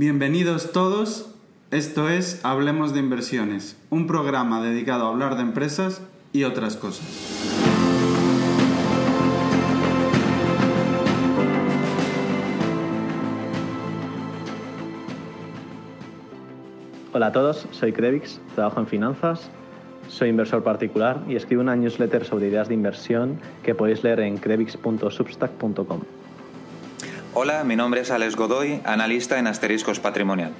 Bienvenidos todos. Esto es Hablemos de Inversiones, un programa dedicado a hablar de empresas y otras cosas. Hola a todos, soy Crevix, trabajo en finanzas, soy inversor particular y escribo una newsletter sobre ideas de inversión que podéis leer en crevix.substack.com. Hola, mi nombre es Alex Godoy, analista en asteriscos patrimonial.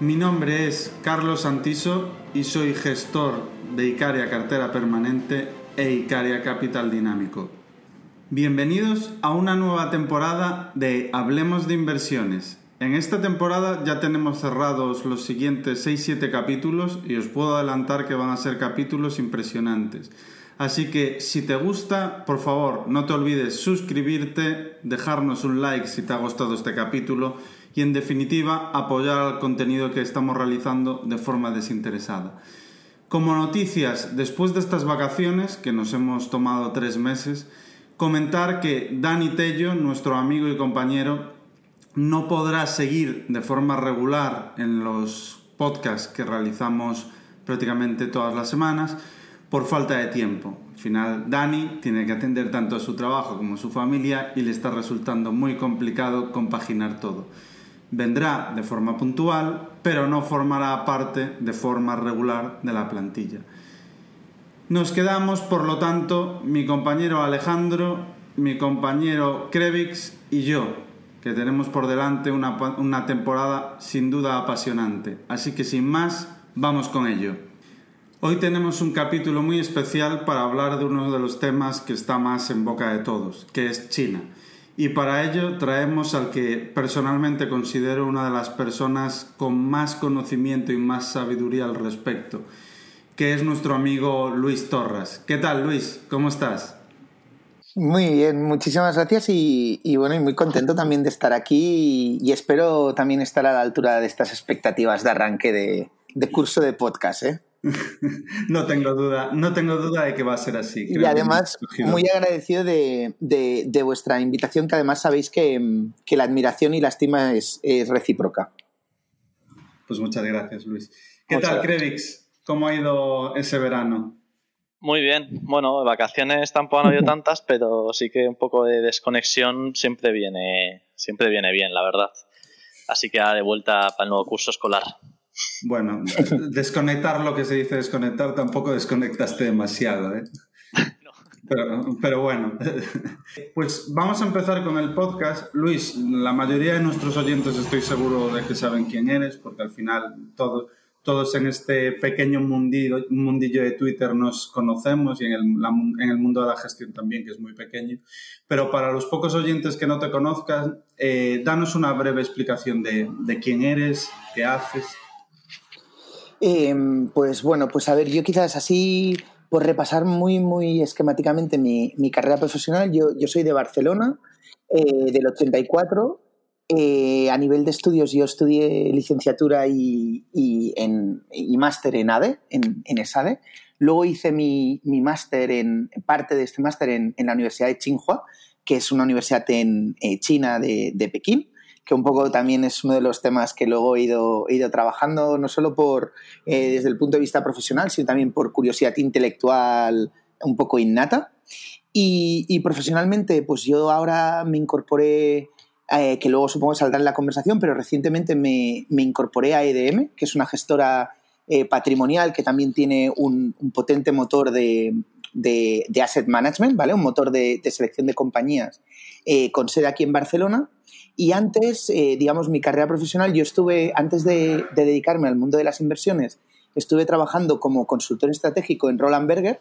Mi nombre es Carlos Santiso y soy gestor de Icaria Cartera Permanente e Icaria Capital Dinámico. Bienvenidos a una nueva temporada de Hablemos de Inversiones. En esta temporada ya tenemos cerrados los siguientes 6-7 capítulos y os puedo adelantar que van a ser capítulos impresionantes. Así que si te gusta, por favor, no te olvides suscribirte, dejarnos un like si te ha gustado este capítulo y en definitiva apoyar el contenido que estamos realizando de forma desinteresada. Como noticias, después de estas vacaciones, que nos hemos tomado tres meses, comentar que Dani Tello, nuestro amigo y compañero, no podrá seguir de forma regular en los podcasts que realizamos prácticamente todas las semanas, por falta de tiempo. Al final, Dani tiene que atender tanto a su trabajo como a su familia y le está resultando muy complicado compaginar todo. Vendrá de forma puntual, pero no formará parte de forma regular de la plantilla. Nos quedamos, por lo tanto, mi compañero Alejandro, mi compañero Krevix y yo, que tenemos por delante una, una temporada sin duda apasionante. Así que sin más, vamos con ello. Hoy tenemos un capítulo muy especial para hablar de uno de los temas que está más en boca de todos, que es China. Y para ello traemos al que personalmente considero una de las personas con más conocimiento y más sabiduría al respecto, que es nuestro amigo Luis Torres. ¿Qué tal, Luis? ¿Cómo estás? Muy bien, muchísimas gracias y, bueno, y muy contento también de estar aquí y, espero también estar a la altura de estas expectativas de arranque de, de curso de podcast, ¿eh? no tengo duda, no tengo duda de que va a ser así. y además, muy agradecido de, de, vuestra invitación, que además sabéis que, que la admiración y la estima es, es, recíproca. Pues muchas gracias, Luis. ¿Qué tal, Crevix? ¿Cómo ha ido ese verano? Muy bien. Bueno, vacaciones tampoco han habido tantas, pero sí que un poco de desconexión siempre viene, siempre viene bien, la verdad. Así que de vuelta para el nuevo curso escolar. Bueno, desconectar lo que se dice desconectar, tampoco desconectaste demasiado, ¿eh? Pero, pero, bueno, pues vamos a empezar con el podcast. Luis, la mayoría de nuestros oyentes estoy seguro de que saben quién eres, porque al final todo, todos en este pequeño mundillo, mundillo de Twitter nos conocemos y en el, en el, mundo de la gestión también, que es muy pequeño. Pero para los pocos oyentes que no te conozcan, eh, danos una breve explicación de, de quién eres, qué haces. Em, pues bueno, pues a ver, yo quizás así, por repasar muy, muy esquemáticamente mi, mi carrera profesional, yo, yo, soy de Barcelona, eh, del 84. Eh, a nivel de estudios, yo estudié licenciatura y, y, y máster en ADE, en, en, ESADE. Luego hice mi, mi máster, en parte de este máster en, en, la Universidad de Tsinghua, que es una universidad en eh, China de, de Pekín que un poco también es uno de los temas que luego he ido, he ido trabajando, no solo por, eh, desde el punto de vista profesional, sino también por curiosidad intelectual un poco innata. Y, profesionalmente, pues yo ahora me incorporé, eh, que luego supongo saldrá en la conversación, pero recientemente me, me incorporé a EDM, que es una gestora eh, patrimonial que también tiene un, potente motor de, de, asset management, ¿vale? Un motor de selección de compañías eh, con sede aquí en Barcelona. Y antes, eh, digamos, mi carrera profesional, yo estuve, antes de, de, dedicarme al mundo de las inversiones, estuve trabajando como consultor estratégico en Roland Berger,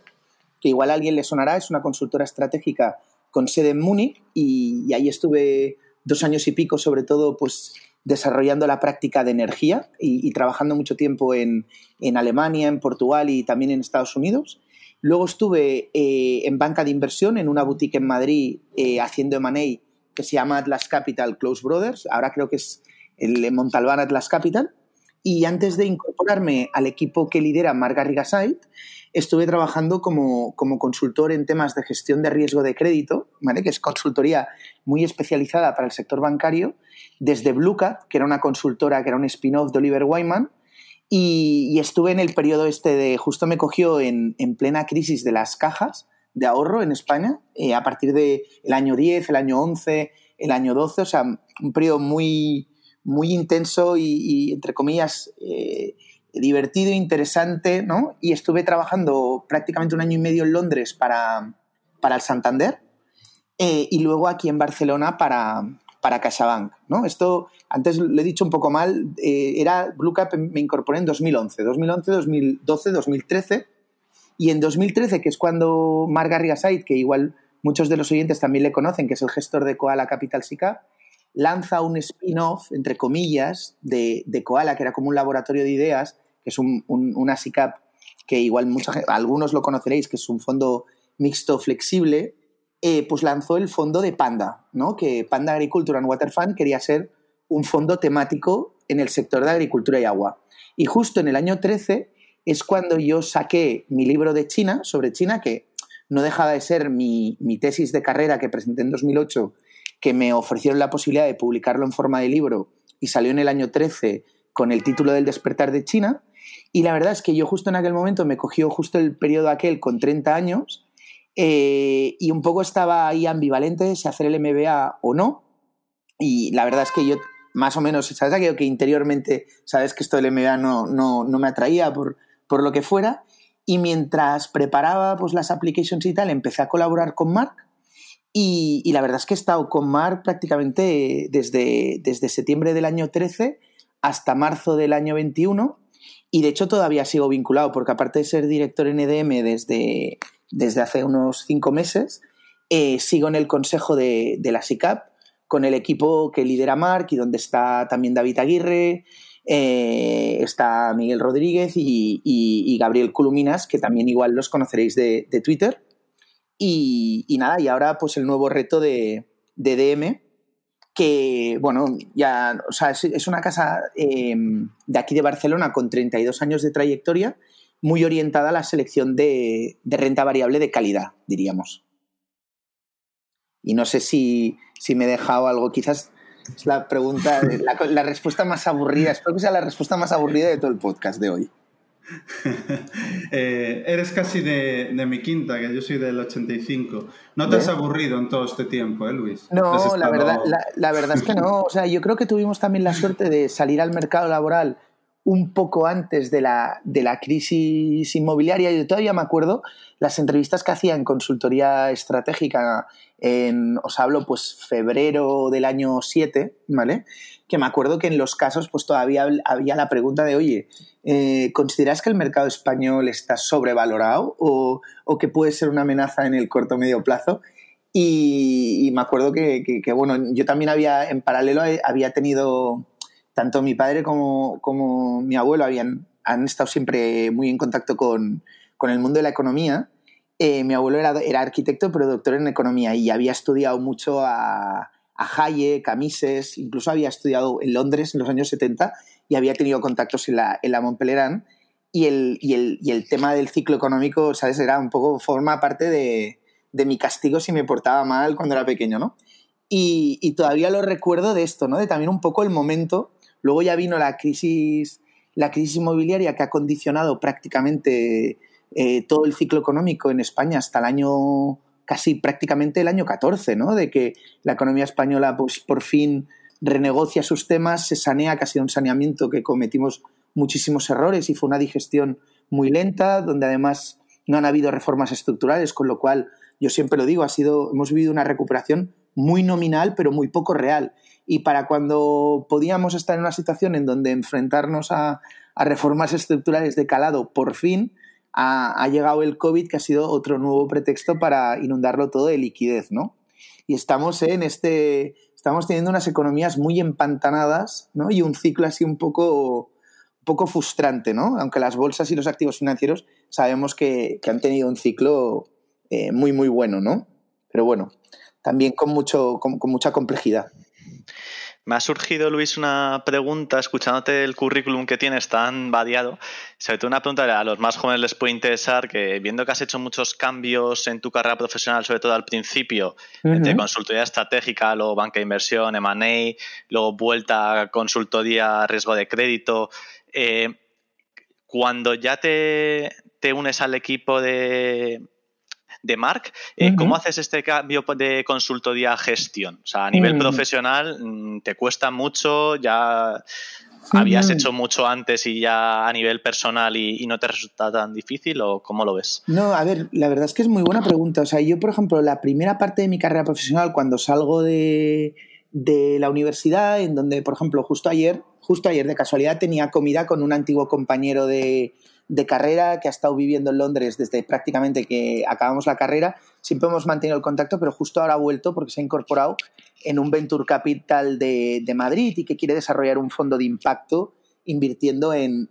que igual a alguien le sonará, es una consultora estratégica con sede en Múnich, y, y ahí estuve dos años y pico, sobre todo, pues desarrollando la práctica de energía y, y trabajando mucho tiempo en, en, Alemania, en Portugal y también en Estados Unidos. Luego estuve eh, en banca de inversión, en una boutique en Madrid, eh, haciendo M&A que se llama Atlas Capital Close Brothers. Ahora creo que es el Montalbán Atlas Capital. y antes de incorporarme al equipo que lidera Marga Rigasait, estuve trabajando como, como, consultor en temas de gestión de riesgo de crédito, ¿vale? que es consultoría muy especializada para el sector bancario, desde Bluecat, que era una consultora, que era un spin-off de Oliver Wyman, y, estuve en el periodo este de, justo me cogió en, en plena crisis de las cajas de ahorro en España, eh, a partir del el año 10, el año 11, el año 12, o sea, un periodo muy, muy intenso y, entre comillas, eh, divertido, interesante, ¿no? Y estuve trabajando prácticamente un año y medio en Londres para, para el Santander eh, y luego aquí en Barcelona para, para CaixaBank, ¿no? Esto, antes lo he dicho un poco mal, eh, era Blue Cap, me incorporé en 2011, 2011, 2012, 2013 y en 2013, que es cuando Marga Rigasait, que igual muchos de los oyentes también le conocen, que es el gestor de Koala Capital SICAP, lanza un spin-off, entre comillas, de, Koala, que era como un laboratorio de ideas, que es un, una SICAP que igual mucha, algunos lo conoceréis, que es un fondo mixto flexible, eh, pues lanzó el fondo de Panda, ¿no? que Panda Agriculture and Water Fund quería ser un fondo temático en el sector de agricultura y agua. Y justo en el año 13 es cuando yo saqué mi libro de China, sobre China, que no dejaba de ser mi, mi tesis de carrera que presenté en 2008 que me ofrecieron la posibilidad de publicarlo en forma de libro y salió en el año 13 con el título del despertar de China. Y la verdad es que yo justo en aquel momento me cogió justo el periodo aquel con 30 años eh, y un poco estaba ahí ambivalente si hacer el MBA o no. Y la verdad es que yo más o menos, ¿sabes aquello que interiormente sabes que esto del MBA no, no, no me atraía por, por lo que fuera? Y mientras preparaba pues, las applications y tal, empecé a colaborar con Mark y, la verdad es que he estado con Mark prácticamente desde, desde septiembre del año 13 hasta marzo del año 21 y de hecho todavía sigo vinculado porque aparte de ser director en EDM desde, desde hace unos cinco meses, eh, sigo en el consejo de, la SICAP con el equipo que lidera Mark y donde está también David Aguirre, eh, está Miguel Rodríguez y, Gabriel Culuminas, que también igual los conoceréis de, Twitter. Y, nada, y ahora pues el nuevo reto de, DM, que bueno, ya, es, una casa em, de aquí de Barcelona con 32 años de trayectoria, muy orientada a la selección de, renta variable de calidad, diríamos. Y no sé si, me he dejado algo, quizás es la pregunta, la respuesta más aburrida, espero que sea la respuesta más aburrida de todo el podcast de hoy. Eh, eres casi de, mi quinta, que yo soy del 85. ¿No te has aburrido en todo este tiempo, eh, Luis? No, la, verdad, la, verdad es que no. O sea, yo creo que tuvimos también la suerte de salir al mercado laboral un poco antes de la, de la crisis inmobiliaria. Yo todavía me acuerdo las entrevistas que hacía en consultoría estratégica en, os hablo, pues febrero del año 7, ¿vale? Que me acuerdo que en los casos pues todavía había la pregunta de, oye, eh, ¿consideras que el mercado español está sobrevalorado o, que puede ser una amenaza en el corto o medio plazo? Y, me acuerdo que, bueno, yo también había, en paralelo, había tenido, tanto mi padre como, como mi abuelo habían, han estado siempre muy en contacto con, con el mundo de la economía. Eh, mi abuelo era, era, arquitecto, pero doctor en economía y había estudiado mucho a, a Hayek, a Mises, incluso había estudiado en Londres en los años 70 y había tenido contactos en la, en la y el, y, el, y el, tema del ciclo económico, ¿sabes? Era un poco, forma parte de, de mi castigo si me portaba mal cuando era pequeño, ¿no? Y, y, todavía lo recuerdo de esto, ¿no? De también un poco el momento. Luego ya vino la crisis, la crisis inmobiliaria que ha condicionado prácticamente eh, todo el ciclo económico en España hasta el año, casi prácticamente el año 14, ¿no? De que la economía española, pues por fin renegocia sus temas, se sanea, que ha sido un saneamiento que cometimos muchísimos errores y fue una digestión muy lenta, donde además no han habido reformas estructurales, con lo cual yo siempre lo digo, ha sido, hemos vivido una recuperación muy nominal, pero muy poco real. Y para cuando podíamos estar en una situación en donde enfrentarnos a, a reformas estructurales de calado, por fin ha, ha, llegado el COVID, que ha sido otro nuevo pretexto para inundarlo todo de liquidez, ¿no? Y estamos en este estamos teniendo unas economías muy empantanadas ¿no? y un ciclo así un poco, poco frustrante, ¿no? aunque las bolsas y los activos financieros sabemos que, han tenido un ciclo eh, muy, muy bueno, ¿no? pero bueno, también con, mucho, con, mucha complejidad. Me ha surgido, Luis, una pregunta, escuchándote el currículum que tienes tan variado. Sobre todo una pregunta a los más jóvenes les puede interesar, que viendo que has hecho muchos cambios en tu carrera profesional, sobre todo al principio, entre consultoría estratégica, luego banca de inversión, M&A, luego vuelta a consultoría riesgo de crédito, eh, cuando ya te, te unes al equipo de, de Mark. Eh, ¿Cómo haces este cambio de consultoría a gestión? O sea, a nivel mm. profesional, mm, ¿te cuesta mucho? ¿Ya habías hecho mucho antes y ya a nivel personal y, no te resulta tan difícil o cómo lo ves? No, a ver, la verdad es que es muy buena pregunta. O sea, yo, por ejemplo, la primera parte de mi carrera profesional, cuando salgo de, de la universidad, en donde, por ejemplo, justo ayer, justo ayer de casualidad tenía comida con un antiguo compañero de, de carrera que ha estado viviendo en Londres desde prácticamente que acabamos la carrera. Siempre hemos mantenido el contacto, pero justo ahora ha vuelto porque se ha incorporado en un Venture Capital de, Madrid y que quiere desarrollar un fondo de impacto invirtiendo en,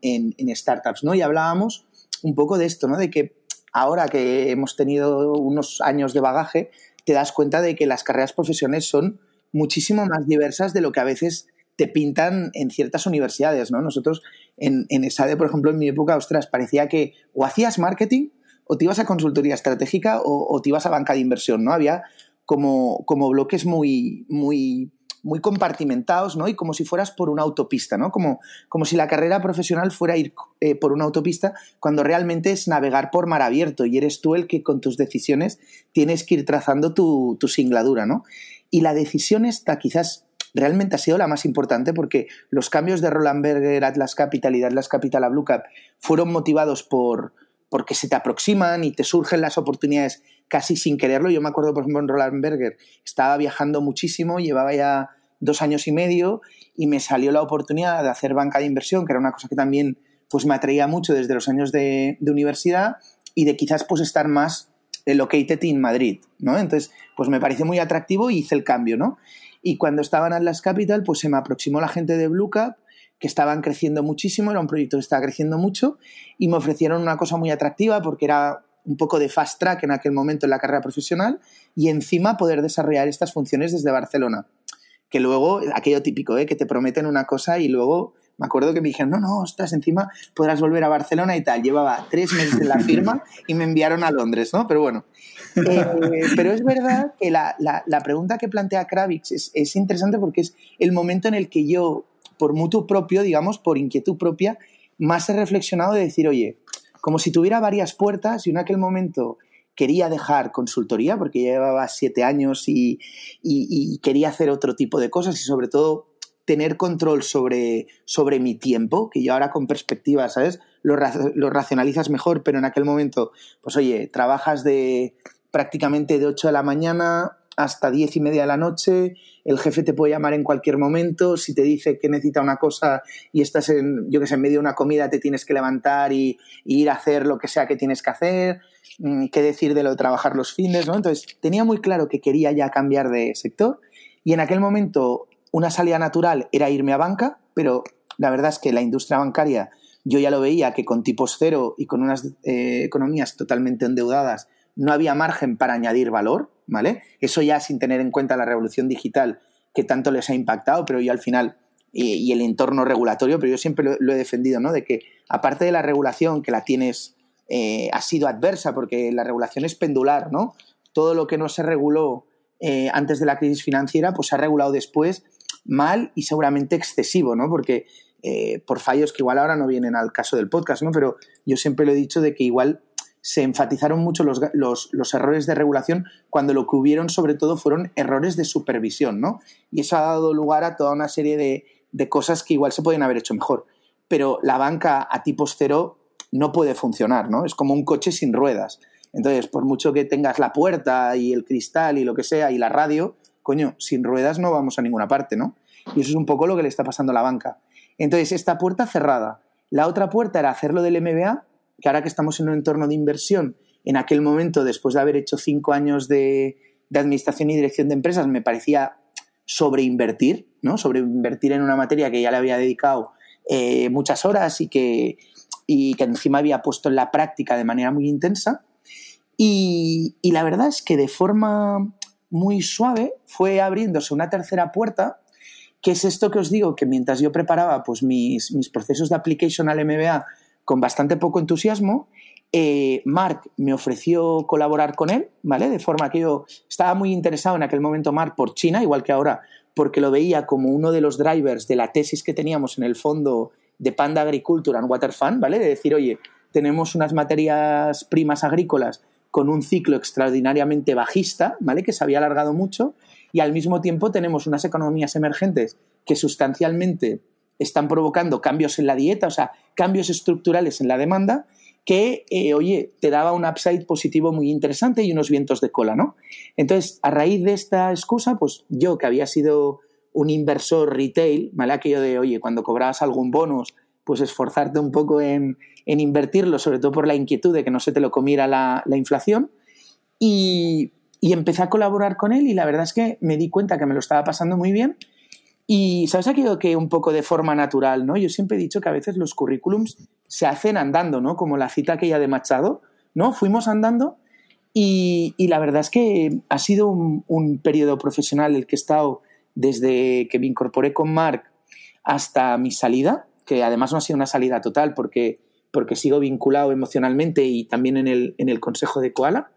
startups. ¿no? Y hablábamos un poco de esto, ¿no? de que ahora que hemos tenido unos años de bagaje, te das cuenta de que las carreras profesionales son muchísimo más diversas de lo que a veces te pintan en ciertas universidades, ¿no? Nosotros en, en ESADE, por ejemplo, en mi época, ostras, parecía que o hacías marketing o te ibas a consultoría estratégica o, te ibas a banca de inversión, ¿no? Había como, como bloques muy, muy, muy compartimentados, ¿no? Y como si fueras por una autopista, ¿no? Como, como si la carrera profesional fuera ir eh, por una autopista cuando realmente es navegar por mar abierto y eres tú el que con tus decisiones tienes que ir trazando tu, tu singladura, ¿no? Y la decisión está quizás realmente ha sido la más importante porque los cambios de Roland Berger, Atlas Capital y de Atlas Capital a Blue Cap fueron motivados por porque se te aproximan y te surgen las oportunidades casi sin quererlo. Yo me acuerdo, por ejemplo, en Roland Berger, estaba viajando muchísimo, llevaba ya dos años y medio y me salió la oportunidad de hacer banca de inversión, que era una cosa que también pues, me atraía mucho desde los años de, universidad y de quizás pues estar más located in Madrid, ¿no? Entonces, pues me pareció muy atractivo y hice el cambio, ¿no? Y cuando estaban en Atlas Capital, pues se me aproximó la gente de Blue Cap, que estaban creciendo muchísimo, era un proyecto que estaba creciendo mucho, y me ofrecieron una cosa muy atractiva porque era un poco de fast track en aquel momento en la carrera profesional y encima poder desarrollar estas funciones desde Barcelona. Que luego, aquello típico, ¿eh? que te prometen una cosa y luego me acuerdo que me dijeron, no, no, ostras, encima podrás volver a Barcelona y tal. Llevaba tres meses en la firma y me enviaron a Londres, ¿no? Pero bueno. Eh, pero es verdad que la, pregunta que plantea Kravitz es, interesante porque es el momento en el que yo, por mutuo propio, digamos, por inquietud propia, más he reflexionado de decir, oye, como si tuviera varias puertas y en aquel momento quería dejar consultoría porque llevaba siete años y, y, quería hacer otro tipo de cosas y sobre todo tener control sobre, sobre mi tiempo, que yo ahora con perspectiva, ¿sabes? Lo, lo, racionalizas mejor, pero en aquel momento, pues oye, trabajas de prácticamente de 8 de la mañana hasta 10 y media de la noche, el jefe te puede llamar en cualquier momento, si te dice que necesita una cosa y estás en, yo que sé, en medio de una comida, te tienes que levantar y, ir a hacer lo que sea que tienes que hacer, mm, qué decir de lo de trabajar los fines, ¿no? Entonces, tenía muy claro que quería ya cambiar de sector y en aquel momento una salida natural era irme a banca, pero la verdad es que la industria bancaria yo ya lo veía que con tipos cero y con unas eh, economías totalmente endeudadas no había margen para añadir valor, ¿vale? Eso ya sin tener en cuenta la revolución digital que tanto les ha impactado, pero yo al final, y, el entorno regulatorio, pero yo siempre lo, he defendido, ¿no? De que aparte de la regulación, que la tienes, eh, ha sido adversa, porque la regulación es pendular, ¿no? Todo lo que no se reguló eh, antes de la crisis financiera, pues se ha regulado después mal y seguramente excesivo, ¿no? Porque eh, por fallos que igual ahora no vienen al caso del podcast, ¿no? Pero yo siempre lo he dicho de que igual se enfatizaron mucho los, los, errores de regulación cuando lo que hubieron sobre todo fueron errores de supervisión, ¿no? Y eso ha dado lugar a toda una serie de, de cosas que igual se pueden haber hecho mejor. Pero la banca a tipos cero no puede funcionar, ¿no? Es como un coche sin ruedas. Entonces, por mucho que tengas la puerta y el cristal y lo que sea y la radio, coño, sin ruedas no vamos a ninguna parte, ¿no? Y eso es un poco lo que le está pasando a la banca. Entonces, esta puerta cerrada. La otra puerta era hacerlo del MBA, que ahora que estamos en un entorno de inversión, en aquel momento, después de haber hecho cinco años de, administración y dirección de empresas, me parecía sobreinvertir, ¿no? Sobreinvertir en una materia que ya le había dedicado eh, muchas horas y que, y que encima había puesto en la práctica de manera muy intensa. Y, la verdad es que de forma muy suave fue abriéndose una tercera puerta ¿Qué es esto que os digo? Que mientras yo preparaba pues, mis, mis procesos de application al MBA con bastante poco entusiasmo, eh, Mark me ofreció colaborar con él, ¿vale? De forma que yo estaba muy interesado en aquel momento, Mark, por China, igual que ahora, porque lo veía como uno de los drivers de la tesis que teníamos en el fondo de Panda Agriculture and Water Fund, ¿vale? De decir, oye, tenemos unas materias primas agrícolas con un ciclo extraordinariamente bajista, ¿vale? Que se había alargado mucho y al mismo tiempo tenemos unas economías emergentes que sustancialmente están provocando cambios en la dieta, o sea, cambios estructurales en la demanda, que, eh, oye, te daba un upside positivo muy interesante y unos vientos de cola, ¿no? Entonces, a raíz de esta excusa, pues yo que había sido un inversor retail, ¿vale? Aquello de, oye, cuando cobrabas algún bonus, pues esforzarte un poco en, invertirlo, sobre todo por la inquietud de que no se te lo comiera la, inflación. Y, y, empecé a colaborar con él y la verdad es que me di cuenta que me lo estaba pasando muy bien. Y sabes aquello que un poco de forma natural, ¿no? Yo siempre he dicho que a veces los currículums se hacen andando, ¿no? Como la cita aquella de Machado, ¿no? Fuimos andando y, la verdad es que ha sido un, un periodo profesional el que he estado desde que me incorporé con Mark hasta mi salida, que además no ha sido una salida total porque, porque sigo vinculado emocionalmente y también en el, en el Consejo de Koala.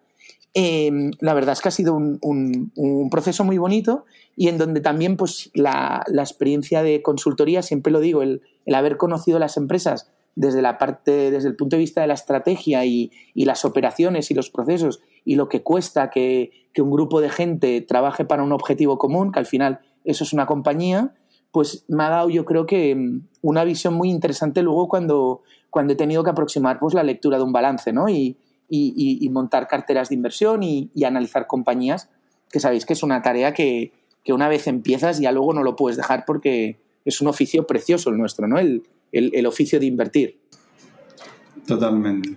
Em, la verdad es que ha sido un, un, proceso muy bonito y en donde también pues, la, la experiencia de consultoría, siempre lo digo, el, el, haber conocido las empresas desde la parte, desde el punto de vista de la estrategia y, y las operaciones y los procesos y lo que cuesta que, que un grupo de gente trabaje para un objetivo común, que al final eso es una compañía, pues me ha dado yo creo que mm, una visión muy interesante luego cuando, cuando he tenido que aproximar pues, la lectura de un balance ¿no? y, y, montar carteras de inversión y, analizar compañías, que sabéis que es una tarea que, que, una vez empiezas ya luego no lo puedes dejar porque es un oficio precioso el nuestro, ¿no? el, el, el oficio de invertir. Totalmente.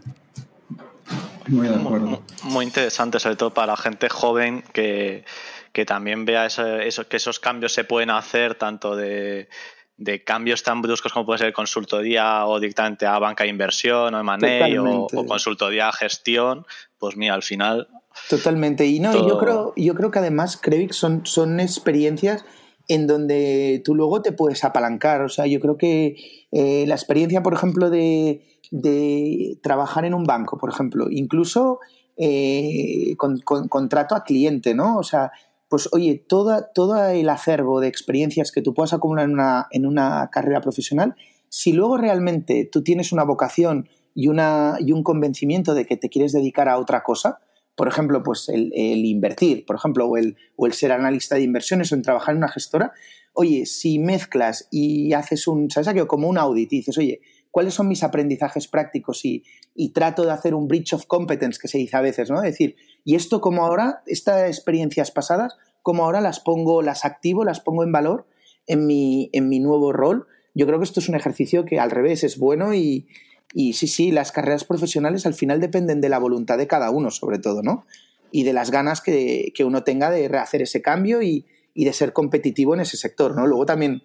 Muy de acuerdo. Muy interesante, sobre todo para la gente joven que, que también vea eso, que esos cambios se pueden hacer tanto de, de, cambios tan bruscos como puede ser consultoría o directamente a banca de inversión o M&A o, o, consultoría a gestión, pues mira, al final... Totalmente. Y no, yo creo, yo creo que además, Crevix, son, son experiencias en donde tú luego te puedes apalancar. O sea, yo creo que eh, la experiencia, por ejemplo, de, de, trabajar en un banco, por ejemplo, incluso eh, con, con, contrato a cliente, ¿no? O sea, pues oye, toda, todo el acervo de experiencias que tú puedas acumular en una, en una carrera profesional, si luego realmente tú tienes una vocación y, una, y un convencimiento de que te quieres dedicar a otra cosa, por ejemplo, pues el, invertir, por ejemplo, o el, o el, ser analista de inversiones o en trabajar en una gestora, oye, si mezclas y haces un, ¿sabes aquello? Como un audit y dices, oye, ¿cuáles son mis aprendizajes prácticos? Y, y trato de hacer un bridge of competence, que se dice a veces, ¿no? Es decir, y esto como ahora, estas experiencias pasadas, como ahora las pongo, las activo, las pongo en valor en mi, en mi nuevo rol. Yo creo que esto es un ejercicio que al revés es bueno y, y sí, sí, las carreras profesionales al final dependen de la voluntad de cada uno, sobre todo, ¿no? Y de las ganas que, que uno tenga de hacer ese cambio y, y, de ser competitivo en ese sector, ¿no? Luego también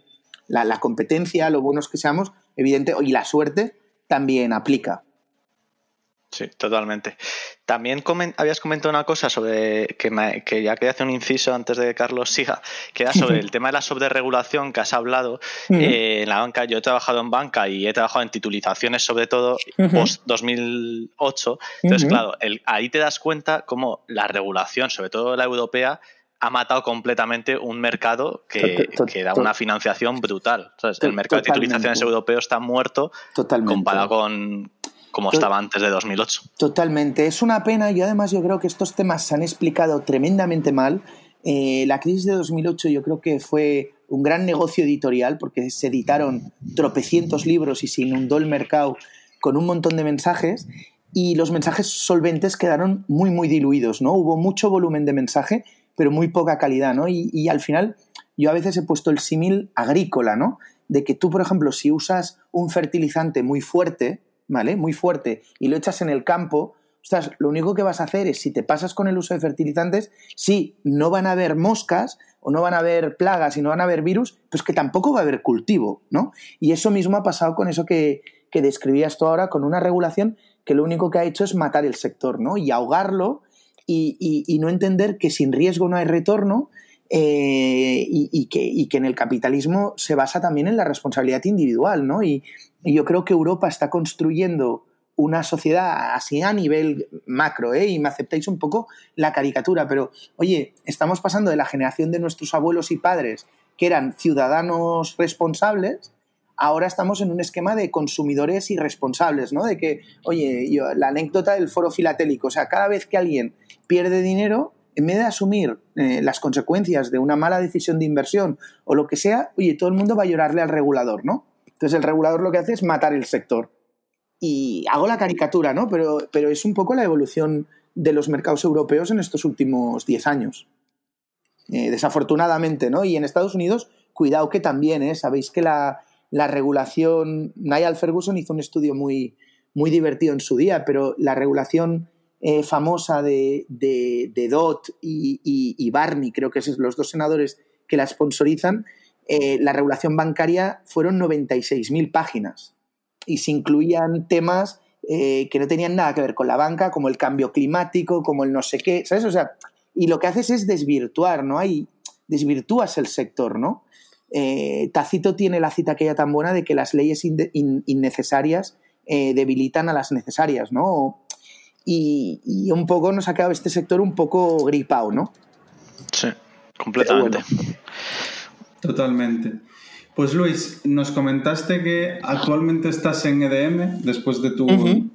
la, la competencia, lo buenos que seamos, evidente, y la suerte también aplica. Sí, totalmente. También habías comentado una cosa sobre que, que ya quería hacer un inciso antes de que Carlos siga, que era sobre el tema de la sobreregulación que has hablado. Eh, en la banca, yo he trabajado en banca y he trabajado en titulizaciones, sobre todo post 2008. Entonces, claro, ahí te das cuenta cómo la regulación, sobre todo la europea, ha matado completamente un mercado que, que da una financiación brutal. El mercado de titulizaciones europeo está muerto comparado con, como estaba antes de 2008. Totalmente. Es una pena y además yo creo que estos temas se han explicado tremendamente mal. Eh, la crisis de 2008 yo creo que fue un gran negocio editorial porque se editaron tropecientos libros y se inundó el mercado con un montón de mensajes y los mensajes solventes quedaron muy, muy diluidos, ¿no? Hubo mucho volumen de mensaje, pero muy poca calidad, ¿no? Y, y al final yo a veces he puesto el símil agrícola, ¿no? De que tú, por ejemplo, si usas un fertilizante muy fuerte, Muy fuerte, y lo echas en el campo, ostras, lo único que vas a hacer es, si te pasas con el uso de fertilizantes, sí, no van a haber moscas o no van a haber plagas y no van a haber virus, pues que tampoco va a haber cultivo, ¿no? Y eso mismo ha pasado con eso que, que describías tú ahora, con una regulación que lo único que ha hecho es matar el sector, ¿no? Y ahogarlo y, no entender que sin riesgo no hay retorno eh, y, que, en el capitalismo se basa también en la responsabilidad individual, ¿no? Yo creo que Europa está construyendo una sociedad así a nivel macro, ¿eh? y me aceptáis un poco la caricatura, pero oye, estamos pasando de la generación de nuestros abuelos y padres, que eran ciudadanos responsables, ahora estamos en un esquema de consumidores irresponsables, ¿no? De que, oye, la anécdota del foro filatélico, o sea, cada vez que alguien pierde dinero, en vez de asumir eh, las consecuencias de una mala decisión de inversión o lo que sea, oye, todo el mundo va a llorarle al regulador, ¿no? Entonces el regulador lo que hace es matar el sector. Y hago la caricatura, ¿no? Pero, pero es un poco la evolución de los mercados europeos en estos últimos 10 años. Eh, desafortunadamente, ¿no? Y en Estados Unidos, cuidado que también, ¿eh? Sabéis que la, la regulación, Niall Ferguson hizo un estudio muy, muy divertido en su día, pero la regulación eh, famosa de, de, de Dodd y, Barney, creo que son los dos senadores que la sponsorizan, eh, la regulación bancaria fueron 96.000 páginas y se incluían temas eh, que no tenían nada que ver con la banca, como el cambio climático, como el no sé qué, ¿sabes? O sea, y lo que haces es desvirtuar, ¿no? Hay, desvirtúas el sector, ¿no? Eh, Tacito tiene la cita aquella tan buena de que las leyes innecesarias eh, debilitan a las necesarias, ¿no? Y, un poco nos ha quedado este sector un poco gripado, ¿no? Sí, completamente. Totalmente. Pues Luis, nos comentaste que actualmente estás en EDM después de tu,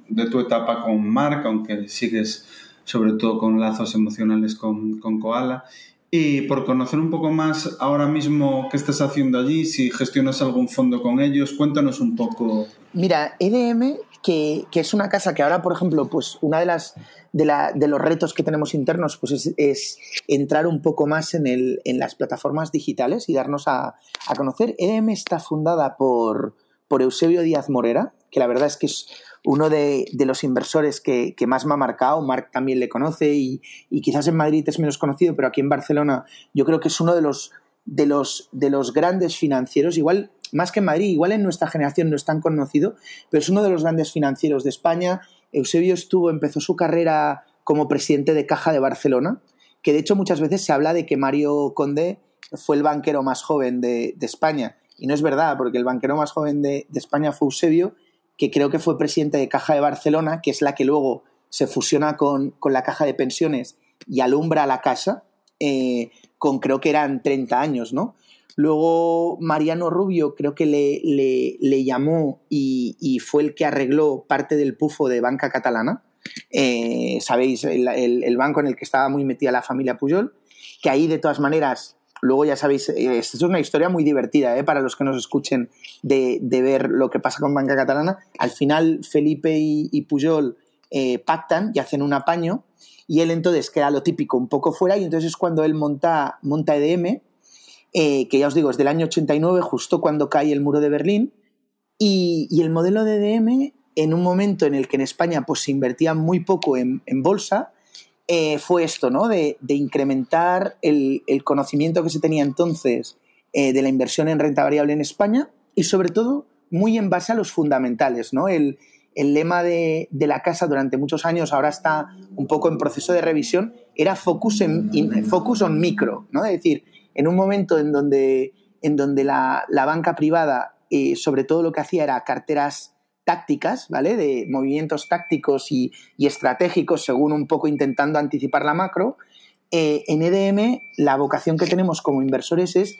de tu etapa con Mark, aunque sigues sobre todo con lazos emocionales con, con Koala. Y por conocer un poco más ahora mismo qué estás haciendo allí, si gestionas algún fondo con ellos, cuéntanos un poco. Mira, EDM, que, es una casa que ahora, por ejemplo, pues una de las de, la, de los retos que tenemos internos pues es, entrar un poco más en, el, en las plataformas digitales y darnos a, a conocer. EDM está fundada por, por Eusebio Díaz Morera, que la verdad es que es uno de, los inversores que, más me ha marcado, Marc también le conoce y, quizás en Madrid es menos conocido, pero aquí en Barcelona yo creo que es uno de los, de los, de los grandes financieros, igual más que en Madrid, igual en nuestra generación no es tan conocido, pero es uno de los grandes financieros de España. Eusebio estuvo, empezó su carrera como presidente de Caja de Barcelona, que de hecho muchas veces se habla de que Mario Conde fue el banquero más joven de, España. Y no es verdad, porque el banquero más joven de, de España fue Eusebio que creo que fue presidente de Caja de Barcelona, que es la que luego se fusiona con, la Caja de Pensiones y alumbra la casa, eh, con creo que eran 30 años, ¿no? Luego Mariano Rubio creo que le, le, llamó y, fue el que arregló parte del pufo de banca catalana. Eh, Sabéis, el, banco en el que estaba muy metida la familia Pujol, que ahí de todas maneras Luego ya sabéis, esta es una historia muy divertida ¿eh? para los que nos escuchen de, ver lo que pasa con Banca Catalana. Al final Felipe y, Pujol eh, pactan y hacen un apaño y él entonces queda lo típico un poco fuera y entonces es cuando él monta, monta EDM, que ya os digo, es del año 89, justo cuando cae el muro de Berlín. Y, el modelo de EDM, en un momento en el que en España pues, se invertía muy poco en, en bolsa, eh, fue esto, ¿no? De, incrementar el, conocimiento que se tenía entonces eh, de la inversión en renta variable en España y sobre todo muy en base a los fundamentales, ¿no? El, lema de, la casa durante muchos años, ahora está un poco en proceso de revisión, era focus, en, focus on micro, ¿no? Es decir, en un momento en donde, en donde la, banca privada eh, sobre todo lo que hacía era carteras tácticas, ¿vale? De movimientos tácticos y, estratégicos, según un poco intentando anticipar la macro. Eh, en EDM, la vocación que tenemos como inversores es,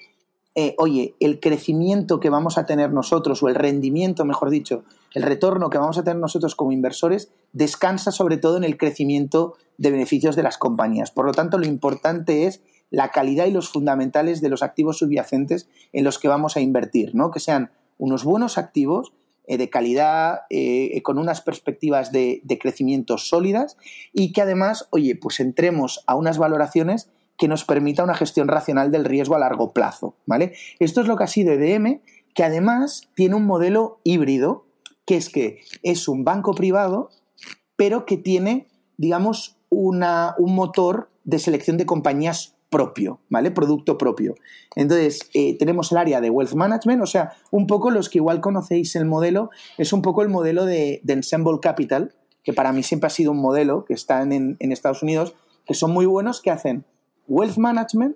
eh, oye, el crecimiento que vamos a tener nosotros, o el rendimiento, mejor dicho, el retorno que vamos a tener nosotros como inversores, descansa sobre todo en el crecimiento de beneficios de las compañías. Por lo tanto, lo importante es la calidad y los fundamentales de los activos subyacentes en los que vamos a invertir, ¿no? Que sean unos buenos activos eh, de calidad, eh, con unas perspectivas de, crecimiento sólidas y que además, oye, pues entremos a unas valoraciones que nos permita una gestión racional del riesgo a largo plazo, ¿vale? Esto es lo que ha sido EDM, que además tiene un modelo híbrido, que es que es un banco privado, pero que tiene, digamos, una, un motor de selección de compañías propio, ¿vale? Producto propio. Entonces, eh, tenemos el área de Wealth Management, o sea, un poco los que igual conocéis el modelo, es un poco el modelo de, Ensemble Capital, que para mí siempre ha sido un modelo que está en, Estados Unidos, que son muy buenos, que hacen Wealth Management,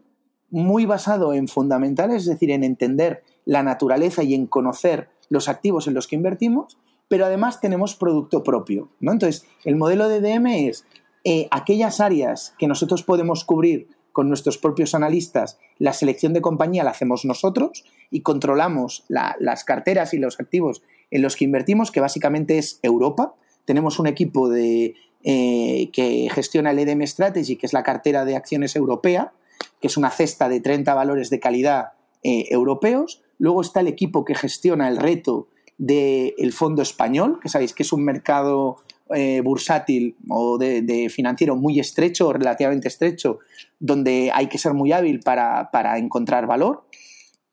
muy basado en fundamentales, es decir, en entender la naturaleza y en conocer los activos en los que invertimos, pero además tenemos producto propio. ¿no? Entonces, el modelo de DM es eh, aquellas áreas que nosotros podemos cubrir con nuestros propios analistas, la selección de compañía la hacemos nosotros y controlamos las carteras y los activos en los que invertimos, que básicamente es Europa. Tenemos un equipo de, eh, que gestiona el EDM Strategy, que es la cartera de acciones europea, que es una cesta de 30 valores de calidad eh, europeos. Luego está el equipo que gestiona el reto del fondo español, que sabéis que es un mercado eh, bursátil o de, financiero muy estrecho o relativamente estrecho, donde hay que ser muy hábil para, encontrar valor.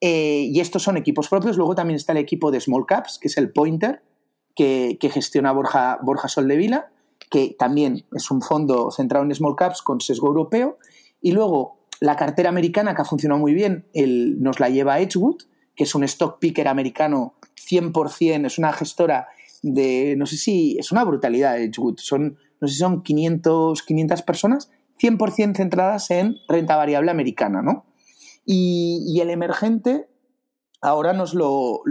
Eh, y estos son equipos propios. Luego también está el equipo de Small Caps, que es el Pointer, que, gestiona Borja, Borja Soldevila, que también es un fondo centrado en Small Caps con sesgo europeo. Y luego la cartera americana, que ha funcionado muy bien, nos la lleva Edgewood, que es un stock picker americano 100%, es una gestora de, no sé si, es una brutalidad Edgewood, son, no sé si son 500, 500 personas, 100% centradas en renta variable americana, ¿no? Y, el emergente ahora nos lo,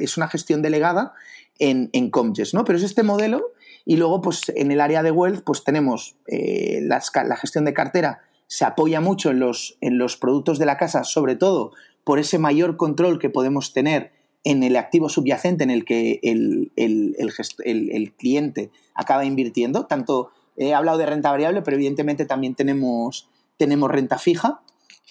es una gestión delegada en, en Comges, ¿no? Pero es este modelo y luego, pues en el área de wealth, pues tenemos eh, la gestión de cartera se apoya mucho en los, en los productos de la casa, sobre todo por ese mayor control que podemos tener en el activo subyacente en el que el, el, cliente acaba invirtiendo. Tanto he hablado de renta variable, pero evidentemente también tenemos, tenemos renta fija.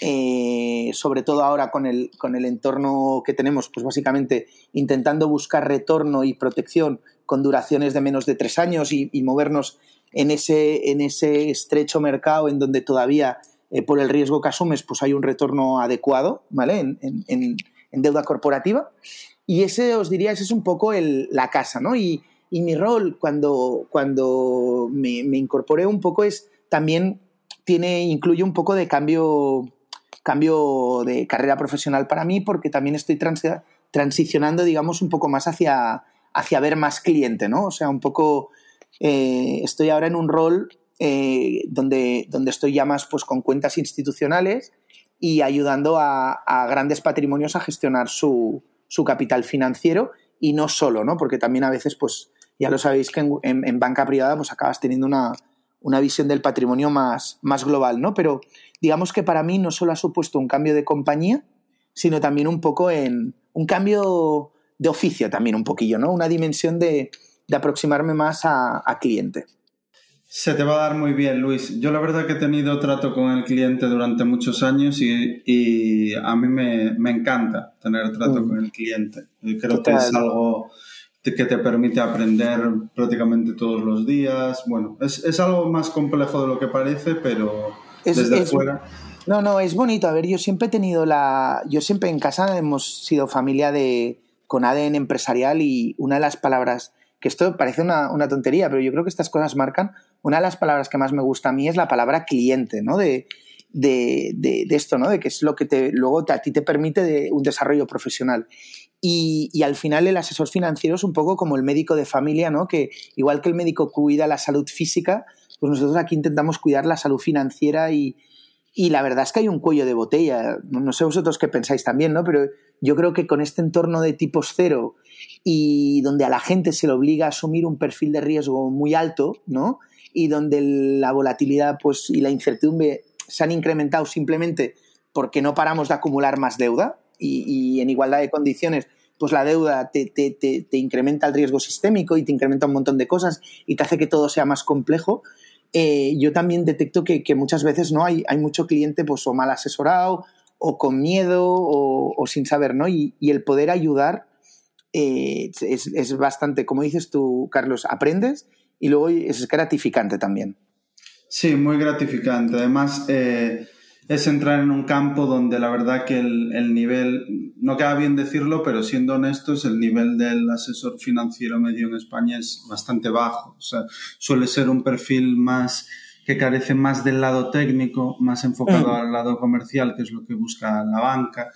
Eh, sobre todo ahora con el, con el entorno que tenemos, pues básicamente intentando buscar retorno y protección con duraciones de menos de tres años y, movernos en ese, en ese estrecho mercado en donde todavía eh, por el riesgo que asumes pues hay un retorno adecuado ¿vale? en, deuda corporativa. Y ese, os diría, ese es un poco la casa, ¿no? Y, y, mi rol cuando, cuando me, me, incorporé un poco es también tiene, incluye un poco de cambio, cambio de carrera profesional para mí, porque también estoy transicionando, digamos, un poco más hacia, hacia ver más cliente, ¿no? O sea, un poco eh, estoy ahora en un rol eh, donde, donde estoy ya más pues, con cuentas institucionales y ayudando a, grandes patrimonios a gestionar su, capital financiero y no solo, ¿no? Porque también a veces, pues, ya lo sabéis que en, banca privada, pues acabas teniendo una, visión del patrimonio más, más global, ¿no? Pero digamos que para mí no solo ha supuesto un cambio de compañía, sino también un poco en un cambio de oficio también un poquillo, ¿no? Una dimensión de, aproximarme más a cliente. Se te va a dar muy bien, Luis. Yo la verdad que he tenido trato con el cliente durante muchos años y, a mí me, encanta tener trato mm. con el cliente. Creo que es algo que te permite aprender prácticamente todos los días. Bueno, es, algo más complejo de lo que parece, pero desde fuera... No, no, es bonito. A ver, yo siempre he tenido la... Yo siempre en casa hemos sido familia de con ADN empresarial y una de las palabras que esto parece una, tontería, pero yo creo que estas cosas marcan. Una de las palabras que más me gusta a mí es la palabra cliente, ¿no? De, de, esto, ¿no? De que es lo que te, luego a ti te permite de un desarrollo profesional. Y, y, al final el asesor financiero es un poco como el médico de familia, ¿no? Que igual que el médico cuida la salud física, pues nosotros aquí intentamos cuidar la salud financiera y, y la verdad es que hay un cuello de botella. No sé vosotros qué pensáis también, ¿no? Pero yo creo que con este entorno de tipos cero y donde a la gente se le obliga a asumir un perfil de riesgo muy alto, ¿no? Y donde la volatilidad pues, y la incertidumbre se han incrementado simplemente porque no paramos de acumular más deuda y, en igualdad de condiciones, pues la deuda te, te, te, incrementa el riesgo sistémico y te incrementa un montón de cosas y te hace que todo sea más complejo. Eh, yo también detecto que, muchas veces no hay, hay mucho cliente pues, o mal asesorado o con miedo o, sin saber, ¿no? Y, el poder ayudar eh, es, bastante, como dices tú, Carlos, aprendes y luego es gratificante también. Sí, muy gratificante. Además, eh, es entrar en un campo donde la verdad que el, nivel, no queda bien decirlo, pero siendo honestos, el nivel del asesor financiero medio en España es bastante bajo. O sea, suele ser un perfil más que carece más del lado técnico, más enfocado mm. al lado comercial, que es lo que busca la banca.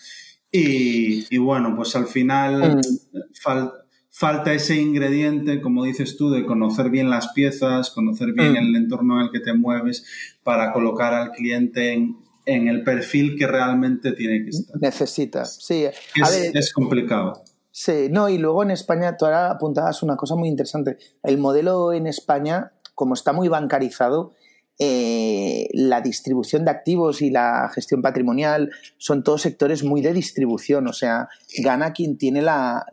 Y, bueno, pues al final mm. falta ese ingrediente, como dices tú, de conocer bien las piezas, conocer bien mm. el entorno en el que te mueves para colocar al cliente en en el perfil que realmente tiene que estar. Necesita, sí. es, complicado. Sí, no, y luego en España, tú ahora apuntabas una cosa muy interesante. El modelo en España, como está muy bancarizado, eh, la distribución de activos y la gestión patrimonial son todos sectores muy de distribución, o sea, gana quien tiene la,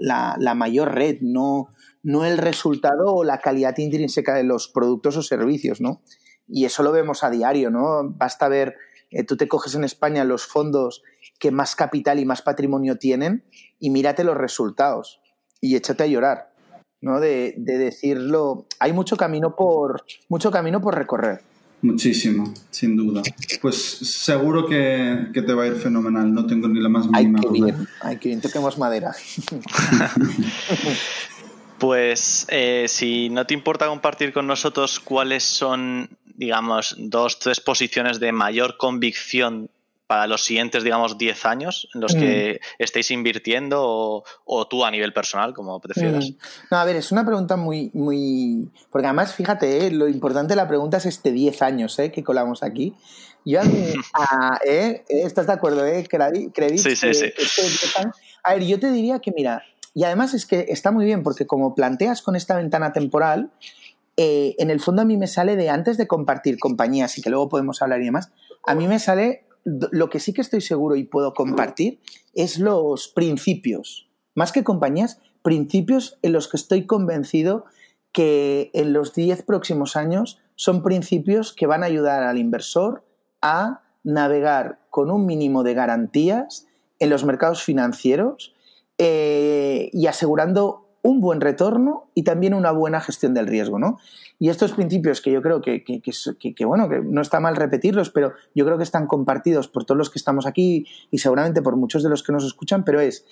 mayor red, no, el resultado o la calidad intrínseca de los productos o servicios, ¿no? Y eso lo vemos a diario, ¿no? Basta ver, eh, tú te coges en España los fondos que más capital y más patrimonio tienen y mírate los resultados y échate a llorar, ¿no? De, decirlo, hay mucho camino por mucho camino por recorrer. Muchísimo, sin duda. Pues seguro que, te va a ir fenomenal, no tengo ni la más mínima duda. Bien, ay, que bien, toquemos madera. Pues eh, si no te importa compartir con nosotros cuáles son, digamos, dos, tres posiciones de mayor convicción para los siguientes, digamos, 10 años en los que mm. estéis invirtiendo o, tú a nivel personal, como prefieras. Mm. No, a ver, es una pregunta muy, muy... Porque además, fíjate, eh, lo importante de la pregunta es este 10 años eh, que colamos aquí. Yo a, eh, ¿Estás de acuerdo, eh, Sí, sí, sí. Este a ver, yo te diría que, mira, y además es que está muy bien porque como planteas con esta ventana temporal, eh, en el fondo a mí me sale de antes de compartir compañías y que luego podemos hablar y demás, a mí me sale lo que sí que estoy seguro y puedo compartir es los principios, más que compañías, principios en los que estoy convencido que en los 10 próximos años son principios que van a ayudar al inversor a navegar con un mínimo de garantías en los mercados financieros eh, y asegurando un buen retorno y también una buena gestión del riesgo, ¿no? Y estos principios que yo creo que, bueno, que no está mal repetirlos, pero yo creo que están compartidos por todos los que estamos aquí y seguramente por muchos de los que nos escuchan, pero es,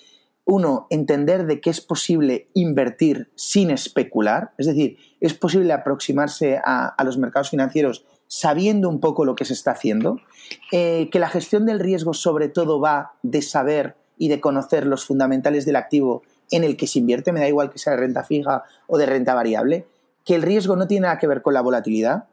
uno, entender de que es posible invertir sin especular, es decir, es posible aproximarse a, los mercados financieros sabiendo un poco lo que se está haciendo, eh, que la gestión del riesgo sobre todo va de saber y de conocer los fundamentales del activo en el que se invierte, me da igual que sea de renta fija o de renta variable, que el riesgo no tiene nada que ver con la volatilidad,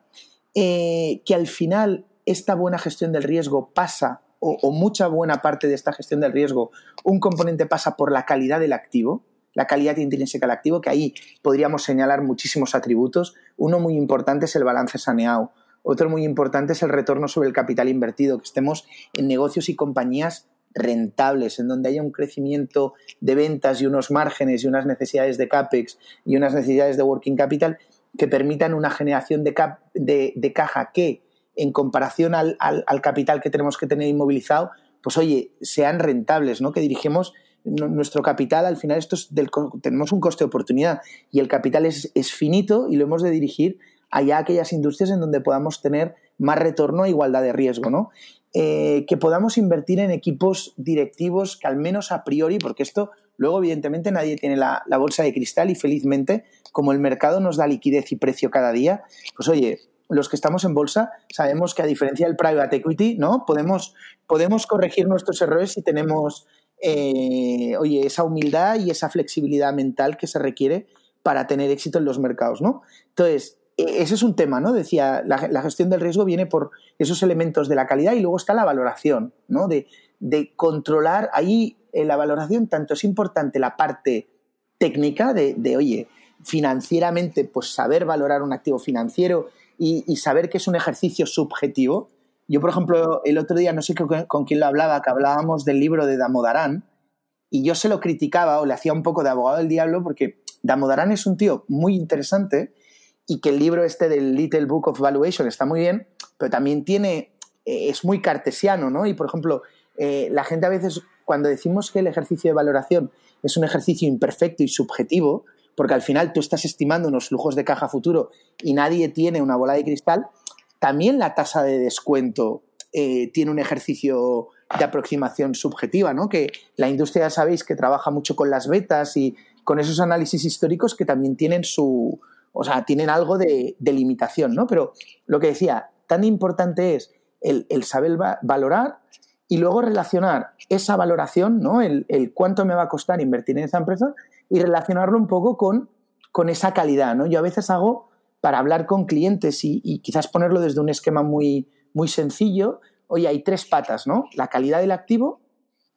eh, que al final esta buena gestión del riesgo pasa, o, mucha buena parte de esta gestión del riesgo, un componente pasa por la calidad del activo, la calidad intrínseca del activo, que ahí podríamos señalar muchísimos atributos. Uno muy importante es el balance saneado, otro muy importante es el retorno sobre el capital invertido, que estemos en negocios y compañías rentables, en donde haya un crecimiento de ventas y unos márgenes y unas necesidades de CAPEX y unas necesidades de working capital que permitan una generación de, de, caja que, en comparación al, al, capital que tenemos que tener inmovilizado, pues oye, sean rentables, ¿no? Que dirigimos nuestro capital, al final esto del, tenemos un coste de oportunidad y el capital es, es finito y lo hemos de dirigir allá a aquellas industrias en donde podamos tener más retorno e igualdad de riesgo, ¿no? Eh, que podamos invertir en equipos directivos que al menos a priori, porque esto luego evidentemente nadie tiene la, bolsa de cristal y felizmente como el mercado nos da liquidez y precio cada día, pues oye, los que estamos en bolsa sabemos que a diferencia del private equity, ¿no? Podemos, podemos corregir nuestros errores si tenemos, eh, oye, esa humildad y esa flexibilidad mental que se requiere para tener éxito en los mercados, ¿no? Entonces, ese es un tema, ¿no? Decía, la, gestión del riesgo viene por esos elementos de la calidad y luego está la valoración, ¿no? De, controlar, ahí en la valoración tanto es importante la parte técnica de, oye, financieramente, pues saber valorar un activo financiero y, saber que es un ejercicio subjetivo. Yo, por ejemplo, el otro día, no sé con, con quién lo hablaba, que hablábamos del libro de Damodarán, y yo se lo criticaba o le hacía un poco de abogado del diablo porque Damodarán es un tío muy interesante, y que el libro este del Little Book of Valuation está muy bien, pero también tiene, eh, es muy cartesiano, ¿no? Y, por ejemplo, eh, la gente a veces, cuando decimos que el ejercicio de valoración es un ejercicio imperfecto y subjetivo, porque al final tú estás estimando unos flujos de caja futuro y nadie tiene una bola de cristal, también la tasa de descuento eh, tiene un ejercicio de aproximación subjetiva, ¿no? Que la industria ya sabéis que trabaja mucho con las betas y con esos análisis históricos que también tienen su, o sea, tienen algo de, limitación, ¿no? Pero lo que decía, tan importante es el, saber valorar y luego relacionar esa valoración, ¿no? El, cuánto me va a costar invertir en esa empresa y relacionarlo un poco con, con esa calidad, ¿no? Yo a veces hago para hablar con clientes y, quizás ponerlo desde un esquema muy, muy sencillo, oye, hay tres patas, ¿no? La calidad del activo,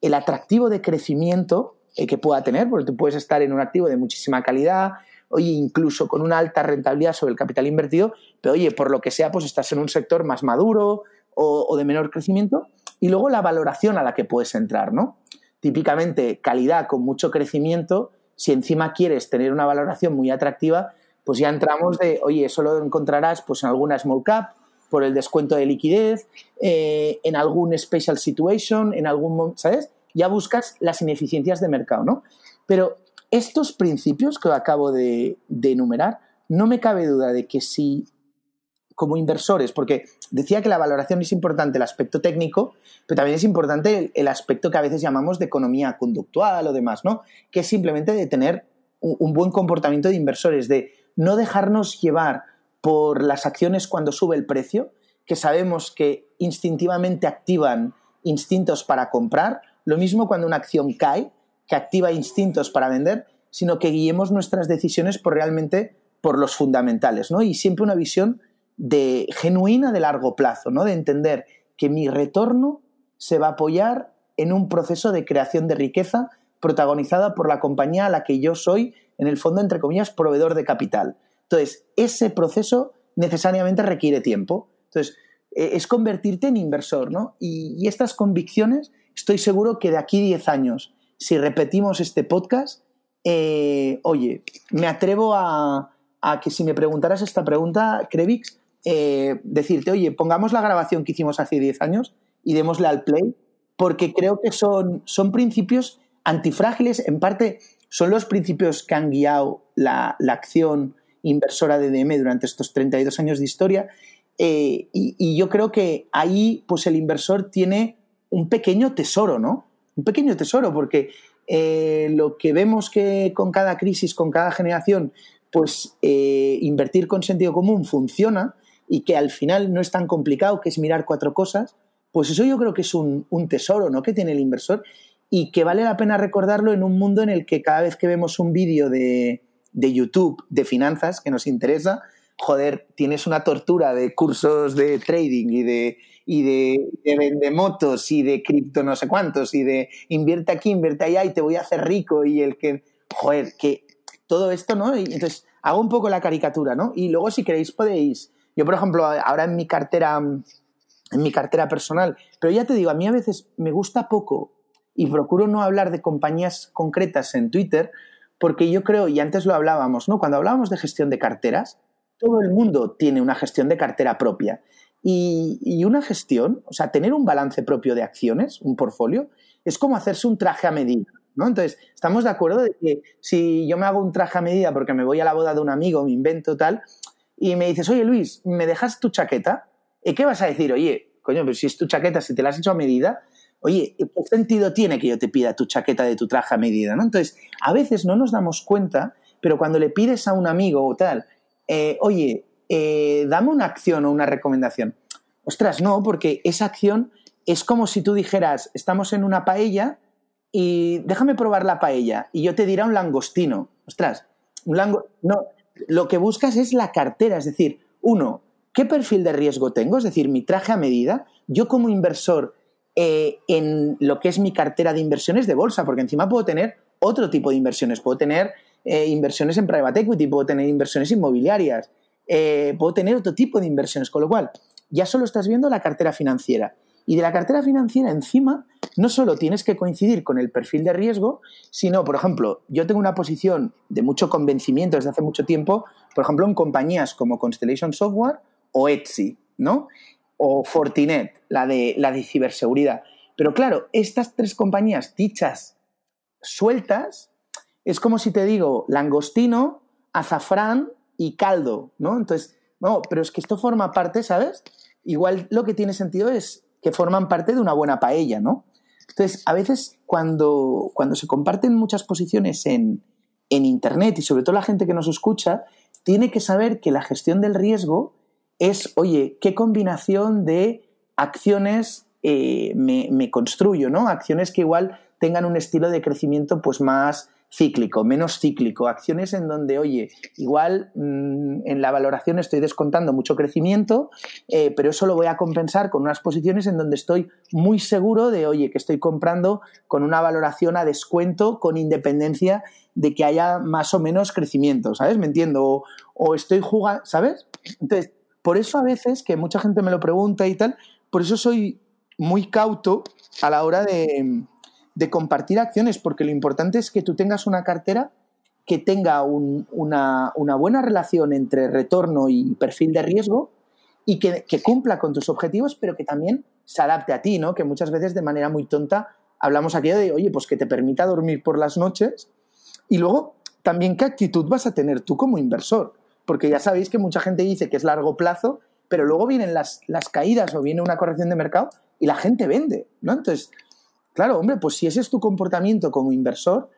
el atractivo de crecimiento eh, que pueda tener, porque tú puedes estar en un activo de muchísima calidad, oye, incluso con una alta rentabilidad sobre el capital invertido, pero oye, por lo que sea, pues estás en un sector más maduro o, de menor crecimiento, y luego la valoración a la que puedes entrar, ¿no? Típicamente, calidad con mucho crecimiento, si encima quieres tener una valoración muy atractiva, pues ya entramos de, oye, eso lo encontrarás pues en alguna small cap, por el descuento de liquidez, eh, en algún special situation, en algún, ¿sabes? Ya buscas las ineficiencias de mercado, ¿no? Pero estos principios que acabo de, enumerar, no me cabe duda de que si como inversores, porque decía que la valoración es importante el aspecto técnico, pero también es importante el, aspecto que a veces llamamos de economía conductual o demás, ¿no? Que es simplemente de tener un, buen comportamiento de inversores, de no dejarnos llevar por las acciones cuando sube el precio, que sabemos que instintivamente activan instintos para comprar, lo mismo cuando una acción cae, que activa instintos para vender, sino que guiemos nuestras decisiones por realmente por los fundamentales, ¿no? Y siempre una visión de genuina de largo plazo, ¿no? De entender que mi retorno se va a apoyar en un proceso de creación de riqueza protagonizada por la compañía a la que yo soy, en el fondo, entre comillas, proveedor de capital. Entonces, ese proceso necesariamente requiere tiempo. Entonces, eh, es convertirte en inversor, ¿no? Y, y estas convicciones, estoy seguro que de aquí 10 años si repetimos este podcast, eh, oye, me atrevo a, que si me preguntaras esta pregunta, Krevix, eh, decirte, oye, pongamos la grabación que hicimos hace 10 años y démosle al play, porque creo que son, son principios antifrágiles, en parte son los principios que han guiado la, acción inversora de DM durante estos 32 años de historia, eh, y, yo creo que ahí pues el inversor tiene un pequeño tesoro, ¿no? Un pequeño tesoro, porque eh, lo que vemos que con cada crisis, con cada generación, pues eh, invertir con sentido común funciona y que al final no es tan complicado, que es mirar cuatro cosas, pues eso yo creo que es un, tesoro ¿no? que tiene el inversor y que vale la pena recordarlo en un mundo en el que cada vez que vemos un vídeo de, de YouTube de finanzas que nos interesa, joder, tienes una tortura de cursos de trading y de, y de, de motos y de cripto no sé cuántos y de invierte aquí, invierte allá y te voy a hacer rico y el que, joder, que todo esto, ¿no? Entonces hago un poco la caricatura, ¿no? Y luego si queréis podéis, yo por ejemplo, ahora en mi cartera, en mi cartera personal, pero ya te digo, a mí a veces me gusta poco y procuro no hablar de compañías concretas en Twitter porque yo creo, y antes lo hablábamos, ¿no? Cuando hablábamos de gestión de carteras, todo el mundo tiene una gestión de cartera propia. Y, una gestión, o sea, tener un balance propio de acciones, un portfolio, es como hacerse un traje a medida. ¿no? Entonces, estamos de acuerdo de que si yo me hago un traje a medida porque me voy a la boda de un amigo, me invento tal, y me dices, oye Luis, ¿me dejas tu chaqueta? ¿Y qué vas a decir? Oye, coño, pero si es tu chaqueta, si te la has hecho a medida, oye, ¿qué sentido tiene que yo te pida tu chaqueta de tu traje a medida? ¿no? Entonces, a veces no nos damos cuenta, pero cuando le pides a un amigo o tal, eh, oye, eh, dame una acción o una recomendación. Ostras, no, porque esa acción es como si tú dijeras, estamos en una paella y déjame probar la paella y yo te dirá un langostino. Ostras, un lango no, lo que buscas es la cartera, es decir, uno, ¿qué perfil de riesgo tengo? Es decir, mi traje a medida. Yo como inversor eh, en lo que es mi cartera de inversiones de bolsa, porque encima puedo tener otro tipo de inversiones, puedo tener eh, inversiones en private equity, puedo tener inversiones inmobiliarias, eh, puedo tener otro tipo de inversiones, con lo cual ya solo estás viendo la cartera financiera. Y de la cartera financiera encima, no solo tienes que coincidir con el perfil de riesgo, sino, por ejemplo, yo tengo una posición de mucho convencimiento desde hace mucho tiempo, por ejemplo, en compañías como Constellation Software o Etsy, ¿no? O Fortinet, la de, la de ciberseguridad. Pero claro, estas tres compañías dichas sueltas, es como si te digo langostino, azafrán y caldo, ¿no? Entonces, no, pero es que esto forma parte, ¿sabes? Igual lo que tiene sentido es que forman parte de una buena paella, ¿no? Entonces, a veces cuando, cuando se comparten muchas posiciones en, en Internet y sobre todo la gente que nos escucha, tiene que saber que la gestión del riesgo es, oye, ¿qué combinación de acciones eh, me, me, construyo, ¿no? Acciones que igual tengan un estilo de crecimiento pues más cíclico, menos cíclico, acciones en donde, oye, igual mm, en la valoración estoy descontando mucho crecimiento, eh, pero eso lo voy a compensar con unas posiciones en donde estoy muy seguro de, oye, que estoy comprando con una valoración a descuento, con independencia de que haya más o menos crecimiento, ¿sabes? ¿Me entiendo? O, o estoy jugando, ¿sabes? Entonces, por eso a veces, que mucha gente me lo pregunta y tal, por eso soy muy cauto a la hora de de compartir acciones, porque lo importante es que tú tengas una cartera que tenga una, buena relación entre retorno y perfil de riesgo y que, cumpla con tus objetivos, pero que también se adapte a ti, ¿no? Que muchas veces de manera muy tonta hablamos aquí de, oye, pues que te permita dormir por las noches y luego también qué actitud vas a tener tú como inversor, porque ya sabéis que mucha gente dice que es largo plazo, pero luego vienen las, las caídas o viene una corrección de mercado y la gente vende, ¿no? Entonces, Claro, hombre, pues si ese es tu comportamiento como inversor,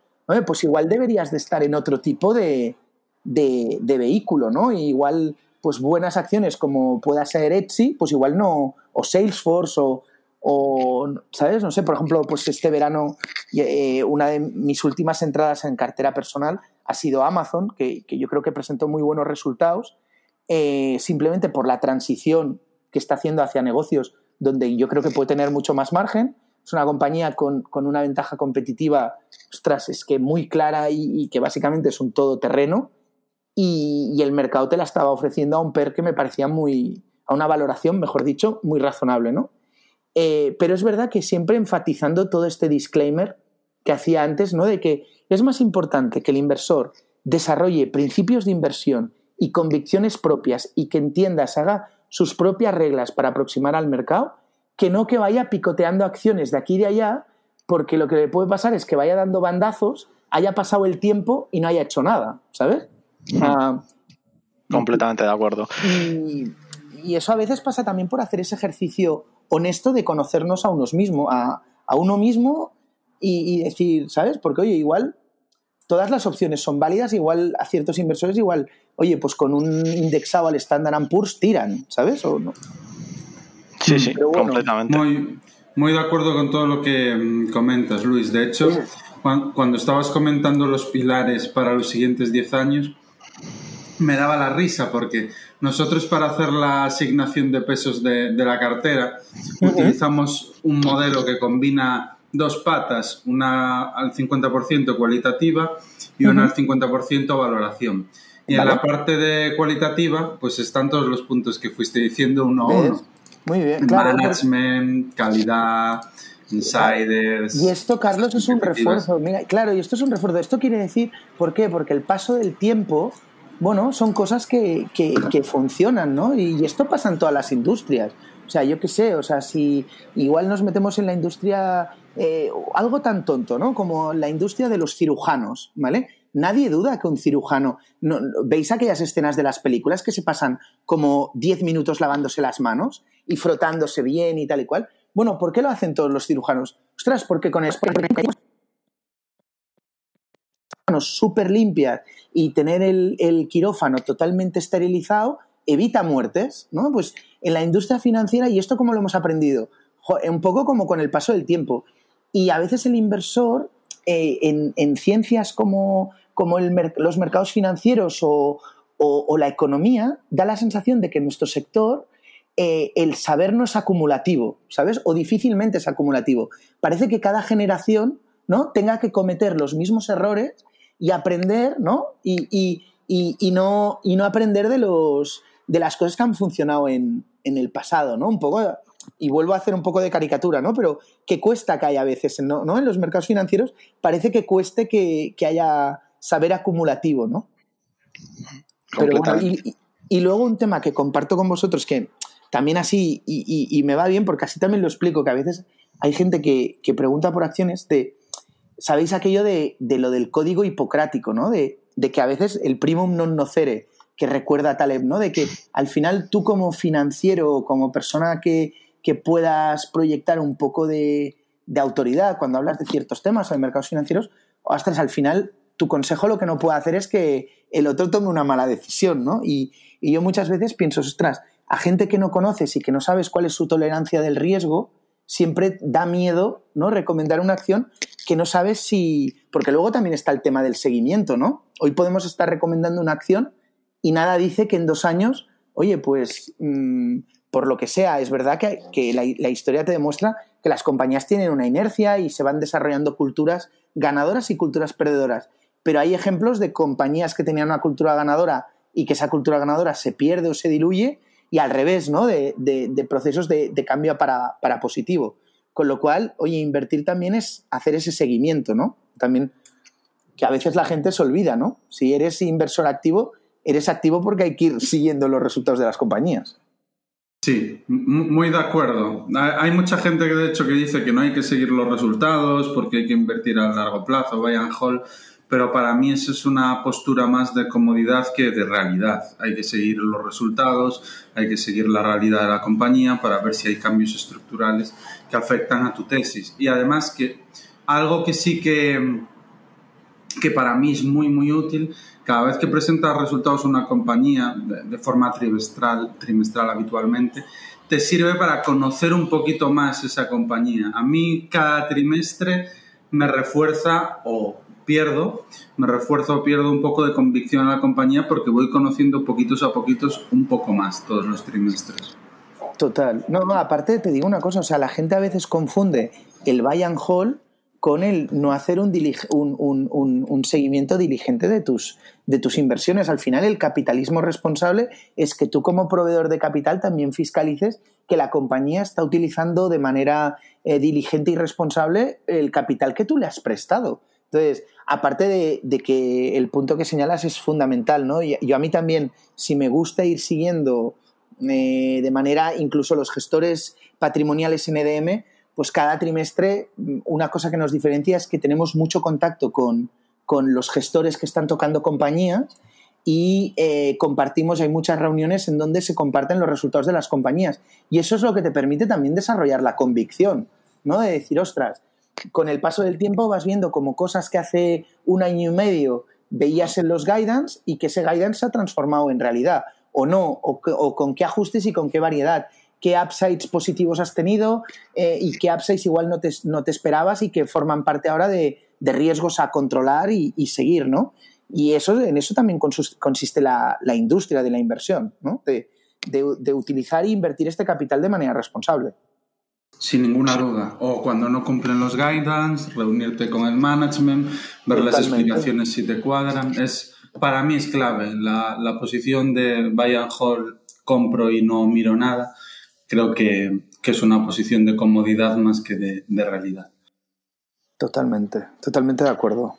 pues igual deberías de estar en otro tipo de, vehículo, ¿no? igual, pues buenas acciones como pueda ser Etsy, pues igual no, o Salesforce, o, ¿sabes? No sé, por ejemplo, pues este verano eh, una de mis últimas entradas en cartera personal ha sido Amazon, que, yo creo que presentó muy buenos resultados, eh, simplemente por la transición que está haciendo hacia negocios donde yo creo que puede tener mucho más margen es una compañía con, una ventaja competitiva, ostras, es que muy clara y, que básicamente es un todoterreno. Y, y el mercado te la estaba ofreciendo a un PER que me parecía muy, a una valoración, mejor dicho, muy razonable, ¿no? Eh, pero es verdad que siempre enfatizando todo este disclaimer que hacía antes, ¿no? De que es más importante que el inversor desarrolle principios de inversión y convicciones propias y que entienda, se haga sus propias reglas para aproximar al mercado, que no que vaya picoteando acciones de aquí y de allá, porque lo que le puede pasar es que vaya dando bandazos, haya pasado el tiempo y no haya hecho nada, ¿sabes? Completamente de acuerdo. Y, eso a veces pasa también por hacer ese ejercicio honesto de conocernos a unos mismos, a, uno mismo y, decir, ¿sabes? Porque, oye, igual todas las opciones son válidas, igual a ciertos inversores, igual, oye, pues con un indexado al Standard Poor's tiran, ¿sabes? O no. Sí, sí, completamente. Muy, muy de acuerdo con todo lo que mm, comentas, Luis. De hecho, cuando estabas comentando los pilares para los siguientes 10 años, me daba la risa porque nosotros para hacer la asignación de pesos de, la cartera utilizamos un modelo que combina dos patas, una al 50% cualitativa y una al 50% valoración. Y en la parte de cualitativa, pues están todos los puntos que fuiste diciendo uno a uno. Muy bien, claro. Management, calidad, insiders. Y esto, Carlos, es un refuerzo. Mira, claro, y esto es un refuerzo. Esto quiere decir, ¿por qué? Porque el paso del tiempo, bueno, son cosas que, que, funcionan, ¿no? Y esto pasa en todas las industrias. O sea, yo qué sé, o sea, si igual nos metemos en la industria, eh, algo tan tonto, ¿no? Como la industria de los cirujanos, ¿vale? Nadie duda que un cirujano. No, ¿Veis aquellas escenas de las películas que se pasan como 10 minutos lavándose las manos y frotándose bien y tal y cual? Bueno, ¿por qué lo hacen todos los cirujanos? Ostras, porque con manos súper limpias y tener el, quirófano totalmente esterilizado evita muertes, ¿no? Pues en la industria financiera, y esto como lo hemos aprendido, un poco como con el paso del tiempo. Y a veces el inversor eh, en, ciencias como como los mercados financieros o, la economía, da la sensación de que en nuestro sector eh, el saber no es acumulativo, ¿sabes? O difícilmente es acumulativo. Parece que cada generación ¿no? tenga que cometer los mismos errores y aprender, ¿no? Y, no, y no aprender de, los, de las cosas que han funcionado en, en el pasado, ¿no? Un poco y vuelvo a hacer un poco de caricatura, ¿no? Pero que cuesta que haya a veces, ¿no? En los mercados financieros parece que cueste que, que haya saber acumulativo, ¿no? Pero y, luego un tema que comparto con vosotros que también así, y, me va bien porque así también lo explico, que a veces hay gente que, pregunta por acciones de, ¿sabéis aquello de, lo del código hipocrático, ¿no? De, que a veces el primum non nocere, que recuerda a Taleb, ¿no? De que al final tú como financiero o como persona que, puedas proyectar un poco de, autoridad cuando hablas de ciertos temas o de mercados financieros, ostras, al final tu consejo lo que no puede hacer es que el otro tome una mala decisión, ¿no? Y, yo muchas veces pienso, ostras, a gente que no conoces y que no sabes cuál es su tolerancia del riesgo, siempre da miedo, ¿no? Recomendar una acción que no sabes si. Porque luego también está el tema del seguimiento, ¿no? Hoy podemos estar recomendando una acción y nada dice que en dos años, oye, pues mm, por lo que sea, es verdad que, la, la, historia te demuestra que las compañías tienen una inercia y se van desarrollando culturas ganadoras y culturas perdedoras. Pero hay ejemplos de compañías que tenían una cultura ganadora y que esa cultura ganadora se pierde o se diluye y al revés, ¿no? De, procesos de, cambio para, positivo. Con lo cual, oye, invertir también es hacer ese seguimiento, ¿no? También que a veces la gente se olvida, ¿no? Si eres inversor activo, eres activo porque hay que ir siguiendo los resultados de las compañías. Sí, muy de acuerdo. Hay mucha gente que de hecho que dice que no hay que seguir los resultados porque hay que invertir a largo plazo, vayan Hall pero para mí eso es una postura más de comodidad que de realidad. Hay que seguir los resultados, hay que seguir la realidad de la compañía para ver si hay cambios estructurales que afectan a tu tesis. Y además que algo que sí que, que para mí es muy, muy útil, cada vez que presenta resultados una compañía de, forma trimestral, trimestral habitualmente, te sirve para conocer un poquito más esa compañía. A mí cada trimestre me refuerza o pierdo, me refuerzo pierdo un poco de convicción a la compañía porque voy conociendo poquitos a poquitos un poco más todos los trimestres. Total. No, no, aparte te digo una cosa, o sea, la gente a veces confunde el buy and hold con el no hacer un, seguimiento diligente de tus, de tus inversiones. Al final, el capitalismo responsable es que tú como proveedor de capital también fiscalices que la compañía está utilizando de manera eh, diligente y responsable el capital que tú le has prestado. Entonces, aparte de, que el punto que señalas es fundamental, ¿no? Yo a mí también, si me gusta ir siguiendo eh, de manera, incluso los gestores patrimoniales en EDM, pues cada trimestre una cosa que nos diferencia es que tenemos mucho contacto con, los gestores que están tocando compañías y eh, compartimos, hay muchas reuniones en donde se comparten los resultados de las compañías. Y eso es lo que te permite también desarrollar la convicción, ¿no? De decir, ostras, con el paso del tiempo vas viendo como cosas que hace un año y medio veías en los guidance y que ese guidance se ha transformado en realidad, o no, o, con qué ajustes y con qué variedad, qué upsides positivos has tenido eh, y qué upsides igual no te, no te, esperabas y que forman parte ahora de, riesgos a controlar y, seguir, ¿no? Y eso, en eso también consiste la, industria de la inversión, ¿no? de utilizar e invertir este capital de manera responsable. Sin ninguna duda. O cuando no cumplen los guidance, reunirte con el management, ver las explicaciones si te cuadran. Es, para mí es clave. La, la posición de buy and hold, compro y no miro nada, creo que, que es una posición de comodidad más que de, de realidad. Totalmente, totalmente de acuerdo.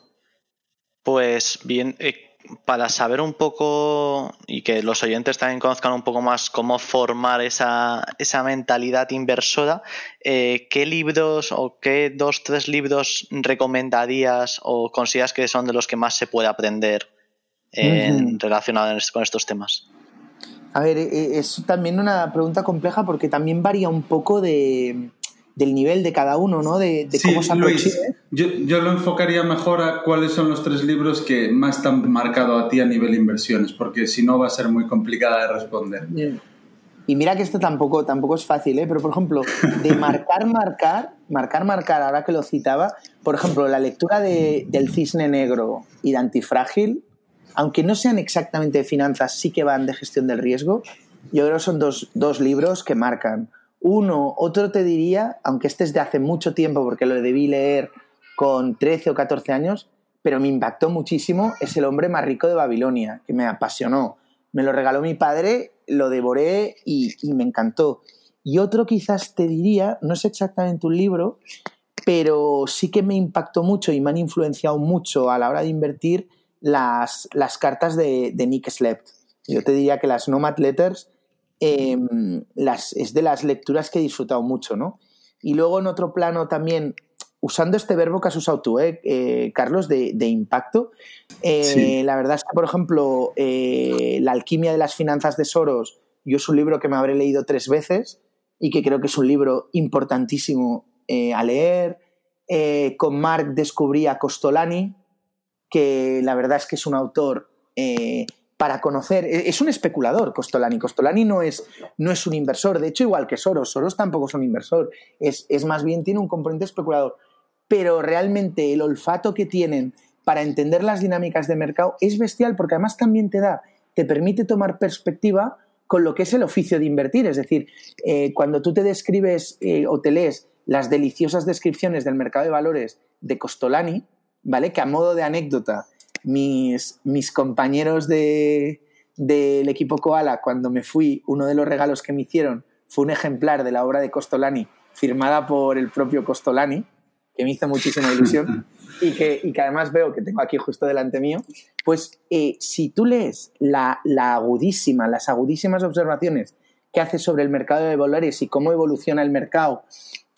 Pues bien, eh, para saber un poco y que los oyentes también conozcan un poco más cómo formar esa, esa mentalidad inversora, eh, ¿qué libros o qué dos, tres libros recomendarías o consideras que son de los que más se puede aprender relacionados con estos temas? A ver, eh, es también una pregunta compleja porque también varía un poco de, del nivel de cada uno, ¿no? De, cómo se Luis, yo, yo, lo enfocaría mejor a cuáles son los tres libros que más te han marcado a ti a nivel inversiones, porque si no va a ser muy complicada de responder. Y mira que esto tampoco, tampoco es fácil, ¿eh? Pero, por ejemplo, de marcar, marcar, marcar, marcar, ahora que lo citaba, por ejemplo, la lectura de, del Cisne Negro y de Antifrágil, aunque no sean exactamente de finanzas, sí que van de gestión del riesgo, yo creo que son dos, dos libros que marcan. Uno, otro te diría, aunque este es de hace mucho tiempo porque lo debí leer con 13 o 14 años, pero me impactó muchísimo, es El hombre más rico de Babilonia, que me apasionó. Me lo regaló mi padre, lo devoré y, me encantó. Y otro quizás te diría, no es exactamente un libro, pero sí que me impactó mucho y me han influenciado mucho a la hora de invertir las, las cartas de, de Nick Slept. Yo te diría que las Nomad Letters Em, las, es de las lecturas que he disfrutado mucho, ¿no? Y luego en otro plano también, usando este verbo que has usado tú, ¿eh? eh Carlos, de, impacto, eh, la verdad es que, por ejemplo, eh, La alquimia de las finanzas de Soros, yo es un libro que me habré leído tres veces y que creo que es un libro importantísimo a leer. con Mark descubrí a Costolani, que la verdad es que es un autor para conocer. e, Es un especulador, Costolani. Costolani no es, no es un inversor. De hecho, igual que Soros. Soros tampoco es un inversor. Es, es más bien, tiene un componente especulador. Pero realmente el olfato que tienen para entender las dinámicas de mercado es bestial porque además también te da, te permite tomar perspectiva con lo que es el oficio de invertir. Es decir, eh, cuando tú te describes eh, o te lees las deliciosas descripciones del mercado de valores de Costolani, ¿vale? Que a modo de anécdota, mis, mis compañeros de, del equipo Koala, cuando me fui, uno de los regalos que me hicieron fue un ejemplar de la obra de Costolani, firmada por el propio Costolani, que me hizo muchísima ilusión y que, y que además veo que tengo aquí justo delante mío, pues eh, si tú lees la, la agudísima, las agudísimas observaciones que hace sobre el mercado de valores y cómo evoluciona el mercado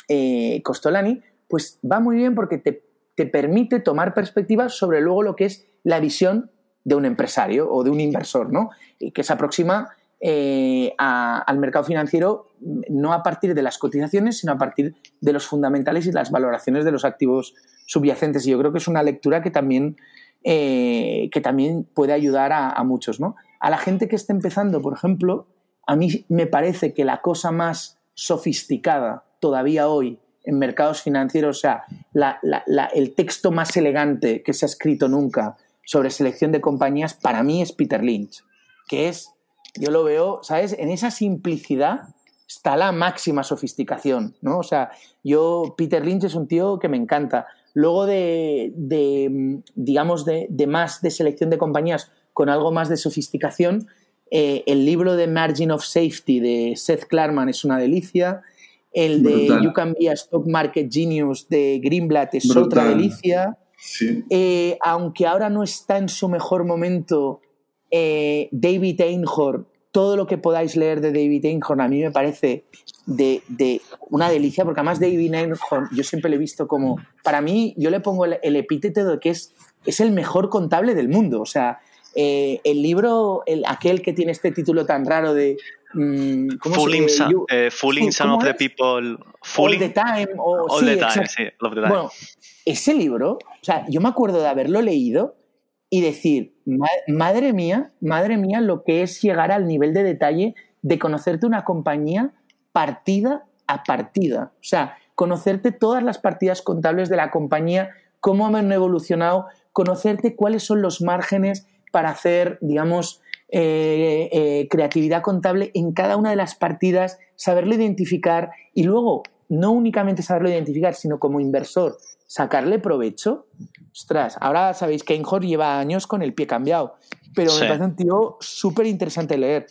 eh, Costolani, pues va muy bien porque te, te permite tomar perspectiva sobre luego lo que es la visión de un empresario o de un inversor, ¿no? Que se aproxima eh, al mercado financiero no a partir de las cotizaciones, sino a partir de los fundamentales y las valoraciones de los activos subyacentes. Y yo creo que es una lectura que también, eh, que también puede ayudar a, muchos, ¿no? A la gente que está empezando, por ejemplo, a mí me parece que la cosa más sofisticada todavía hoy en mercados financieros, o sea, el texto más elegante que se ha escrito nunca sobre selección de compañías, para mí es Peter Lynch, que es, yo lo veo, ¿sabes? En esa simplicidad está la máxima sofisticación, ¿no? O sea, yo, Peter Lynch es un tío que me encanta. Luego de, de, digamos, de, de más de selección de compañías con algo más de sofisticación, eh, el libro de Margin of Safety de Seth Klarman es una delicia. El de Brutal. You Can Be a Stock Market Genius de Greenblatt es Brutal. otra delicia. Eh, aunque ahora no está en su mejor momento, eh, David Einhorn, todo lo que podáis leer de David Einhorn a mí me parece de, una delicia, porque además David Einhorn yo siempre le he visto como, para mí yo le pongo el, epíteto de que es, el mejor contable del mundo, o sea, eh, el libro, el, aquel que tiene este título tan raro de... mm, ¿cómo se- Fooling, some, You- eh, fooling sí, some ¿cómo of the people. All Fooling the time, o, all sí, the time, sí, all the time. Bueno, ese libro, o sea, yo me acuerdo de haberlo leído y decir, "Ma- madre mía, madre mía, lo que es llegar al nivel de detalle de conocerte una compañía partida a partida. O sea, conocerte todas las partidas contables de la compañía, cómo han evolucionado, conocerte cuáles son los márgenes para hacer, digamos, eh, eh, creatividad contable en cada una de las partidas, saberlo identificar y luego no únicamente saberlo identificar, sino como inversor, sacarle provecho. Ostras, ahora sabéis que Einhorn lleva años con el pie cambiado, pero Sí. me parece un tío súper interesante leer.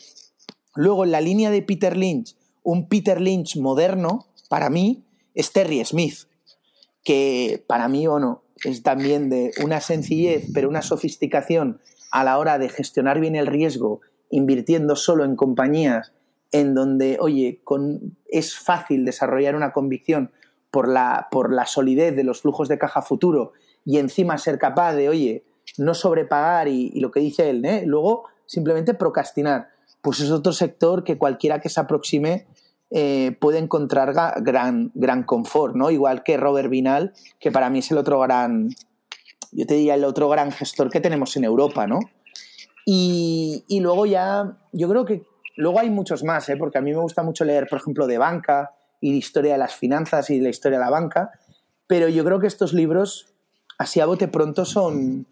Luego, en la línea de Peter Lynch, un Peter Lynch moderno, para mí, es Terry Smith, que para mí, o no, es también de una sencillez, pero una sofisticación a la hora de gestionar bien el riesgo, invirtiendo solo en compañías en donde, oye, con, es fácil desarrollar una convicción por la, por la solidez de los flujos de caja futuro y encima ser capaz de, oye, no sobrepagar y, lo que dice él, ¿eh? luego simplemente procrastinar. Pues es otro sector que cualquiera que se aproxime eh, puede encontrar gran, gran confort, ¿no? Igual que Robert Vinal, que para mí es el otro gran, yo te diría el otro gran gestor que tenemos en Europa, ¿no? Y, y luego ya, yo creo que luego hay muchos más, ¿eh? porque a mí me gusta mucho leer, por ejemplo, de banca y de historia de las finanzas y de la historia de la banca, pero yo creo que estos libros, así a bote pronto, son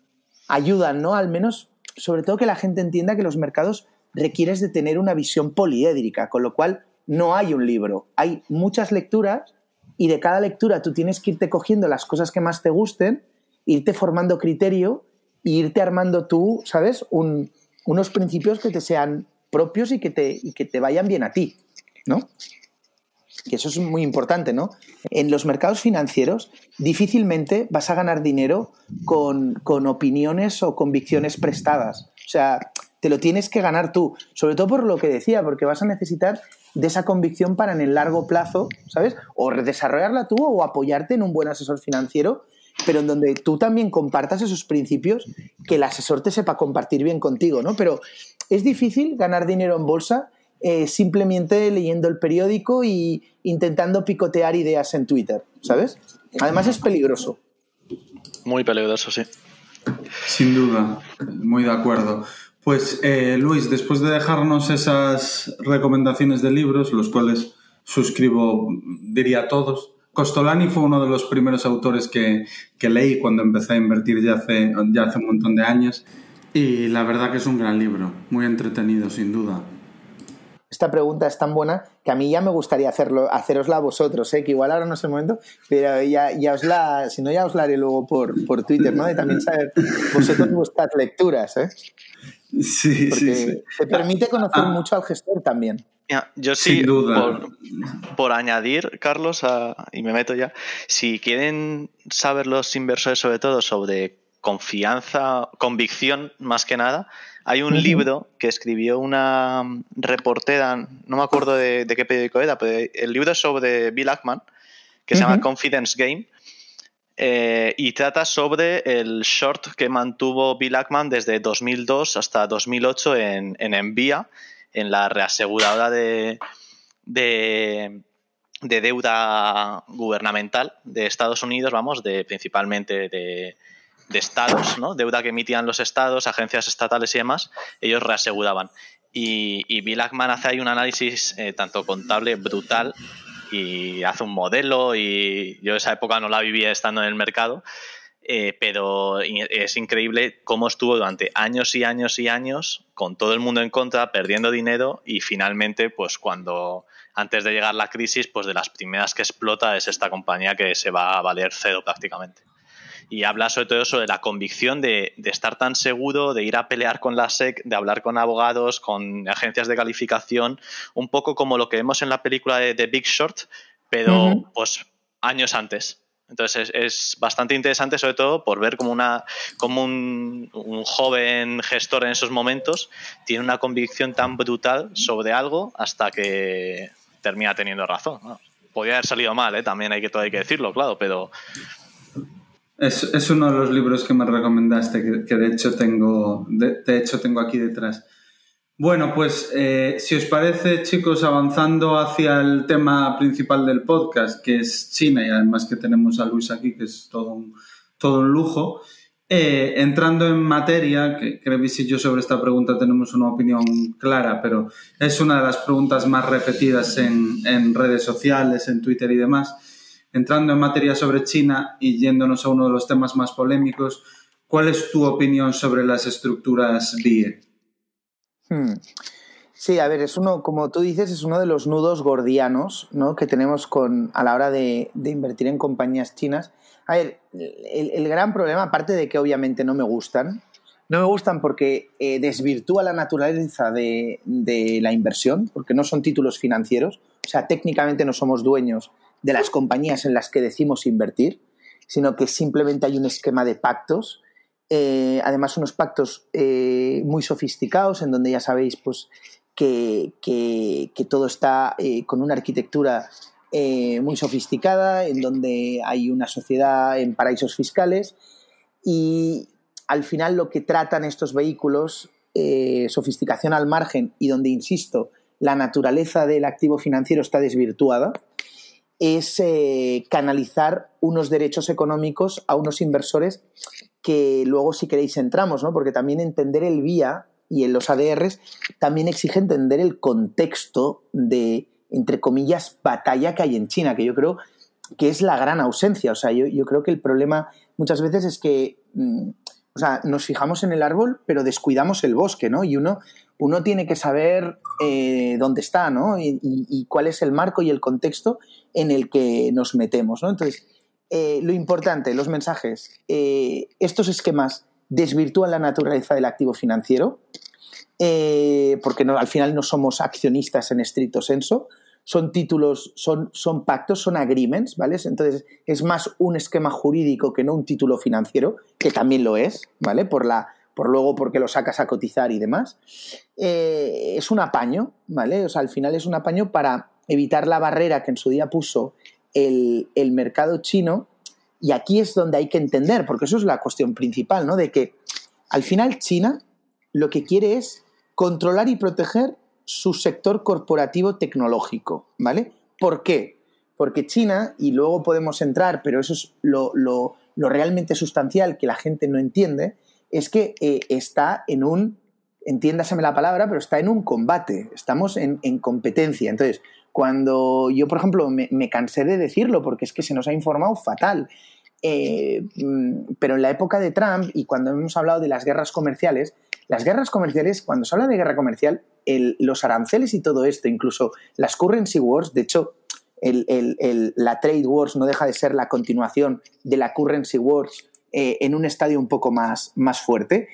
ayudan, ¿no? Al menos, sobre todo que la gente entienda que los mercados requieres de tener una visión poliédrica, con lo cual no hay un libro, hay muchas lecturas y de cada lectura tú tienes que irte cogiendo las cosas que más te gusten, irte formando criterio e irte armando tú, ¿sabes? Un- unos principios que te sean propios y que te, y que te vayan bien a ti, ¿no? Que eso es muy importante, ¿no? En los mercados financieros difícilmente vas a ganar dinero con, con opiniones o convicciones prestadas. O sea, te lo tienes que ganar tú, sobre todo por lo que decía, porque vas a necesitar de esa convicción para en el largo plazo, ¿sabes? O desarrollarla tú o apoyarte en un buen asesor financiero, pero en donde tú también compartas esos principios que el asesor te sepa compartir bien contigo, ¿no? Pero es difícil ganar dinero en bolsa eh, simplemente leyendo el periódico y intentando picotear ideas en Twitter, ¿sabes? Además es peligroso. Muy peligroso, sí. Sin duda, muy de acuerdo. Pues eh, Luis, después de dejarnos esas recomendaciones de libros, los cuales suscribo, diría todos, Costolani fue uno de los primeros autores que, que leí cuando empecé a invertir ya hace, ya hace un montón de años y la verdad que es un gran libro, muy entretenido sin duda esta pregunta es tan buena que a mí ya me gustaría hacerlo, hacerosla a vosotros, ¿eh? que igual ahora no es el momento, pero ya, ya os la, si no ya os la haré luego por, por Twitter, ¿no? De también saber vosotros vuestras lecturas, ¿eh? Sí, sí, sí. Te permite conocer ah. mucho al gestor también. Yo sí, Por, por, añadir, Carlos, y me meto ya, si quieren saber los inversores sobre todo sobre confianza, convicción más que nada, hay un libro que escribió una reportera, no me acuerdo de, qué periódico era, pero el libro es sobre Bill Ackman, que se llama Confidence Game, eh, y trata sobre el short que mantuvo Bill Ackman desde 2002 hasta 2008 en, en Envía, en la reaseguradora de, de, de, deuda gubernamental de Estados Unidos, vamos, de principalmente de, de estados, ¿no? deuda que emitían los estados, agencias estatales y demás, ellos reaseguraban. Y, y Bill Ackman hace ahí un análisis eh, tanto contable brutal y hace un modelo y yo esa época no la vivía estando en el mercado, eh, pero es increíble cómo estuvo durante años y años y años con todo el mundo en contra, perdiendo dinero y finalmente, pues cuando antes de llegar la crisis, pues de las primeras que explota es esta compañía que se va a valer cero prácticamente y habla sobre todo de la convicción de, estar tan seguro, de ir a pelear con la SEC, de hablar con abogados, con agencias de calificación, un poco como lo que vemos en la película de, The Big Short, pero pues años antes. Entonces es, bastante interesante, sobre todo por ver como, una, como un, joven gestor en esos momentos tiene una convicción tan brutal sobre algo hasta que termina teniendo razón. Podría haber salido mal, ¿eh? también hay que, todo hay que decirlo, claro, pero, es, es, uno de los libros que me recomendaste, que, de, hecho tengo, de, hecho tengo aquí detrás. Bueno, pues eh, si os parece, chicos, avanzando hacia el tema principal del podcast, que es China, y además que tenemos a Luis aquí, que es todo un, todo un lujo, eh, entrando en materia, que creo que si yo sobre esta pregunta tenemos una opinión clara, pero es una de las preguntas más repetidas en, en redes sociales, en Twitter y demás entrando en materia sobre China y yéndonos a uno de los temas más polémicos, ¿cuál es tu opinión sobre las estructuras BIE? Hmm. Sí, a ver, es uno, como tú dices, es uno de los nudos gordianos ¿no? que tenemos con, a la hora de, invertir en compañías chinas. A ver, el, gran problema, aparte de que obviamente no me gustan, no me gustan porque eh, desvirtúa la naturaleza de, de, la inversión, porque no son títulos financieros, o sea, técnicamente no somos dueños de las compañías en las que decimos invertir, sino que simplemente hay un esquema de pactos. Eh, además, unos pactos eh, muy sofisticados, en donde ya sabéis pues, que, todo está eh, con una arquitectura muy sofisticada, en donde hay una sociedad en paraísos fiscales. Y al final lo que tratan estos vehículos, sofisticación al margen y donde, insisto, la naturaleza del activo financiero está desvirtuada, es canalizar unos derechos económicos a unos inversores que luego si queréis entramos, ¿no? Porque también entender el vía y en los ADRs también exige entender el contexto de, entre comillas, batalla que hay en China, que yo creo que es la gran ausencia. O sea, yo, yo creo que el problema muchas veces es que mm, o sea, nos fijamos en el árbol, pero descuidamos el bosque, ¿no? Y uno, uno tiene que saber eh, dónde está, ¿no? Y, cuál es el marco y el contexto en el que nos metemos, ¿no? Entonces, eh, lo importante, los mensajes, eh, estos esquemas desvirtúan la naturaleza del activo financiero, porque no, al final no somos accionistas en estricto senso, son títulos, son, son pactos, son agreements, ¿vale? Entonces es más un esquema jurídico que no un título financiero, que también lo es, ¿vale? Por la, por luego porque lo sacas a cotizar y demás. Eh, es un apaño, ¿vale? O sea, al final es un apaño para evitar la barrera que en su día puso el, mercado chino. Y aquí es donde hay que entender, porque eso es la cuestión principal, ¿no? De que al final China lo que quiere es controlar y proteger su sector corporativo tecnológico, ¿vale? ¿Por qué? Porque China, y luego podemos entrar, pero eso es lo, realmente sustancial que la gente no entiende, es que eh, está en un entiéndaseme la palabra, pero está en un combate, estamos en, competencia. Entonces, cuando yo, por ejemplo, me, cansé de decirlo porque es que se nos ha informado fatal, eh, mm, pero en la época de Trump y cuando hemos hablado de las guerras comerciales, las guerras comerciales, cuando se habla de guerra comercial, los aranceles y todo esto, incluso las currency wars, de hecho, la trade wars no deja de ser la continuación de la currency wars eh, en un estadio un poco más, más fuerte.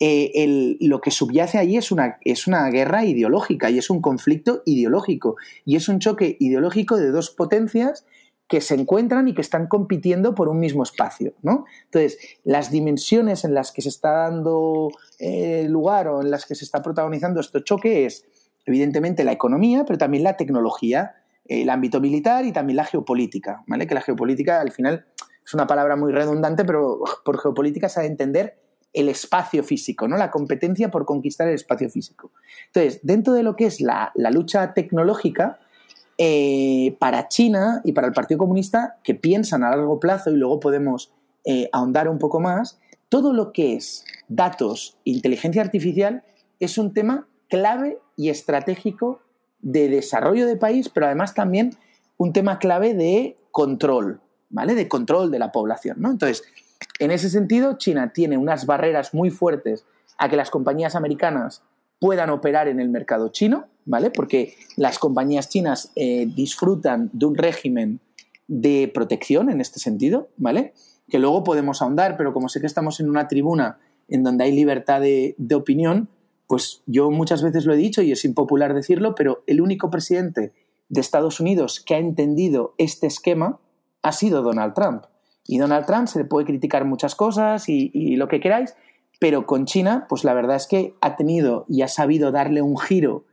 Eh, lo que subyace allí es una, es una guerra ideológica y es un conflicto ideológico y es un choque ideológico de dos potencias que se encuentran y que están compitiendo por un mismo espacio. ¿no? Entonces, las dimensiones en las que se está dando eh, lugar o en las que se está protagonizando este choque es, evidentemente, la economía, pero también la tecnología, el ámbito militar y también la geopolítica. ¿vale? Que la geopolítica, al final, es una palabra muy redundante, pero por geopolítica se ha de entender el espacio físico, ¿no? La competencia por conquistar el espacio físico. Entonces, dentro de lo que es la, lucha tecnológica, eh, para China y para el Partido Comunista, que piensan a largo plazo, y luego podemos eh, ahondar un poco más, todo lo que es datos, inteligencia artificial, es un tema clave y estratégico de desarrollo de país, pero además también un tema clave de control, ¿vale? De control de la población, ¿no? Entonces, en ese sentido, China tiene unas barreras muy fuertes a que las compañías americanas puedan operar en el mercado chino, ¿vale? Porque las compañías chinas eh, disfrutan de un régimen de protección en este sentido, ¿vale? Que luego podemos ahondar, pero como sé que estamos en una tribuna en donde hay libertad de, de opinión, pues yo muchas veces lo he dicho y es impopular decirlo, pero el único presidente de Estados Unidos que ha entendido este esquema ha sido Donald Trump. Y Donald Trump se le puede criticar muchas cosas y, lo que queráis, pero con China, pues la verdad es que ha tenido y ha sabido darle un giro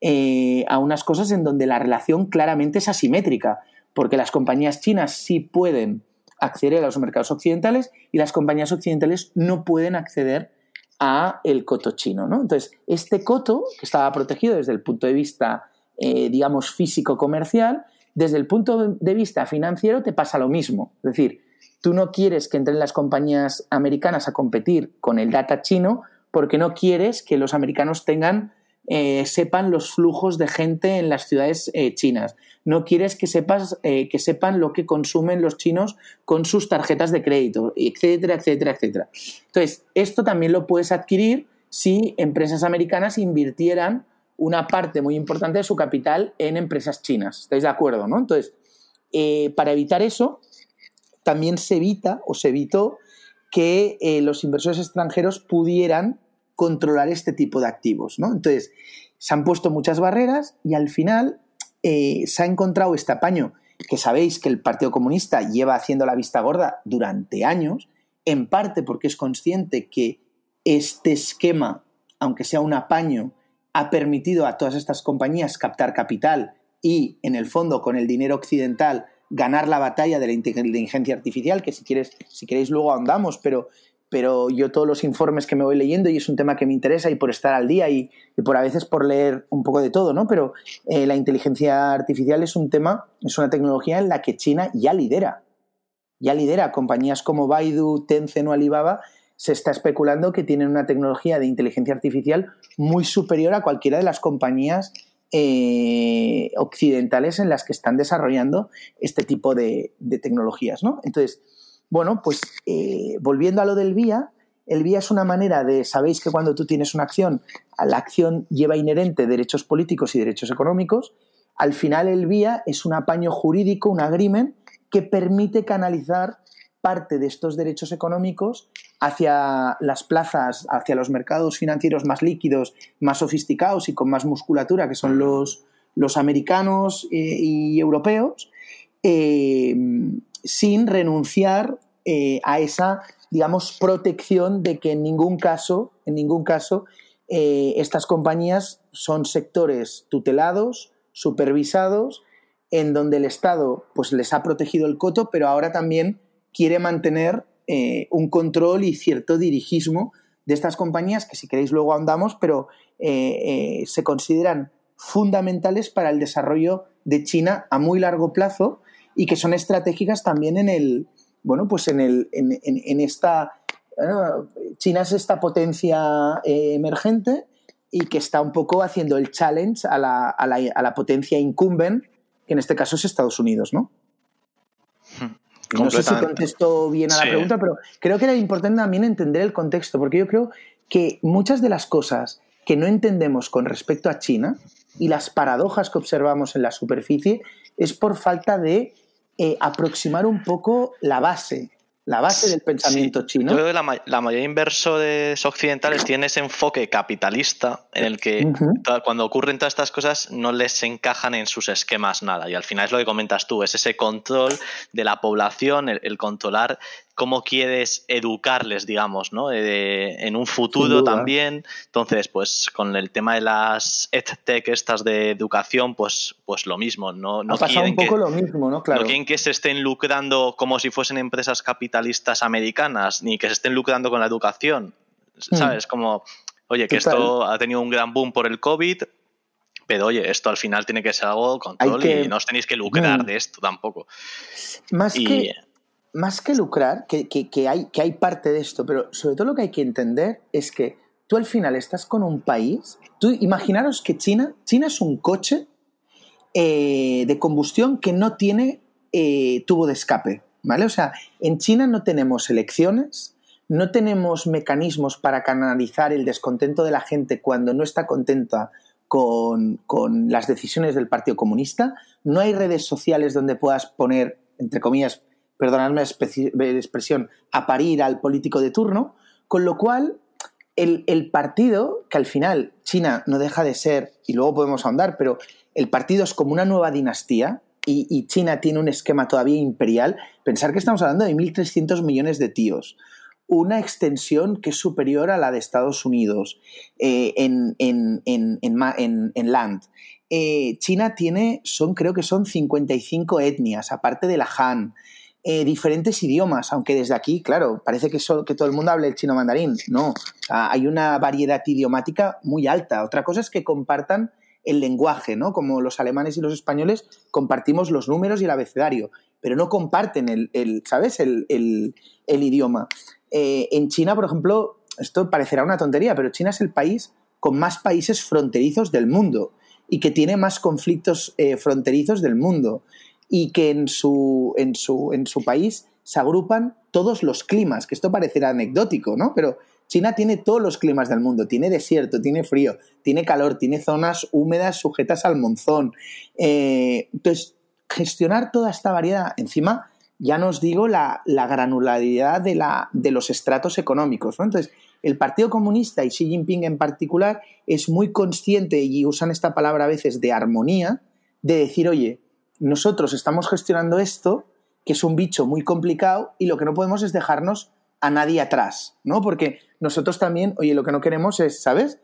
eh, a unas cosas en donde la relación claramente es asimétrica, porque las compañías chinas sí pueden acceder a los mercados occidentales y las compañías occidentales no pueden acceder a el coto chino, ¿no? Entonces, este coto, que estaba protegido desde el punto de vista, eh, digamos, físico-comercial, desde el punto de vista financiero te pasa lo mismo. Es decir, Tú no quieres que entren las compañías americanas a competir con el data chino porque no quieres que los americanos tengan eh, sepan los flujos de gente en las ciudades eh, chinas. No quieres que sepas eh, que sepan lo que consumen los chinos con sus tarjetas de crédito, etcétera, etcétera, etcétera. Entonces, esto también lo puedes adquirir si empresas americanas invirtieran una parte muy importante de su capital en empresas chinas. ¿Estáis de acuerdo? ¿no? Entonces, para evitar eso, también se evita o se evitó que eh, los inversores extranjeros pudieran controlar este tipo de activos. ¿no? Entonces, se han puesto muchas barreras y al final eh, se ha encontrado este apaño que sabéis que el Partido Comunista lleva haciendo la vista gorda durante años, en parte porque es consciente que este esquema, aunque sea un apaño, ha permitido a todas estas compañías captar capital y, en el fondo, con el dinero occidental, ganar la batalla de la inteligencia artificial, que si, quieres, si queréis luego andamos, pero, pero yo todos los informes que me voy leyendo y es un tema que me interesa y por estar al día y, por a veces por leer un poco de todo, ¿no? Pero eh, la inteligencia artificial es un tema, es una tecnología en la que China ya lidera. Ya lidera. Compañías como Baidu, Tencent o Alibaba se está especulando que tienen una tecnología de inteligencia artificial muy superior a cualquiera de las compañías eh, occidentales en las que están desarrollando este tipo de, tecnologías, ¿no? Entonces, bueno, pues eh, volviendo a lo del vía, el vía es una manera de, sabéis que cuando tú tienes una acción, la acción lleva inherente derechos políticos y derechos económicos, al final el vía es un apaño jurídico, un agreement, que permite canalizar parte de estos derechos económicos hacia las plazas, hacia los mercados financieros más líquidos, más sofisticados y con más musculatura, que son los, los americanos eh, y europeos, eh, sin renunciar eh, a esa, digamos, protección de que en ningún caso, en ningún caso, estas compañías son sectores tutelados, supervisados, en donde el Estado pues, les ha protegido el coto, pero ahora también quiere mantener eh, un control y cierto dirigismo de estas compañías que si queréis luego andamos, pero eh, eh, se consideran fundamentales para el desarrollo de China a muy largo plazo y que son estratégicas también en el, bueno, pues en, el, en, esta, China es esta potencia emergente y que está un poco haciendo el challenge a la, a la, a la potencia incumbent, que en este caso es Estados Unidos, ¿no? No sé si contesto bien a la pregunta, pero creo que era importante también entender el contexto, porque yo creo que muchas de las cosas que no entendemos con respecto a China y las paradojas que observamos en la superficie es por falta de eh, aproximar un poco la base la base del pensamiento chino. Yo creo que la, mayoría de inversores occidentales tienen ese enfoque capitalista en el que cuando ocurren todas estas cosas no les encajan en sus esquemas nada. Y al final es lo que comentas tú, es ese control de la población, el controlar cómo quieres educarles, digamos, ¿no? Eh, en un futuro también. Entonces, pues con el tema de las EdTech estas de educación, pues, pues lo mismo. No, no ha pasado un poco que, lo mismo, ¿no? Claro. No quieren que se estén lucrando como si fuesen empresas capitalistas americanas, ni que se estén lucrando con la educación. Hmm. ¿Sabes? Como, oye, que esto ha tenido un gran boom por el COVID, pero oye, esto al final tiene que ser algo control y no os tenéis que lucrar hmm. de esto tampoco. Más que más que lucrar, que, hay, que hay parte de esto, pero sobre todo lo que hay que entender es que tú al final estás con un país, tú imaginaros que China, China es un coche eh, de combustión que no tiene eh, tubo de escape, ¿vale? O sea, en China no tenemos elecciones, no tenemos mecanismos para canalizar el descontento de la gente cuando no está contenta con, con las decisiones del Partido Comunista, no hay redes sociales donde puedas poner, entre comillas, perdonadme la expresión, a parir al político de turno, con lo cual el, partido, que al final China no deja de ser, y luego podemos ahondar, pero el partido es como una nueva dinastía y, China tiene un esquema todavía imperial, pensar que estamos hablando de 1.300 millones de tíos, una extensión que es superior a la de Estados Unidos eh, en, en, land. Eh, China tiene, son, creo que son 55 etnias, aparte de la Han. Eh, diferentes idiomas, aunque desde aquí, claro, parece que, que todo el mundo hable el chino mandarín. No, hay una variedad idiomática muy alta. Otra cosa es que compartan el lenguaje, ¿no? Como los alemanes y los españoles compartimos los números y el abecedario, pero no comparten el, ¿sabes? El, idioma. Eh, en China, por ejemplo, esto parecerá una tontería, pero China es el país con más países fronterizos del mundo y que tiene más conflictos eh, fronterizos del mundo y que en su, en su, en su país se agrupan todos los climas, que esto parecerá anecdótico, ¿no? Pero China tiene todos los climas del mundo, tiene desierto, tiene frío, tiene calor, tiene zonas húmedas sujetas al monzón. Eh, entonces, gestionar toda esta variedad, encima, ya nos digo la, la granularidad de, la, de los estratos económicos. Entonces, el Partido Comunista y Xi Jinping en particular es muy consciente y usan esta palabra a veces de armonía, de decir, oye, nosotros estamos gestionando esto, que es un bicho muy complicado, y lo que no podemos es dejarnos a nadie atrás, ¿no? Porque nosotros también, oye, lo que no queremos es, ¿sabes?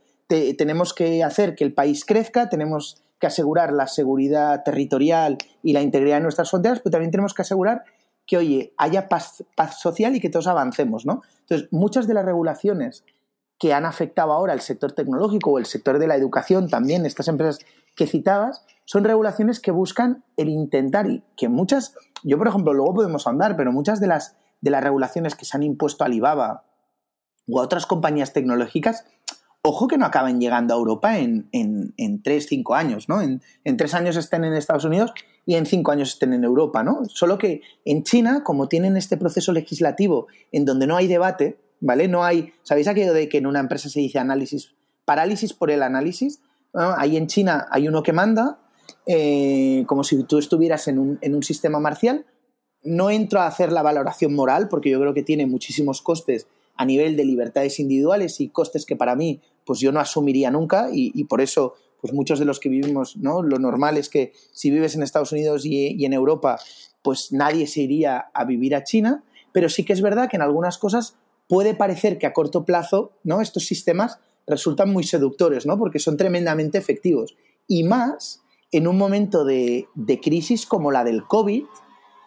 tenemos que hacer que el país crezca, tenemos que asegurar la seguridad territorial y la integridad de nuestras fronteras, pero también tenemos que asegurar que, oye, haya paz, paz social y que todos avancemos, ¿no? Entonces, muchas de las regulaciones que han afectado ahora el sector tecnológico o el sector de la educación también, estas empresas que citabas, son regulaciones que buscan el intentar y que muchas, yo por ejemplo, luego podemos andar, pero muchas de las, de las regulaciones que se han impuesto a Alibaba o a otras compañías tecnológicas, ojo que no acaben llegando a Europa en, en, en tres, cinco años, ¿no? En, en, tres años estén en Estados Unidos y en cinco años estén en Europa, ¿no? Solo que en China, como tienen este proceso legislativo en donde no hay debate, ¿vale? No hay, ¿sabéis aquello de que en una empresa se dice análisis, parálisis por el análisis? Ahí en China hay uno que manda, eh, como si tú estuvieras en un, en un sistema marcial. No entro a hacer la valoración moral porque yo creo que tiene muchísimos costes a nivel de libertades individuales y costes que para mí pues yo no asumiría nunca y, por eso pues muchos de los que vivimos, ¿no? Lo normal es que si vives en Estados Unidos y, y, en Europa, pues nadie se iría a vivir a China, pero sí que es verdad que en algunas cosas puede parecer que a corto plazo, ¿no? Estos sistemas resultan muy seductores, ¿no? Porque son tremendamente efectivos. Y más en un momento de, crisis como la del COVID,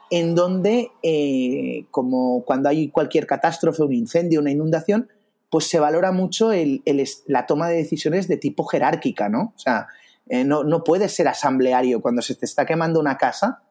en donde, eh, como cuando hay cualquier catástrofe, un incendio, una inundación, pues se valora mucho la toma de decisiones de tipo jerárquica, ¿no? O sea, eh, no, no puedes ser asambleario cuando se te está quemando una casa,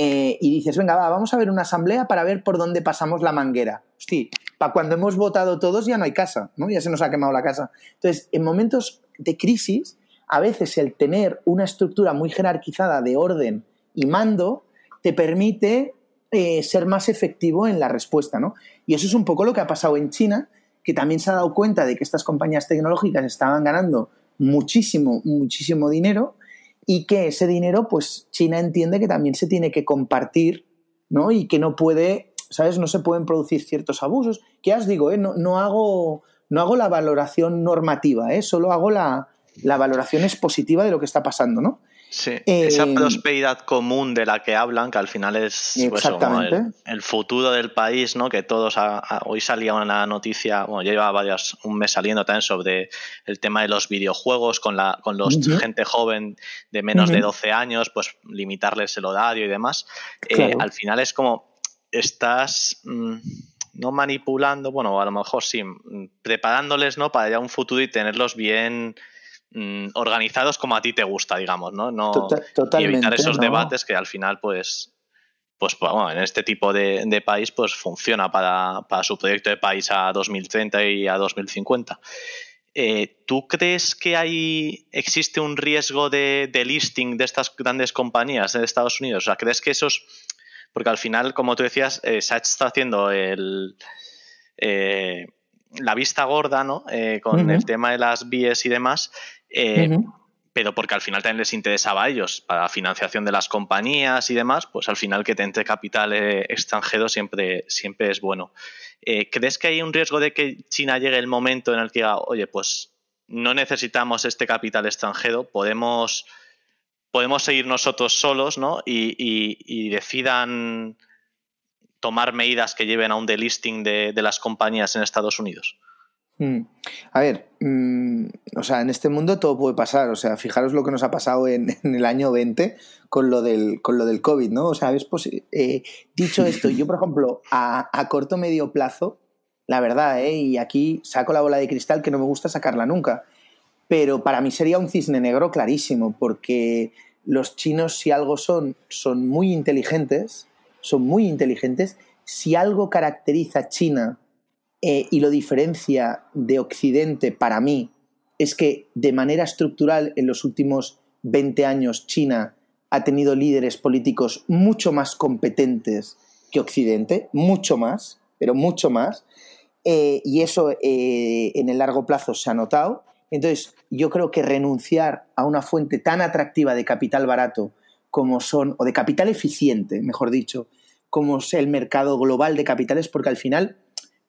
eh, y dices, venga, va, vamos a ver una asamblea para ver por dónde pasamos la manguera. Hostia, para cuando hemos votado todos ya no hay casa, ¿no? Ya se nos ha quemado la casa. Entonces, en momentos de crisis, a veces el tener una estructura muy jerarquizada de orden y mando te permite eh, ser más efectivo en la respuesta, ¿no? Y eso es un poco lo que ha pasado en China, que también se ha dado cuenta de que estas compañías tecnológicas estaban ganando muchísimo, muchísimo dinero y que ese dinero, pues China entiende que también se tiene que compartir, ¿no? Y que no puede, ¿sabes? No se pueden producir ciertos abusos. Que ya os digo, ¿eh? no, hago, no hago la valoración normativa, ¿eh? Solo hago la, la valoración expositiva de lo que está pasando, ¿no? Sí, esa eh, prosperidad común de la que hablan, que al final es pues, el, futuro del país, ¿no? Que todos, hoy salía una noticia, bueno, ya lleva varias, un mes saliendo también sobre el tema de los videojuegos con la con los gente joven de menos de 12 años, pues limitarles el horario y demás. Eh, al final es como estás mm, no manipulando, bueno, a lo mejor sí, mm, preparándoles, ¿no? Para ya un futuro y tenerlos bien Mm, organizados como a ti te gusta, digamos, ¿no? no y evitar esos debates que al final, pues, pues bueno, en este tipo de, país, pues funciona para, su proyecto de país a 2030 y a 2050. Eh, ¿Tú crees que hay existe un riesgo de, listing de estas grandes compañías de Estados Unidos? O sea, ¿crees que esos... Porque al final, como tú decías, eh, se está haciendo el... Eh, la vista gorda, ¿no? con el tema de las vías y demás, eh, pero porque al final también les interesaba a ellos, para financiación de las compañías y demás, pues al final que te entre capital eh, extranjero siempre, siempre es bueno. Eh, ¿Crees que hay un riesgo de que China llegue el momento en el que diga, oye, pues no necesitamos este capital extranjero, podemos, podemos seguir nosotros solos, ¿no? Y, decidan tomar medidas que lleven a un delisting de las compañías en Estados Unidos? Mm. A ver, mm, o sea, en este mundo todo puede pasar. O sea, fijaros lo que nos ha pasado en, el año 20 con lo del, con lo del COVID, ¿no? O sea, es eh, dicho esto, yo, por ejemplo, a, a corto medio plazo, la verdad, ¿eh? y aquí saco la bola de cristal que no me gusta sacarla nunca, pero para mí sería un cisne negro clarísimo, porque los chinos, si algo son, son muy inteligentes, son muy inteligentes. Si algo caracteriza a China eh, y lo diferencia de Occidente para mí es que de manera estructural en los últimos 20 años China ha tenido líderes políticos mucho más competentes que Occidente, mucho más, pero mucho más, eh, y eso eh, en el largo plazo se ha notado. Entonces, yo creo que renunciar a una fuente tan atractiva de capital barato como son, o de capital eficiente, mejor dicho, como es el mercado global de capitales, porque al final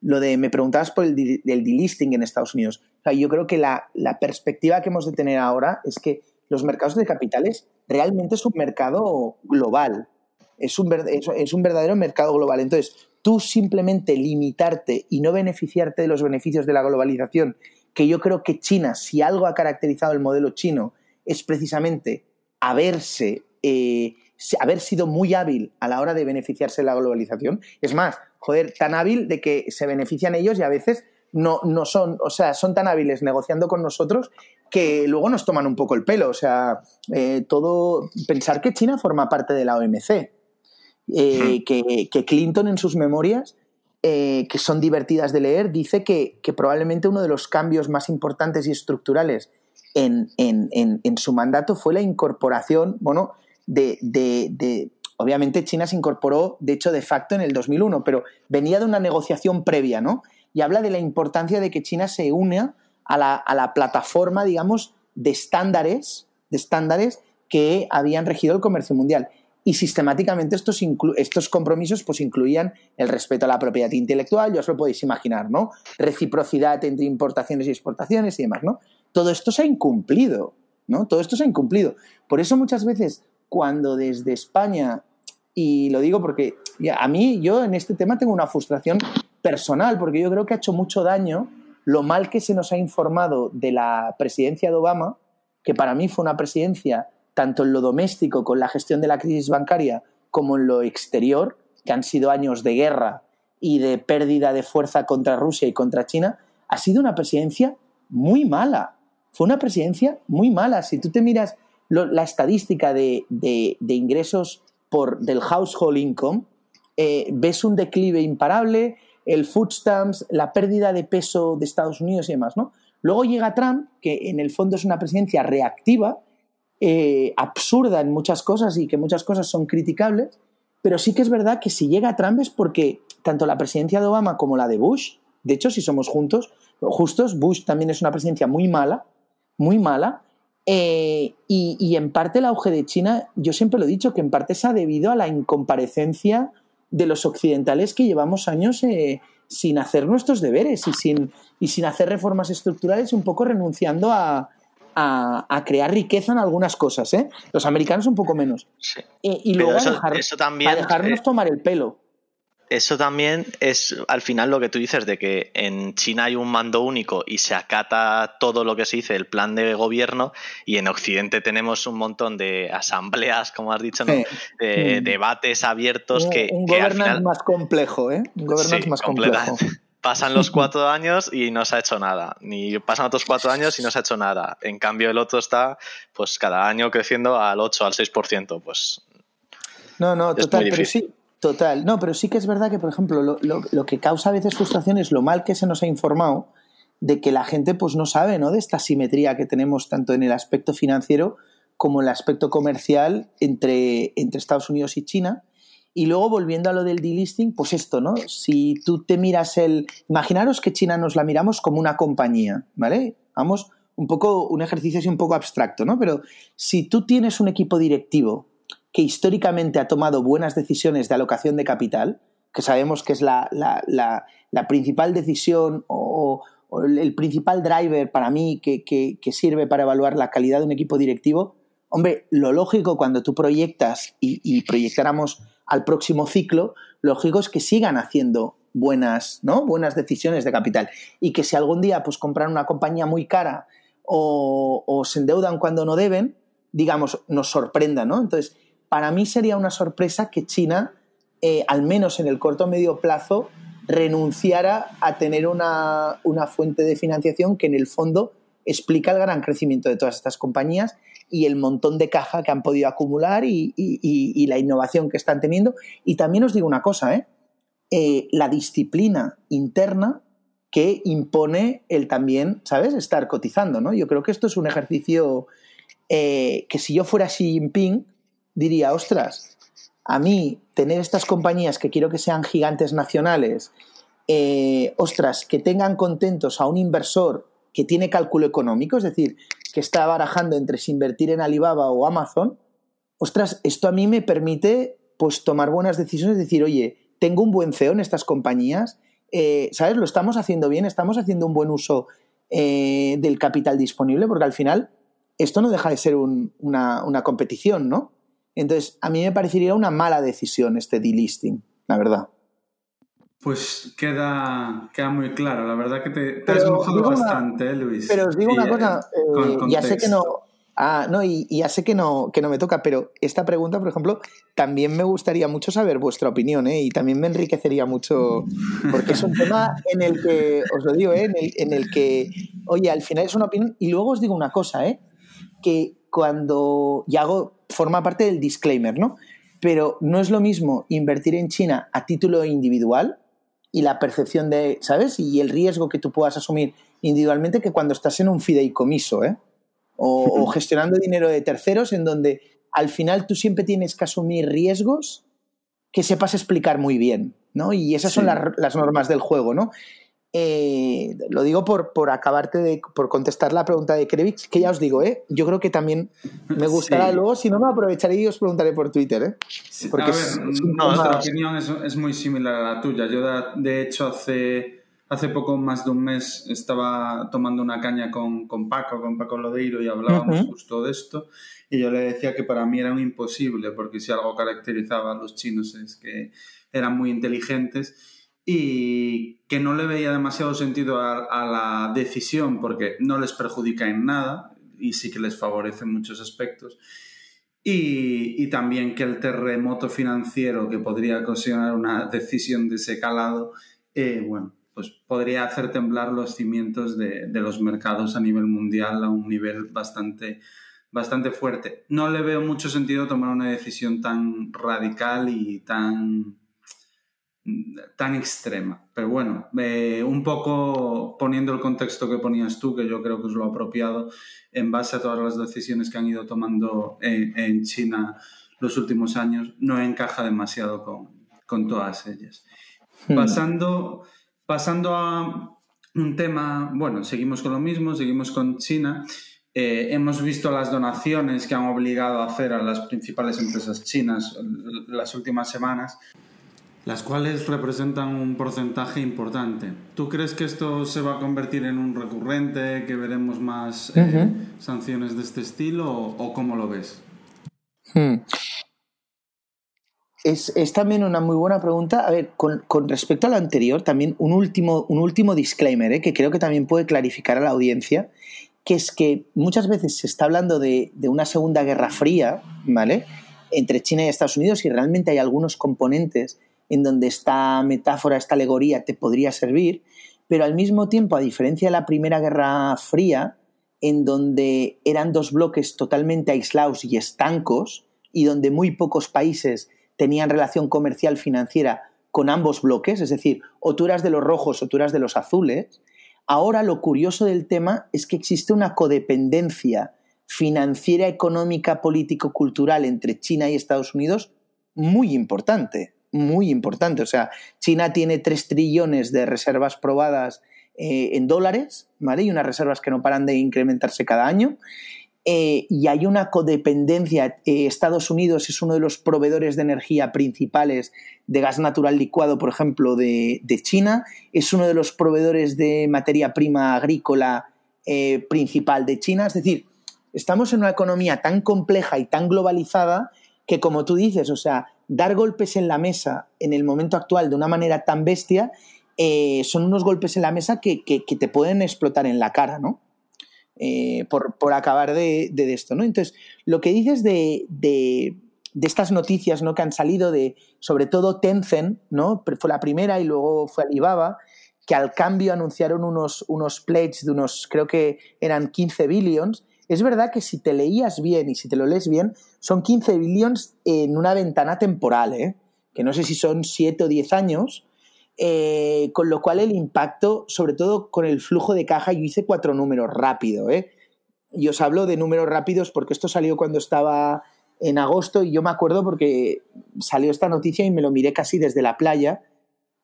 lo de, me preguntabas por el, delisting en Estados Unidos. yo creo que la, perspectiva que hemos de tener ahora es que los mercados de capitales realmente es un mercado global. Es un, es un verdadero mercado global. Entonces, tú simplemente limitarte y no beneficiarte de los beneficios de la globalización, que yo creo que China, si algo ha caracterizado el modelo chino, es precisamente haberse, eh, haber sido muy hábil a la hora de beneficiarse de la globalización. Es más, joder, tan hábil de que se benefician ellos y a veces no, no son, o sea, son tan hábiles negociando con nosotros que luego nos toman un poco el pelo. O sea, eh, todo. Pensar que China forma parte de la OMC. Eh, que, Clinton en sus memorias, eh, que son divertidas de leer, dice que, probablemente uno de los cambios más importantes y estructurales en, su mandato fue la incorporación, bueno, de, Obviamente China se incorporó, de hecho, de facto en el 2001, pero venía de una negociación previa, ¿no? Y habla de la importancia de que China se une a la, plataforma, digamos, de estándares, de estándares que habían regido el comercio mundial. Y sistemáticamente estos, estos compromisos pues, incluían el respeto a la propiedad intelectual, ya os lo podéis imaginar, ¿no? Reciprocidad entre importaciones y exportaciones y demás, ¿no? Todo esto se ha incumplido, ¿no? Todo esto se ha incumplido. Por eso muchas veces cuando desde España y lo digo porque a mí, yo en este tema tengo una frustración personal, porque yo creo que ha hecho mucho daño lo mal que se nos ha informado de la presidencia de Obama, que para mí fue una presidencia tanto en lo doméstico, con la gestión de la crisis bancaria, como en lo exterior, que han sido años de guerra y de pérdida de fuerza contra Rusia y contra China, ha sido una presidencia muy mala. Fue una presidencia muy mala. Si tú te miras la estadística de ingresos por, del household income, eh, ves un declive imparable, el food stamps, la pérdida de peso de Estados Unidos y demás, ¿no? Luego llega Trump, que en el fondo es una presidencia reactiva, eh, absurda en muchas cosas y que muchas cosas son criticables, pero sí que es verdad que si llega Trump es porque tanto la presidencia de Obama como la de Bush, de hecho, si somos juntos, justos, Bush también es una presidencia muy mala, muy mala, eh, y, en parte el auge de China, yo siempre lo he dicho, que en parte se ha debido a la incomparecencia de los occidentales que llevamos años eh, sin hacer nuestros deberes y sin, y sin hacer reformas estructurales, un poco renunciando a, crear riqueza en algunas cosas. ¿eh? Los americanos un poco menos. y luego a, dejarnos tomar el pelo eso también es al final lo que tú dices de que en China hay un mando único y se acata todo lo que se dice, el plan de gobierno, y en Occidente tenemos un montón de asambleas, como has dicho, de, mm. debates abiertos que... Un gobierno más complejo, ¿eh? Un gobierno más complejo. Pasan los cuatro años y no se ha hecho nada. Ni pasan otros cuatro años y no se ha hecho nada. En cambio, el otro está, pues, cada año creciendo al 8, al 6%. Pues. No, no, total, pero sí, Total, no, pero sí que es verdad que, por ejemplo, lo, lo, que causa a veces frustración es lo mal que se nos ha informado de que la gente pues no sabe ¿no? de esta simetría que tenemos tanto en el aspecto financiero como en el aspecto comercial entre, entre Estados Unidos y China. Y luego volviendo a lo del delisting, pues esto, ¿no? Si tú te miras el... Imaginaros que China nos la miramos como una compañía, ¿vale? Vamos, un poco, un ejercicio así un poco abstracto, ¿no? Pero si tú tienes un equipo directivo que históricamente ha tomado buenas decisiones de alocación de capital, que sabemos que es la, principal decisión o, el principal driver para mí que, sirve para evaluar la calidad de un equipo directivo, hombre, lo lógico cuando tú proyectas y, proyectáramos al próximo ciclo, lo lógico es que sigan haciendo buenas, ¿no? buenas decisiones de capital y que si algún día pues compran una compañía muy cara o, o se endeudan cuando no deben, digamos, nos sorprenda, ¿no? Entonces, para mí sería una sorpresa que China, eh, al menos en el corto o medio plazo, renunciara a tener una, fuente de financiación que en el fondo explica el gran crecimiento de todas estas compañías y el montón de caja que han podido acumular y, la innovación que están teniendo. Y también os digo una cosa, ¿eh? Eh, la disciplina interna que impone el también, ¿sabes?, estar cotizando, ¿no? Yo creo que esto es un ejercicio que si yo fuera Xi Jinping, diría, ostras, a mí tener estas compañías que quiero que sean gigantes nacionales, eh, ostras, que tengan contentos a un inversor que tiene cálculo económico, es decir, que está barajando entre si invertir en Alibaba o Amazon, ostras, esto a mí me permite pues tomar buenas decisiones, decir, oye, tengo un buen CEO en estas compañías, eh, ¿sabes? Lo estamos haciendo bien, estamos haciendo un buen uso eh, del capital disponible, porque al final esto no deja de ser una, una competición, ¿no? Entonces, a mí me parecería una mala decisión este delisting, la verdad. Pues queda, queda muy claro. La verdad que te, has mojado bastante, Luis. Pero os digo una cosa, eh, ya sé que no. Ah, no, y, ya sé que no, que no me toca, pero esta pregunta, por ejemplo, también me gustaría mucho saber vuestra opinión, ¿eh? Y también me enriquecería mucho, porque es un tema en el que, os lo digo, ¿eh? en, el, en el que, oye, al final es una opinión, y luego os digo una cosa, ¿eh? Que cuando, y hago, forma parte del disclaimer, ¿no? Pero no es lo mismo invertir en China a título individual y la percepción de, ¿sabes? Y el riesgo que tú puedas asumir individualmente que cuando estás en un fideicomiso, ¿eh? O, gestionando dinero de terceros en donde al final tú siempre tienes que asumir riesgos que sepas explicar muy bien, ¿no? Y esas son las normas del juego, ¿no? Eh, lo digo por, por acabarte de por contestar la pregunta de Krevix, que ya os digo, ¿eh? yo creo que también me gustará. Luego, si no, me aprovecharé y os preguntaré por Twitter. ¿eh? Porque nuestra opinión es, muy similar a la tuya. Yo, de, hecho, hace, hace poco más de un mes estaba tomando una caña con, con Paco, con Paco Lodeiro, y hablábamos justo de esto. Y yo le decía que para mí era un imposible, porque si algo caracterizaba a los chinos es que eran muy inteligentes y que no le veía demasiado sentido a, la decisión porque no les perjudica en nada y sí que les favorece en muchos aspectos. Y, también que el terremoto financiero que podría ocasionar una decisión de ese calado, eh, bueno, pues podría hacer temblar los cimientos de, de, los mercados a nivel mundial a un nivel bastante bastante fuerte. No le veo mucho sentido tomar una decisión tan radical y tan, tan extrema. Pero bueno, eh, un poco poniendo el contexto que ponías tú, que yo creo que es lo apropiado, en base a todas las decisiones que han ido tomando en, China los últimos años, no encaja demasiado con, todas ellas. Hmm. Pasando, pasando a un tema, bueno, seguimos con lo mismo, seguimos con China. Eh, hemos visto las donaciones que han obligado a hacer a las principales empresas chinas las últimas semanas, las cuales representan un porcentaje importante. ¿Tú crees que esto se va a convertir en un recurrente, que veremos más eh, sanciones de este estilo o, cómo lo ves? Hmm. Es, también una muy buena pregunta. A ver, con, respecto a lo anterior, también un último, un último disclaimer, ¿eh? que creo que también puede clarificar a la audiencia, que es que muchas veces se está hablando de, una segunda guerra fría, ¿vale? Entre China y Estados Unidos y realmente hay algunos componentes en donde esta metáfora, esta alegoría te podría servir, pero al mismo tiempo, a diferencia de la Primera Guerra Fría, en donde eran dos bloques totalmente aislados y estancos, y donde muy pocos países tenían relación comercial financiera con ambos bloques, es decir, o tú eras de los rojos o tú eras de los azules, Ahora lo curioso del tema es que existe una codependencia financiera, económica, político-cultural entre China y Estados Unidos muy importante, muy importante. O sea, China tiene 3 trillones de reservas probadas eh, en dólares, ¿vale? Y unas reservas que no paran de incrementarse cada año. Eh, y hay una codependencia. Eh, Estados Unidos es uno de los proveedores de energía principales de gas natural licuado, por ejemplo, de, China. Es uno de los proveedores de materia prima agrícola eh, principal de China. Es decir, estamos en una economía tan compleja y tan globalizada que, como tú dices, o sea, dar golpes en la mesa en el momento actual de una manera tan bestia son unos golpes en la mesa que, que te pueden explotar en la cara, ¿no? Eh, por, acabar de, esto, ¿no? Entonces, lo que dices de, estas noticias ¿no? que han salido de, sobre todo Tencent, ¿no? Fue la primera y luego fue Alibaba, que al cambio anunciaron unos, unos pledges de unos, creo que eran 15 billions. Es verdad que si te leías bien y si te lo lees bien, son 15 billions en una ventana temporal, ¿eh? que no sé si son 7 o 10 años, eh, con lo cual el impacto, sobre todo con el flujo de caja, yo hice cuatro números rápido, ¿eh? Y os hablo de números rápidos porque esto salió cuando estaba en agosto y yo me acuerdo porque salió esta noticia y me lo miré casi desde la playa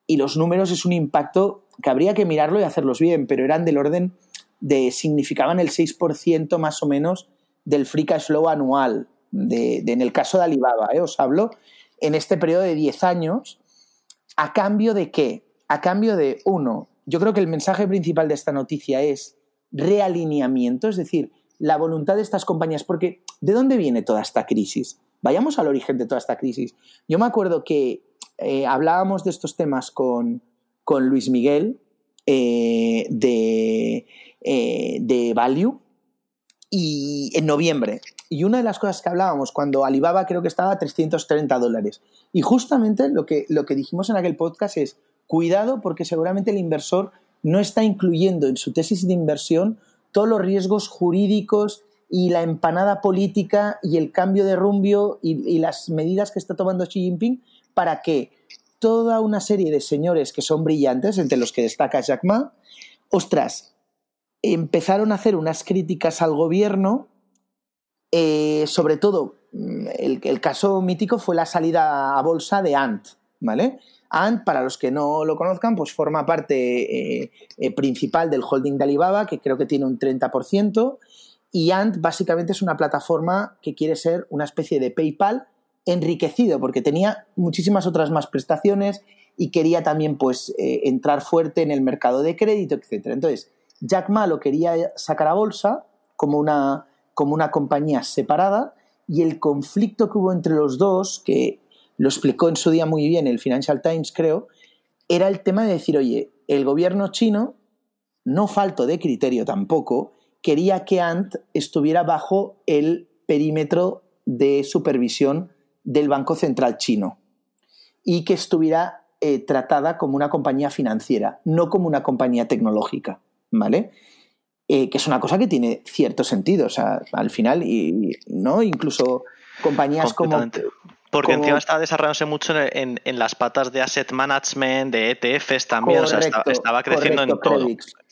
y los números es un impacto que habría que mirarlo y hacerlos bien, pero eran del orden de, significaban el 6% más o menos del free cash flow anual, de, en el caso de Alibaba, ¿eh? os hablo, en este periodo de 10 años, ¿A cambio de qué? A cambio de, uno, yo creo que el mensaje principal de esta noticia es realineamiento, es decir, la voluntad de estas compañías, porque ¿de dónde viene toda esta crisis? Vayamos al origen de toda esta crisis. Yo me acuerdo que eh, hablábamos de estos temas con, Luis Miguel eh, de, eh, de Value y en noviembre. Y una de las cosas que hablábamos cuando Alibaba creo que estaba a 330 dólares. Y justamente lo que, lo que dijimos en aquel podcast es, cuidado porque seguramente el inversor no está incluyendo en su tesis de inversión todos los riesgos jurídicos y la empanada política y el cambio de rumbio y, y las medidas que está tomando Xi Jinping para que toda una serie de señores que son brillantes, entre los que destaca Jack Ma, ostras, empezaron a hacer unas críticas al gobierno, eh, sobre todo el, caso mítico fue la salida a bolsa de Ant, ¿vale? Ant, para los que no lo conozcan, pues forma parte eh, eh, principal del holding de Alibaba, que creo que tiene un 30%, y Ant básicamente es una plataforma que quiere ser una especie de PayPal enriquecido, porque tenía muchísimas otras más prestaciones y quería también pues entrar fuerte en el mercado de crédito, etc. Entonces, Jack Ma lo quería sacar a bolsa como una, como una compañía separada y el conflicto que hubo entre los dos, que lo explicó en su día muy bien el Financial Times, creo, era el tema de decir, oye, el gobierno chino, no falto de criterio tampoco, quería que Ant estuviera bajo el perímetro de supervisión del Banco Central chino y que estuviera eh, tratada como una compañía financiera, no como una compañía tecnológica. ¿Vale? eh, que es una cosa que tiene cierto sentido. O sea, al final, y, ¿no? Incluso compañías como. Porque encima está desarrollándose mucho en, las patas de asset management, de ETFs también. o sea, estaba creciendo en todo.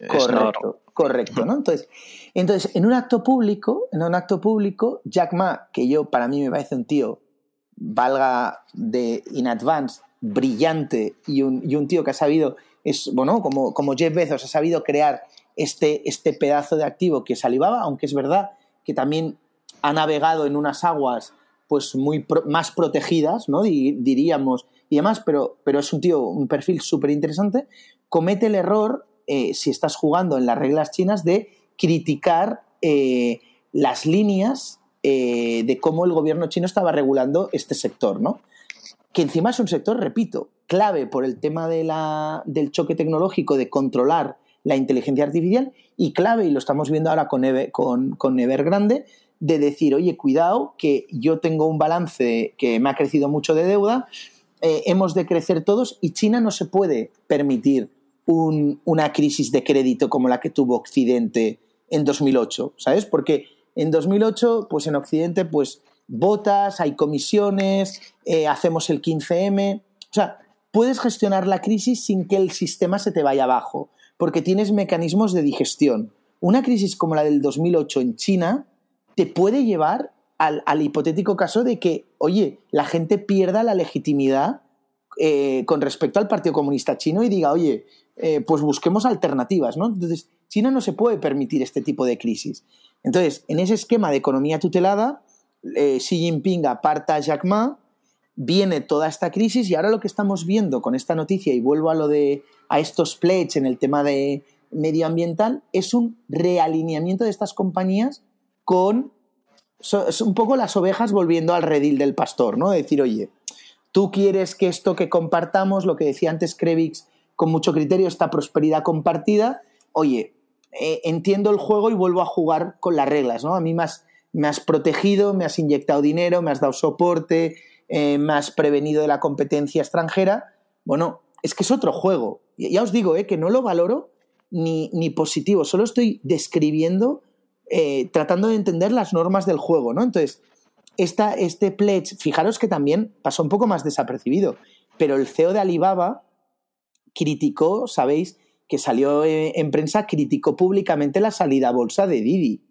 Correcto, correcto, ¿no? Entonces, entonces, en un acto público, en un acto público, Jack Ma, que yo para mí me parece un tío, valga de in advance, brillante y un, y un tío que ha sabido, es, bueno, como, como Jeff Bezos ha sabido crear este, este pedazo de activo que es aunque es verdad que también ha navegado en unas aguas pues muy más protegidas, ¿no? diríamos, y demás, pero, pero es un tío, un perfil súper interesante, comete el error, eh, si estás jugando en las reglas chinas, de criticar eh, las líneas eh, de cómo el gobierno chino estaba regulando este sector, ¿no? Que encima es un sector, repito, clave por el tema de la, del choque tecnológico, de controlar la inteligencia artificial, y clave, y lo estamos viendo ahora con, con, con Evergrande, de decir, oye, cuidado, que yo tengo un balance que me ha crecido mucho de deuda, eh, hemos de crecer todos y China no se puede permitir una crisis de crédito como la que tuvo Occidente en 2008, ¿sabes? Porque en 2008, pues en Occidente, pues botas, hay comisiones, eh, hacemos el 15M, o sea, puedes gestionar la crisis sin que el sistema se te vaya abajo, porque tienes mecanismos de digestión. Una crisis como la del 2008 en China, te puede llevar al, hipotético caso de que, oye, la gente pierda la legitimidad eh, con respecto al Partido Comunista Chino y diga, oye, eh, pues busquemos alternativas, ¿no? Entonces, China no se puede permitir este tipo de crisis. Entonces, en ese esquema de economía tutelada, eh, Xi Jinping aparta a Jack Ma, viene toda esta crisis y ahora lo que estamos viendo con esta noticia, y vuelvo a lo de a estos pledges en el tema de medioambiental, es un realineamiento de estas compañías con es un poco las ovejas volviendo al redil del pastor, ¿no? decir, oye, tú quieres que esto que compartamos, lo que decía antes Krevix, con mucho criterio, esta prosperidad compartida, oye, eh, entiendo el juego y vuelvo a jugar con las reglas, ¿no? A mí has, me has protegido, me has inyectado dinero, me has dado soporte, eh, has prevenido de la competencia extranjera. Bueno, es que es otro juego. Ya os digo, eh, que no lo valoro ni, ni positivo, solo estoy describiendo eh, tratando de entender las normas del juego, ¿no? Entonces, este pledge, fijaros que también pasó un poco más desapercibido, pero el CEO de Alibaba criticó, sabéis, que salió en prensa, criticó públicamente la salida a bolsa de Didi.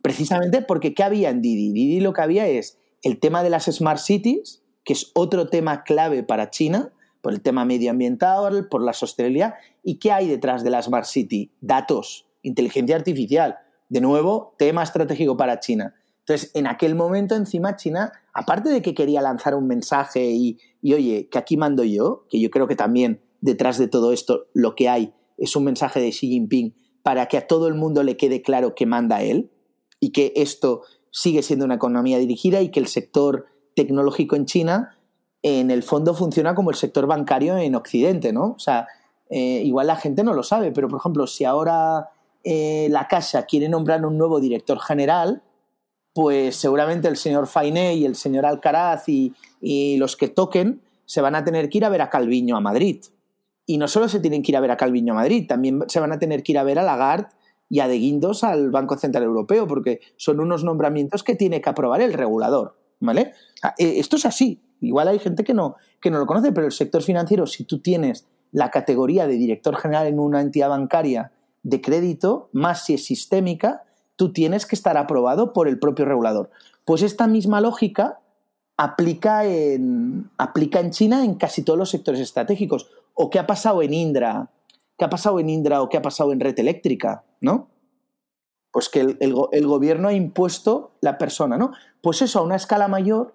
Precisamente porque ¿qué había en Didi? Didi lo que había es el tema de las Smart Cities, que es otro tema clave para China, por el tema medioambiental, por la sostenibilidad. ¿Y qué hay detrás de la Smart City? Datos, inteligencia artificial. De nuevo, tema estratégico para China. Entonces, en aquel momento, encima, China, aparte de que quería lanzar un mensaje y, oye, que aquí mando yo, que yo creo que también detrás de todo esto lo que hay es un mensaje de Xi Jinping para que a todo el mundo le quede claro que manda él y que esto sigue siendo una economía dirigida y que el sector tecnológico en China, en el fondo, funciona como el sector bancario en Occidente, ¿no? O sea, eh, igual la gente no lo sabe, pero por ejemplo, si ahora eh, la Casa quiere nombrar un nuevo director general, pues seguramente el señor Fainé y el señor Alcaraz y, los que toquen se van a tener que ir a ver a Calviño a Madrid. Y no solo se tienen que ir a ver a Calviño a Madrid, también se van a tener que ir a ver a Lagarde y a De Guindos al Banco Central Europeo, porque son unos nombramientos que tiene que aprobar el regulador. ¿Vale? Eh, esto es así. Igual hay gente que no, que no lo conoce, pero el sector financiero, si tú tienes la categoría de director general en una entidad bancaria de crédito, más si es sistémica, tú tienes que estar aprobado por el propio regulador. Pues esta misma lógica aplica en, aplica en China en casi todos los sectores estratégicos. ¿O qué ha pasado en Indra? ¿Qué ha pasado en Indra o qué ha pasado en red eléctrica? ¿No? Pues que el, el gobierno ha impuesto la persona, ¿no? Pues eso a una escala mayor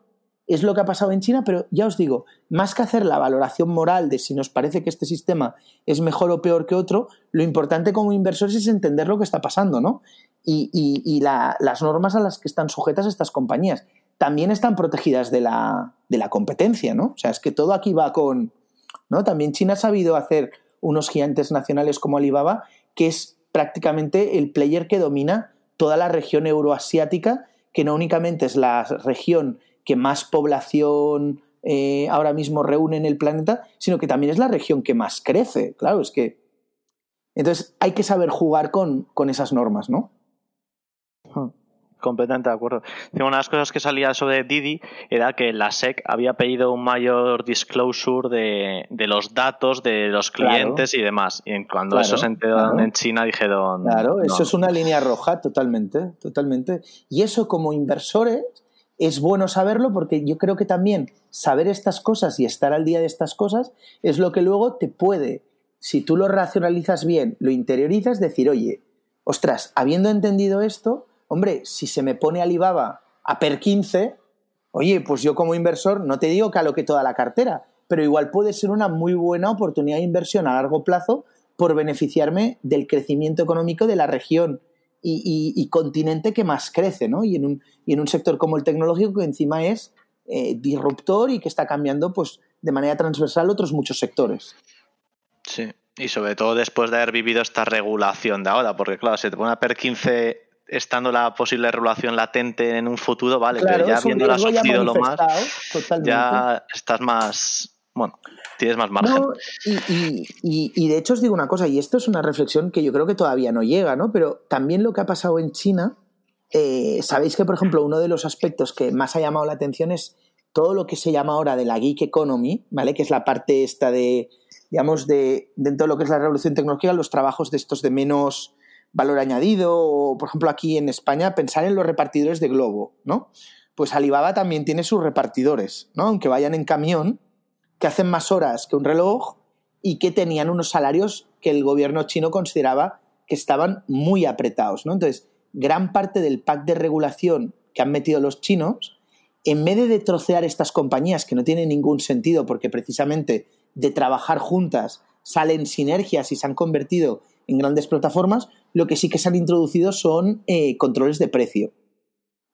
es lo que ha pasado en China, pero ya os digo, más que hacer la valoración moral de si nos parece que este sistema es mejor o peor que otro, lo importante como inversores es entender lo que está pasando, ¿no? Y, las normas a las que están sujetas estas compañías también están protegidas de la, de la competencia, ¿no? O sea, es que todo aquí va con... ¿no? También China ha sabido hacer unos gigantes nacionales como Alibaba, que es prácticamente el player que domina toda la región euroasiática, que no únicamente es la región que más población eh, ahora mismo reúne en el planeta, sino que también es la región que más crece. Claro, es que. Entonces hay que saber jugar con, con esas normas, ¿no? Completamente de acuerdo. Una de las cosas que salía sobre Didi era que la SEC había pedido un mayor disclosure de, de los datos de los clientes y demás. Y cuando eso se enteró en China dijeron... Claro, eso es una línea roja totalmente, totalmente. Y eso como inversores es bueno saberlo porque yo creo que también saber estas cosas y estar al día de estas cosas es lo que luego te puede, si tú lo racionalizas bien, lo interiorizas, decir, oye, ostras, habiendo entendido esto, hombre, si se me pone Alibaba a per 15, oye, pues yo como inversor no te digo que aloque toda la cartera, pero igual puede ser una muy buena oportunidad de inversión a largo plazo por beneficiarme del crecimiento económico de la región y, continente que más crece, ¿no? Y en, un, sector como el tecnológico que encima es eh, disruptor y que está cambiando pues de manera transversal otros muchos sectores. Sí, y sobre todo después de haber vivido esta regulación de ahora, porque claro, se te pone a per 15 estando la posible regulación latente en un futuro, vale, pero ya viéndola sucedido lo más, ya estás más, bueno, tienes más margen. y, de hecho os digo una cosa, y esto es una reflexión que yo creo que todavía no llega, ¿no? Pero también lo que ha pasado en China, eh, sabéis que, por ejemplo, uno de los aspectos que más ha llamado la atención es todo lo que se llama ahora de la geek economy, ¿vale? Que es la parte esta de, digamos, de dentro de lo que es la revolución tecnológica, los trabajos de estos de menos valor añadido, o por ejemplo aquí en España, pensar en los repartidores de globo, ¿no? Pues Alibaba también tiene sus repartidores, ¿no? Aunque vayan en camión, que hacen más horas que un reloj y que tenían unos salarios que el gobierno chino consideraba que estaban muy apretados, ¿no? Entonces, gran parte del pack de regulación que han metido los chinos, en vez de trocear estas compañías que no tienen ningún sentido porque precisamente de trabajar juntas salen sinergias y se han convertido en grandes plataformas, lo que sí que se han introducido son eh, controles de precio.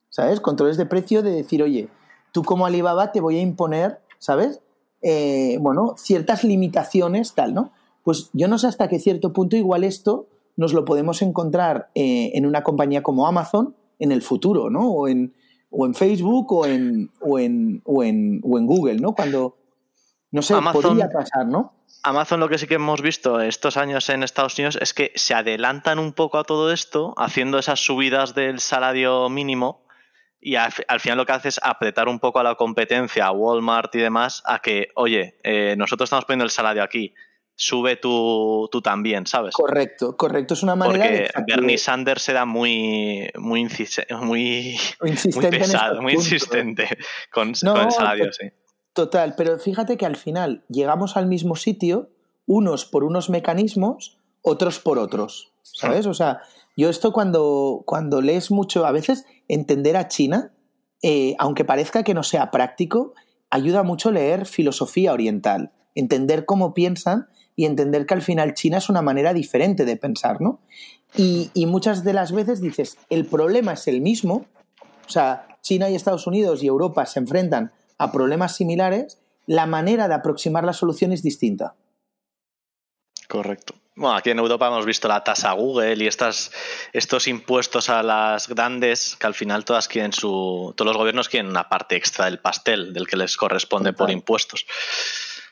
¿Sabes? Controles de precio de decir, oye, tú como Alibaba te voy a imponer, ¿sabes? Eh, bueno, ciertas limitaciones, tal, ¿no? Pues yo no sé hasta qué cierto punto igual esto nos lo podemos encontrar eh, en una compañía como Amazon en el futuro, ¿no? O en, o en Facebook o en, o en, o en, o en Google, ¿no? Cuando, no sé, podría pasar, ¿no? Amazon lo que sí que hemos visto estos años en Estados Unidos es que se adelantan un poco a todo esto haciendo esas subidas del salario mínimo y al, final lo que hace es apretar un poco a la competencia, a Walmart y demás, a que, oye, eh, nosotros estamos poniendo el salario aquí, sube tú, tú también, ¿sabes? Correcto, correcto. Es una manera Porque Bernie Sanders era muy, muy, muy, muy pesado, muy insistente con, con el salario, sí. Total, pero fíjate que al final llegamos al mismo sitio, unos por unos mecanismos, otros por otros. ¿Sabes? O sea, yo esto cuando, cuando lees mucho, a veces entender a China, eh, aunque parezca que no sea práctico, ayuda mucho leer filosofía oriental, entender cómo piensan y entender que al final China es una manera diferente de pensar, ¿no? Y, y muchas de las veces dices, el problema es el mismo, o sea, China y Estados Unidos y Europa se enfrentan a problemas similares, la manera de aproximar la solución es distinta. Correcto. Bueno, aquí en Europa hemos visto la tasa Google y estas, estos impuestos a las grandes, que al final todas quieren su, todos los gobiernos quieren una parte extra del pastel, del que les corresponde por impuestos.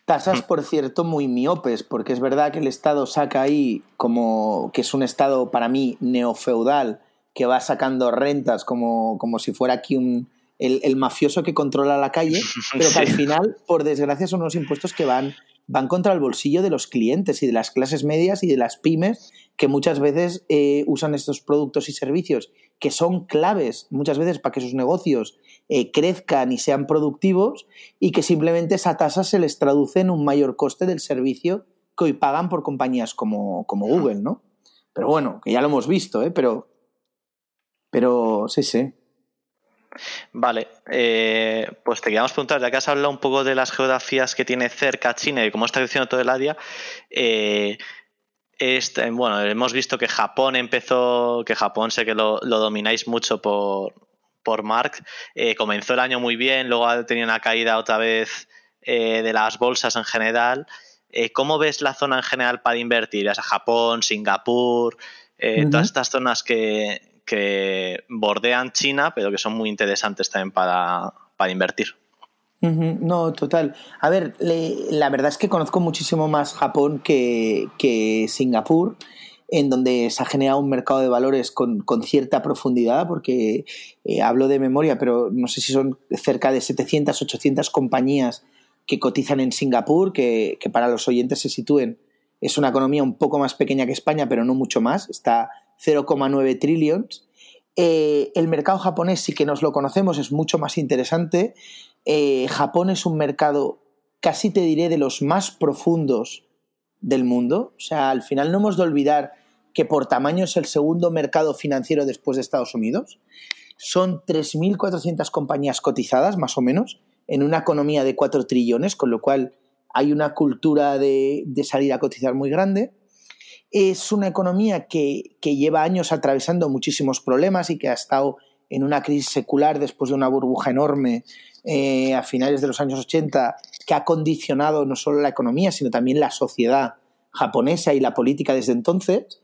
Tasas, mm. por cierto, muy miopes, porque es verdad que el Estado saca ahí como que es un Estado para mí neofeudal, que va sacando rentas como, como si fuera aquí un, el, mafioso que controla la calle, pero que al final, por desgracia, son unos impuestos que van, van contra el bolsillo de los clientes y de las clases medias y de las pymes que muchas veces eh, usan estos productos y servicios que son claves muchas veces para que sus negocios eh, crezcan y sean productivos y que simplemente esa tasa se les traduce en un mayor coste del servicio que hoy pagan por compañías como, como Google, ¿no? Pero bueno, que ya lo hemos visto, ¿eh? Pero, pero sí, sí. Vale, eh, pues te queríamos preguntar, ya que has hablado un poco de las geografías que tiene cerca China y cómo está creciendo todo el área, eh, este, bueno, hemos visto que Japón empezó, que Japón sé que lo, domináis mucho por, por Mark, eh, comenzó el año muy bien, luego ha tenido una caída otra vez de las bolsas en general. ¿Cómo ves la zona en general para invertir? ¿Es a Japón, Singapur, todas estas zonas que, que bordean China, pero que son muy interesantes también para, invertir. No, total. A ver, la verdad es que conozco muchísimo más Japón que, que Singapur en donde se ha generado un mercado de valores con, cierta profundidad, porque eh, hablo de memoria, pero no sé si son cerca de 700, 800 compañías que cotizan en Singapur, que, para los oyentes se sitúen. Es una economía un poco más pequeña que España, pero no mucho más, está 0,9 trillions. Eh, el mercado japonés sí que nos lo conocemos, es mucho más interesante. Eh, Japón es un mercado, casi te diré, de los más profundos del mundo. O sea, al final no hemos de olvidar que por tamaño es el segundo mercado financiero después de Estados Unidos. Son 3.400 compañías cotizadas, más o menos, en una economía de 4 trillones, con lo cual hay una cultura de, salir a cotizar muy grande. Es una economía que, lleva años atravesando muchísimos problemas y que ha estado en una crisis secular después de una burbuja enorme eh, a finales de los años 80 que ha condicionado no solo la economía, sino también la sociedad japonesa y la política desde entonces.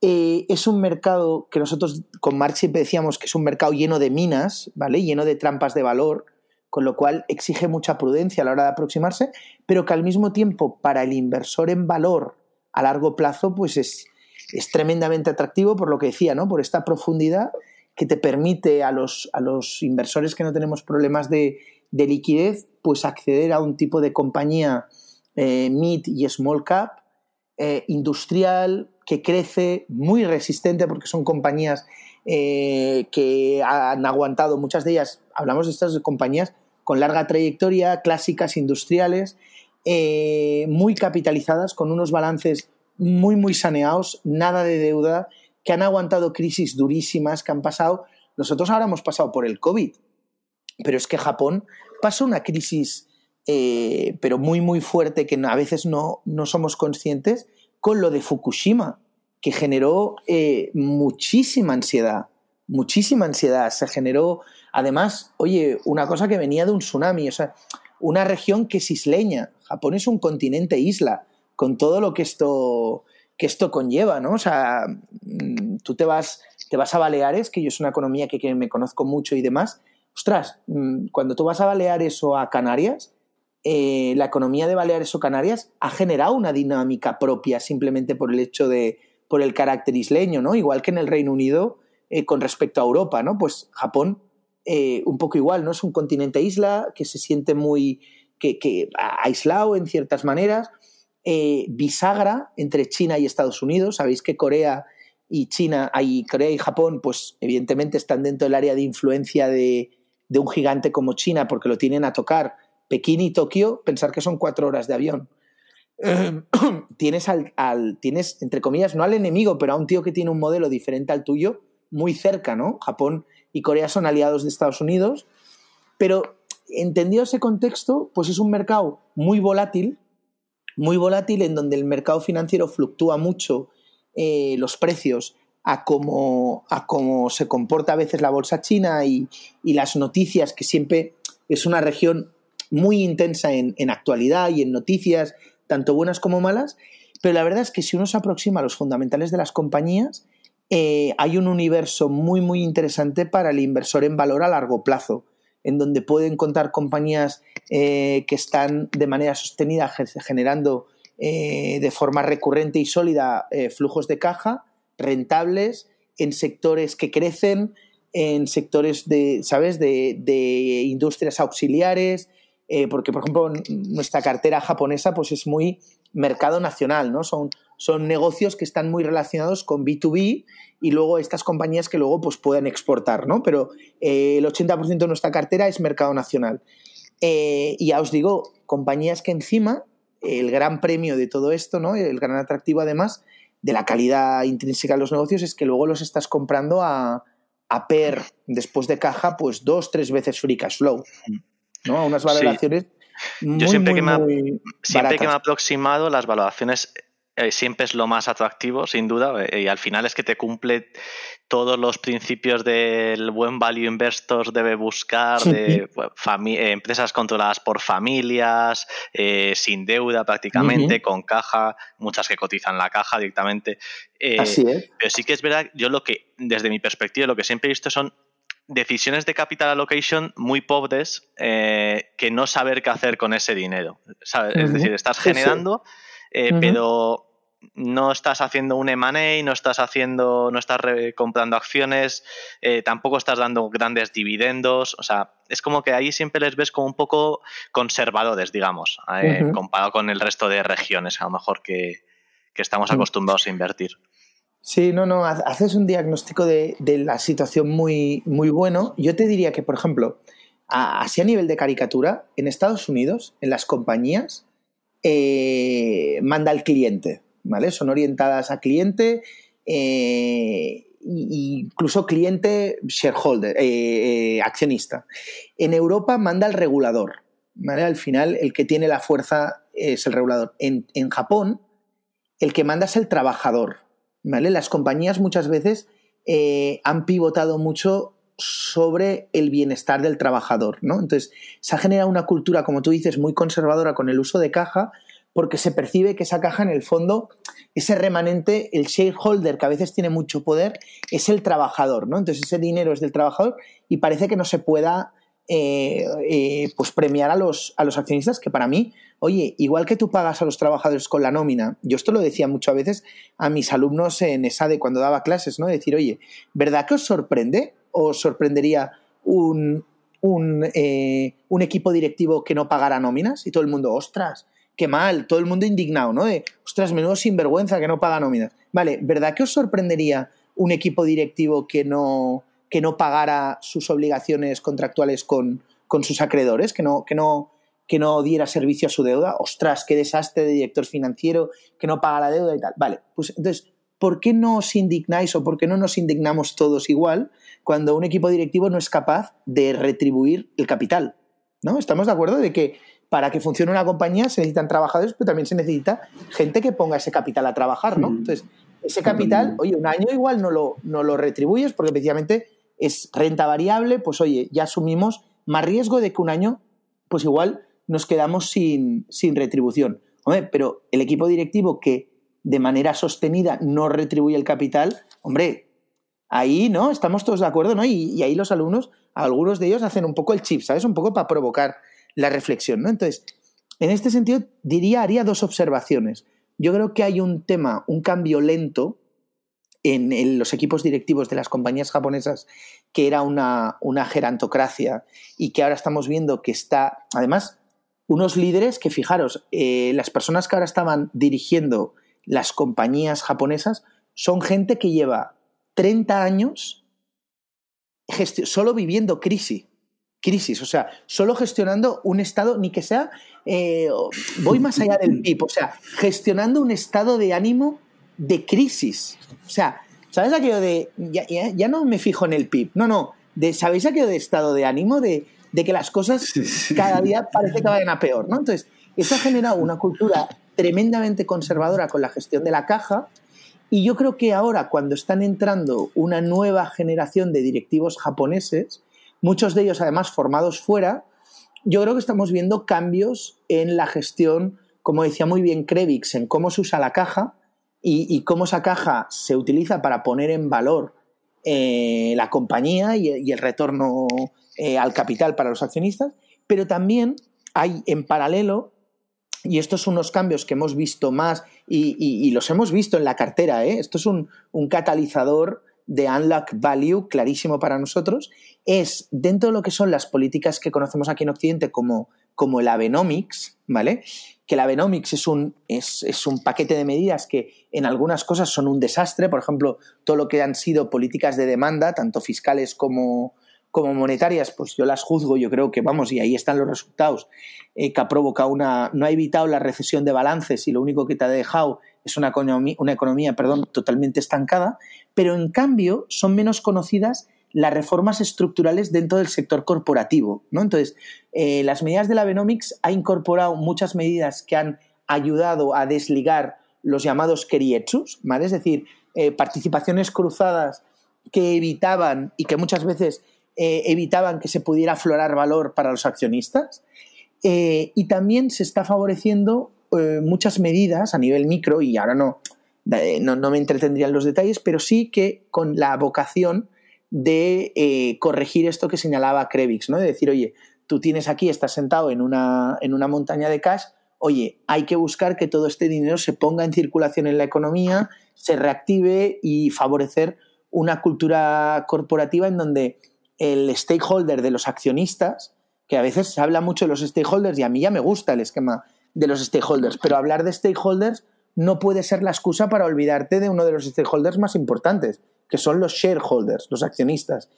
Eh, es un mercado que nosotros con Marx siempre decíamos que es un mercado lleno de minas, ¿vale? Lleno de trampas de valor, con lo cual exige mucha prudencia a la hora de aproximarse, pero que al mismo tiempo para el inversor en valor a largo plazo, pues es, es tremendamente atractivo por lo que decía, ¿no? Por esta profundidad que te permite a los, a los inversores que no tenemos problemas de, de liquidez, pues acceder a un tipo de compañía eh, mid y small cap, eh, industrial, que crece, muy resistente, porque son compañías eh, que han aguantado, muchas de ellas, hablamos de estas compañías con larga trayectoria, clásicas, industriales, muy capitalizadas, con unos balances muy, muy saneados, nada de deuda, que han aguantado crisis durísimas, que han pasado. Nosotros ahora hemos pasado por el COVID, pero es que Japón pasó una crisis, eh, pero muy, muy fuerte, que a veces no, no, somos conscientes, con lo de Fukushima, que generó eh, muchísima ansiedad, muchísima ansiedad. Se generó, además, oye, una cosa que venía de un tsunami, o sea, una región que es isleña. Japón es un continente isla, con todo lo que esto, que esto conlleva, ¿no? O sea, mm, tú te vas, te vas a Baleares, que yo es una economía que, me conozco mucho y demás, ostras, mm, cuando tú vas a Baleares o a Canarias, eh, la economía de Baleares o Canarias ha generado una dinámica propia simplemente por el hecho de, por el carácter isleño, ¿no? Igual que en el Reino Unido eh, con respecto a Europa, ¿no? Pues Japón, eh, un poco igual, ¿no? Es un continente isla que se siente muy que, que aislado en ciertas maneras, bisagra entre China y Estados Unidos. Sabéis que Corea y China, y Corea y Japón, pues evidentemente están dentro del área de influencia de, un gigante como China porque lo tienen a tocar Pekín y Tokio, pensar que son cuatro horas de avión. Tienes, al, tienes, entre comillas, no al enemigo, pero a un tío que tiene un modelo diferente al tuyo, muy cerca, ¿no? Japón y Corea son aliados de Estados Unidos, pero entendido ese contexto, pues es un mercado muy volátil, muy volátil en donde el mercado financiero fluctúa mucho eh, los precios a cómo, a cómo se comporta a veces la bolsa china y, las noticias, que siempre es una región muy intensa en, actualidad y en noticias, tanto buenas como malas, pero la verdad es que si uno se aproxima a los fundamentales de las compañías, eh, hay un universo muy, muy interesante para el inversor en valor a largo plazo, en donde puede encontrar compañías eh, que están de manera sostenida generando eh, de forma recurrente y sólida flujos de caja, rentables, en sectores que crecen, en sectores de, ¿sabes?, de, industrias auxiliares, porque, por ejemplo, nuestra cartera japonesa pues es muy mercado nacional, ¿no? Son, son negocios que están muy relacionados con B2B y luego estas compañías que luego pues pueden exportar, ¿no? Pero eh, el 80% de nuestra cartera es mercado nacional. Eh, y ya os digo, compañías que encima, el gran premio de todo esto, ¿no? El gran atractivo además de la calidad intrínseca de los negocios es que luego los estás comprando a, a PER después de caja, pues dos, tres veces free cash flow. ¿no? A unas valoraciones. Yo siempre, que, me siempre que me ha aproximado las valoraciones eh, siempre es lo más atractivo, sin duda, eh, y al final es que te cumple todos los principios del buen value investors debe buscar, de eh, empresas controladas por familias, sin deuda prácticamente, con caja, muchas que cotizan la caja directamente. Así es. Pero sí que es verdad, yo lo que, desde mi perspectiva, lo que siempre he visto son decisiones de capital allocation muy pobres eh, que no saber qué hacer con ese dinero. Es decir, estás generando, eh, pero no estás haciendo un M&A, no estás haciendo, no estás comprando acciones, eh, tampoco estás dando grandes dividendos, o sea, es como que ahí siempre les ves como un poco conservadores, digamos, comparado con el resto de regiones, a lo mejor que, que estamos acostumbrados a invertir. Sí, no, no, haces un diagnóstico de, la situación muy, muy bueno. Yo te diría que, por ejemplo, así a nivel de caricatura, en Estados Unidos, en las compañías, eh, manda al cliente, ¿vale? Son orientadas a cliente, eh, incluso cliente shareholder, eh, accionista. En Europa manda al regulador, ¿vale? Al final, el que tiene la fuerza es el regulador. En, en Japón, el que manda es el trabajador, las compañías muchas veces eh, han pivotado mucho sobre el bienestar del trabajador, ¿no? Entonces, se ha generado una cultura, como tú dices, muy conservadora con el uso de caja, porque se percibe que esa caja, en el fondo, ese remanente, el shareholder, que a veces tiene mucho poder, es el trabajador, ¿no? Entonces, ese dinero es del trabajador y parece que no se pueda eh, eh, pues premiar a los, a los accionistas, que para mí, oye, igual que tú pagas a los trabajadores con la nómina, yo esto lo decía muchas veces a mis alumnos en esa de cuando daba clases, ¿no? Decir, oye, ¿verdad que os sorprende os sorprendería un, un, eh, un equipo directivo que no pagara nóminas? Y todo el mundo, ostras, qué mal, todo el mundo indignado, ¿no? Ostras, menudo sinvergüenza que no paga nóminas. Vale, ¿verdad que os sorprendería un equipo directivo que no que no pagara sus obligaciones contractuales con, sus acreedores, que no, que, no, que no diera servicio a su deuda. Ostras, qué desastre de director financiero que no paga la deuda y tal. Vale, pues entonces, ¿por qué no os indignáis o por qué no nos indignamos todos igual cuando un equipo directivo no es capaz de retribuir el capital? ¿No? ¿Estamos de acuerdo de que para que funcione una compañía se necesitan trabajadores, pero también se necesita gente que ponga ese capital a trabajar, ¿no? Entonces, ese capital, oye, un año igual no lo, no lo retribuyes porque precisamente es renta variable, pues oye, ya asumimos más riesgo de que un año, pues igual nos quedamos sin, retribución. Hombre, pero el equipo directivo que de manera sostenida no retribuye el capital, hombre, ahí, ¿no? Estamos todos de acuerdo, ¿no? Y, ahí los alumnos, algunos de ellos hacen un poco el chip, ¿sabes? Un poco para provocar la reflexión, ¿no? Entonces, en este sentido, diría, haría dos observaciones. Yo creo que hay un tema, un cambio lento en, los equipos directivos de las compañías japonesas que era una, gerantocracia y que ahora estamos viendo que está, además, unos líderes que, fijaros, eh, las personas que ahora estaban dirigiendo las compañías japonesas son gente que lleva 30 años solo viviendo crisis. Crisis, o sea, solo gestionando un estado, ni que sea, eh, voy más allá del PIB, o sea, gestionando un estado de ánimo de crisis. O sea, ¿sabes aquello de, ya, no me fijo en el PIB, no, no, de, ¿sabéis aquello de estado de ánimo de, que las cosas cada día parece que vayan a peor, ¿no? Entonces, eso ha generado una cultura tremendamente conservadora con la gestión de la caja y yo creo que ahora cuando están entrando una nueva generación de directivos japoneses, muchos de ellos además formados fuera, yo creo que estamos viendo cambios en la gestión, como decía muy bien Krevix, en cómo se usa la caja, y, cómo esa caja se utiliza para poner en valor eh, la compañía y, el retorno eh, al capital para los accionistas, pero también hay en paralelo, y estos son unos cambios que hemos visto más y, los hemos visto en la cartera, ¿eh? esto es un, un catalizador de unlock value clarísimo para nosotros, es dentro de lo que son las políticas que conocemos aquí en Occidente como, como el Abenomics, ¿vale? que la Abenomics es un, es, un paquete de medidas que en algunas cosas son un desastre, por ejemplo, todo lo que han sido políticas de demanda, tanto fiscales como, como monetarias, pues yo las juzgo, yo creo que vamos, y ahí están los resultados, eh, que ha provocado una, no ha evitado la recesión de balances y lo único que te ha dejado es una economía, una economía perdón, totalmente estancada, pero en cambio son menos conocidas las reformas estructurales dentro del sector corporativo. ¿no? Entonces, eh, las medidas de la Benomics ha incorporado muchas medidas que han ayudado a desligar los llamados kerietsus, ¿vale? es decir, eh, participaciones cruzadas que evitaban y que muchas veces eh, evitaban que se pudiera aflorar valor para los accionistas. y también se está favoreciendo muchas medidas a nivel micro, y ahora no, no, no me entretendría en los detalles, pero sí que con la vocación de eh, corregir esto que señalaba Krevix, ¿no? De decir, oye, tú tienes aquí, estás sentado en una, en una montaña de cash, oye, hay que buscar que todo este dinero se ponga en circulación en la economía, se reactive y favorecer una cultura corporativa en donde el stakeholder de los accionistas, que a veces se habla mucho de los stakeholders y a mí ya me gusta el esquema de los stakeholders, pero hablar de stakeholders no puede ser la excusa para olvidarte de uno de los stakeholders más importantes, que son los shareholders, los accionistas.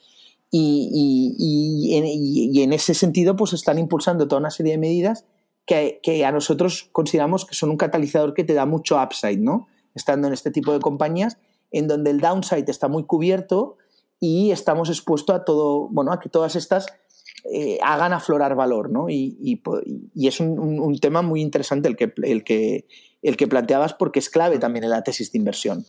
Y, en, ese sentido, pues están impulsando toda una serie de medidas que, que, a nosotros consideramos que son un catalizador que te da mucho upside, ¿no? Estando en este tipo de compañías, en donde el downside está muy cubierto y estamos expuestos a todo, bueno, a que todas estas eh, hagan aflorar valor, ¿no? Y, es un, tema muy interesante el que, planteabas porque es clave también en la tesis de inversión.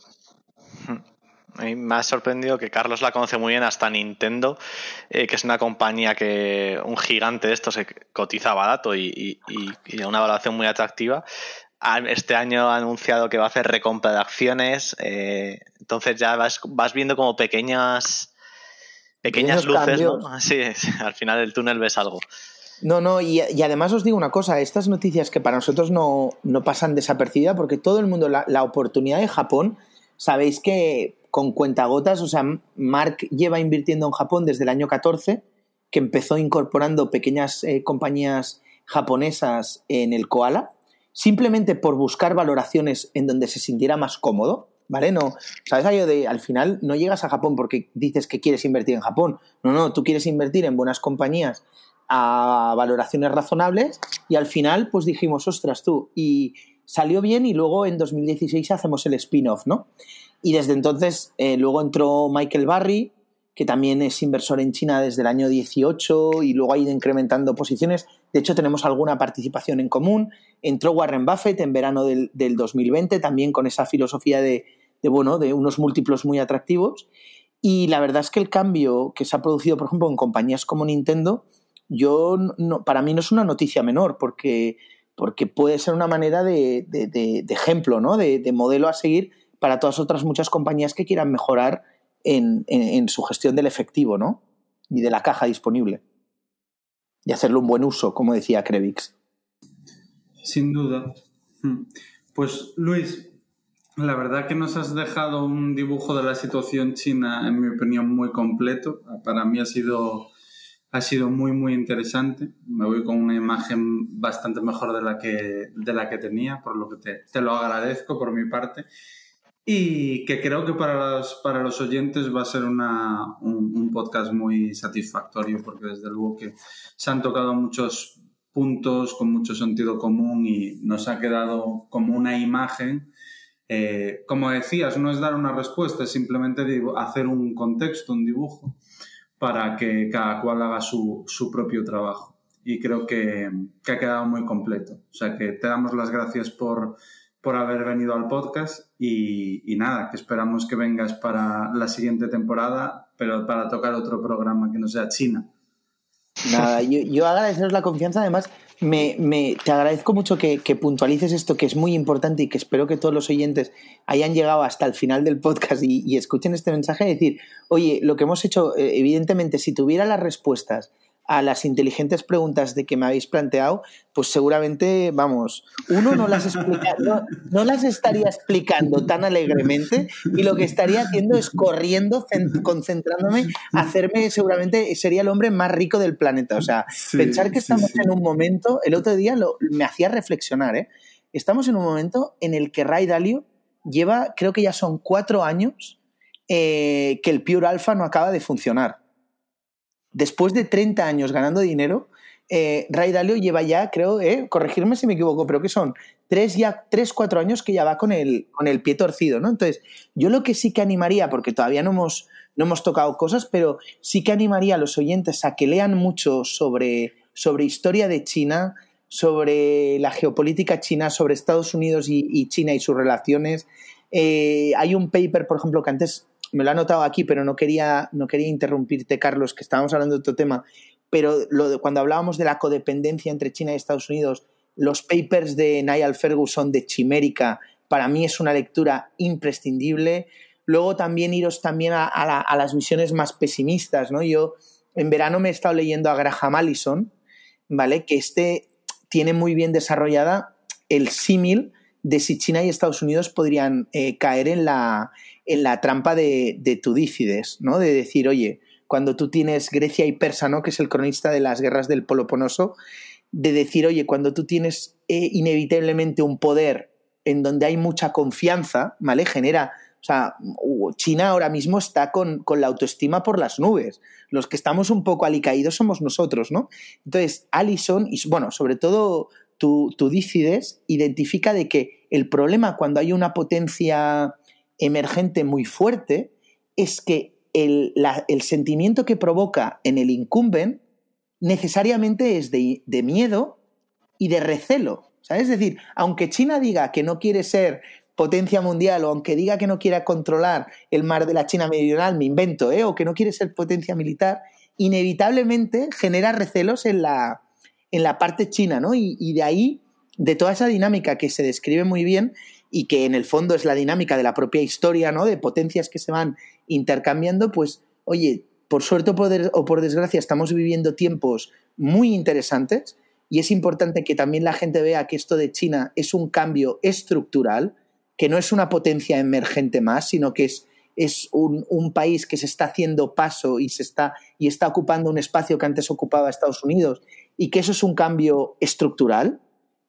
me ha sorprendido que Carlos la conoce muy bien hasta Nintendo, eh, que es una compañía que un gigante de esto se cotiza barato y, y, a una valoración muy atractiva. Este año ha anunciado que va a hacer recompra de acciones, eh, entonces ya vas viendo como pequeñas Pequeñas luces, ¿no? Sí, al final del túnel ves algo. No, no, y, además os digo una cosa, estas noticias que para nosotros no, pasan desapercibidas porque todo el mundo, la, oportunidad de Japón, sabéis que con cuentagotas, o sea, Mark lleva invirtiendo en Japón desde el año 14, que empezó incorporando pequeñas eh, compañías japonesas en el Koala, simplemente por buscar valoraciones en donde se sintiera más cómodo. ¿Vale? No, ¿sabes algo de al final no llegas a Japón porque dices que quieres invertir en Japón? No, no, tú quieres invertir en buenas compañías a valoraciones razonables y al final pues dijimos, ostras tú, y salió bien y luego en 2016 hacemos el spin-off, ¿no? Y desde entonces eh, luego entró Michael Barry, que también es inversor en China desde el año 18 y luego ha ido incrementando posiciones. De hecho, tenemos alguna participación en común. Entró Warren Buffett en verano del, del 2020, también con esa filosofía de, bueno, de unos múltiplos muy atractivos. Y la verdad es que el cambio que se ha producido, por ejemplo, en compañías como Nintendo, yo para mí no es una noticia menor, porque, porque puede ser una manera de, de, ejemplo, ¿no? de, modelo a seguir para todas otras muchas compañías que quieran mejorar en, su gestión del efectivo, ¿no? Y de la caja disponible. Y hacerle un buen uso, como decía Krevix. Sin duda. Hmm. Pues Luis, la verdad que nos has dejado un dibujo de la situación china, en mi opinión, muy completo. Para mí ha sido, ha sido muy, muy interesante. Me voy con una imagen bastante mejor de la que, de la que tenía, por lo que te, te lo agradezco por mi parte y que creo que para los, para los oyentes va a ser una, un, podcast muy satisfactorio porque desde luego que se han tocado muchos puntos con mucho sentido común y nos ha quedado como una imagen. Eh, como decías, no es dar una respuesta, es simplemente hacer un contexto, un dibujo, para que cada cual haga su, su propio trabajo. Y creo que, que ha quedado muy completo. O sea que te damos las gracias por, por haber venido al podcast y, nada, que esperamos que vengas para la siguiente temporada, pero para tocar otro programa que no sea China. Nada, yo, yo agradeceros la confianza, además me, me, te agradezco mucho que, puntualices esto, que es muy importante y que espero que todos los oyentes hayan llegado hasta el final del podcast y, y escuchen este mensaje, decir, oye, lo que hemos hecho, eh, evidentemente, si tuviera las respuestas a las inteligentes preguntas de que me habéis planteado, pues seguramente, vamos, uno no las, explica, no, las estaría explicando tan alegremente y lo que estaría haciendo es corriendo, concentrándome, hacerme, seguramente sería el hombre más rico del planeta. O sea, pensar que estamos en un momento, el otro día me hacía reflexionar, ¿eh? Estamos en un momento en el que Ray Dalio lleva, creo que ya son cuatro años, eh, que el Pure Alpha no acaba de funcionar después de 30 años ganando dinero, eh, Ray Dalio lleva ya, creo, eh, corregirme si me equivoco, pero que son tres, ya, tres, cuatro años que ya va con el, con el pie torcido, ¿no? Entonces, yo lo que sí que animaría, porque todavía no hemos, no hemos tocado cosas, pero sí que animaría a los oyentes a que lean mucho sobre, sobre historia de China, sobre la geopolítica china, sobre Estados Unidos y, China y sus relaciones. Eh, hay un paper, por ejemplo, que antes me lo ha notado aquí, pero no quería, no quería interrumpirte, Carlos, que estábamos hablando de otro tema, pero cuando hablábamos de la codependencia entre China y Estados Unidos, los papers de Niall Ferguson de Chimérica, para mí es una lectura imprescindible. luego también iros también a, las visiones más pesimistas, ¿no? Yo en verano me he estado leyendo a Graham Allison, ¿vale? Que este tiene muy bien desarrollada el símil de si China y Estados Unidos podrían eh, caer en la, en la trampa de, de Tudícides, ¿no? De decir, oye, cuando tú tienes Grecia y Persa, ¿no? Que es el cronista de las guerras del Peloponeso, de decir, oye, cuando tú tienes eh, inevitablemente un poder en donde hay mucha confianza, ¿vale? Genera, o sea, China ahora mismo está con, la autoestima por las nubes. Los que estamos un poco alicaídos somos nosotros, ¿no? Entonces, Allison, y bueno, sobre todo tú, identifica de que el problema cuando hay una potencia emergente muy fuerte es que el, el sentimiento que provoca en el incumbent necesariamente es de, de miedo y de recelo. Es decir, aunque China diga que no quiere ser potencia mundial o aunque diga que no quiera controlar el mar de la China meridional, me invento, ¿eh? o que no quiere ser potencia militar, inevitablemente genera recelos en la, en la parte china, ¿no? Y, de ahí, de toda esa dinámica que se describe muy bien y que en el fondo es la dinámica de la propia historia, ¿no? De potencias que se van intercambiando, pues, oye, por suerte o por desgracia estamos viviendo tiempos muy interesantes y es importante que también la gente vea que esto de China es un cambio estructural, que no es una potencia emergente más, sino que es, es un, país que se está haciendo paso y, se está, y está ocupando un espacio que antes ocupaba Estados Unidos, y que eso es un cambio estructural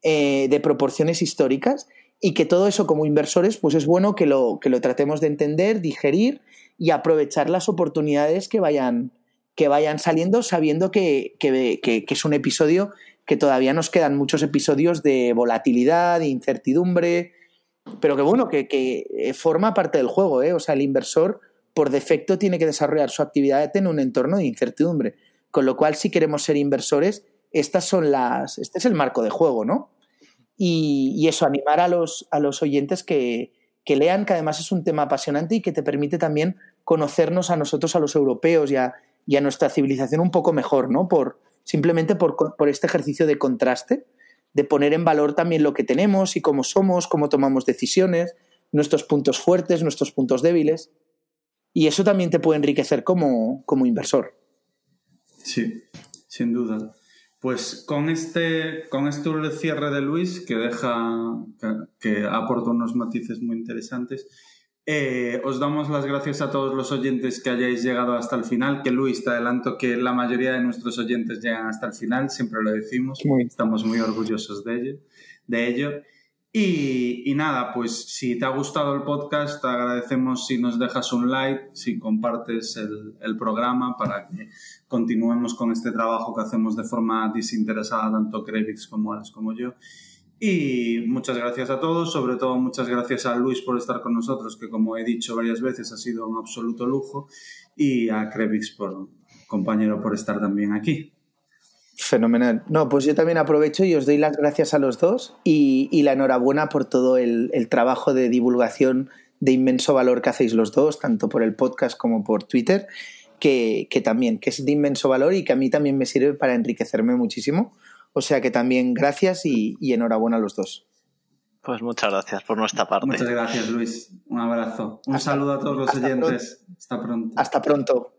eh, de proporciones históricas, y que todo eso como inversores, pues es bueno que lo, que lo tratemos de entender, digerir y aprovechar las oportunidades que vayan, que vayan saliendo, sabiendo que, que, que es un episodio que todavía nos quedan muchos episodios de volatilidad, de incertidumbre, pero que bueno, que, eh, forma parte del juego, ¿eh? O sea, el inversor por defecto tiene que desarrollar su actividad en un entorno de incertidumbre. Con lo cual, si queremos ser inversores, estas son las, este es el marco de juego, ¿no? Y, eso, animar a los, a los oyentes que, que, lean, que además es un tema apasionante y que te permite también conocernos a nosotros, a los europeos y a, nuestra civilización un poco mejor, ¿no? Por, simplemente por, este ejercicio de contraste, de poner en valor también lo que tenemos y cómo somos, cómo tomamos decisiones, nuestros puntos fuertes, nuestros puntos débiles. Y eso también te puede enriquecer como, como inversor. Sí, sin duda. Pues con este, con este cierre de Luis, que deja, que aporta unos matices muy interesantes, eh, os damos las gracias a todos los oyentes que hayáis llegado hasta el final, que Luis, te adelanto que la mayoría de nuestros oyentes llegan hasta el final, siempre lo decimos, estamos muy orgullosos de ello. De ello. Y, nada, pues si te ha gustado el podcast, te agradecemos si nos dejas un like, si compartes el, el programa para que continuemos con este trabajo que hacemos de forma desinteresada, tanto Crevix como Alex como yo. Y muchas gracias a todos, sobre todo muchas gracias a Luis por estar con nosotros, que como he dicho varias veces ha sido un absoluto lujo, y a Crevix por compañero por estar también aquí. Fenomenal. No, pues yo también aprovecho y os doy las gracias a los dos y, la enhorabuena por todo el, trabajo de divulgación de inmenso valor que hacéis los dos, tanto por el podcast como por Twitter, que, que también, que es de inmenso valor y que a mí también me sirve para enriquecerme muchísimo o sea que también gracias y, enhorabuena a los dos. Pues muchas gracias por nuestra parte. Muchas gracias, Luis. Un abrazo. Un saludo a todos los oyentes. Hasta pronto. Hasta pronto.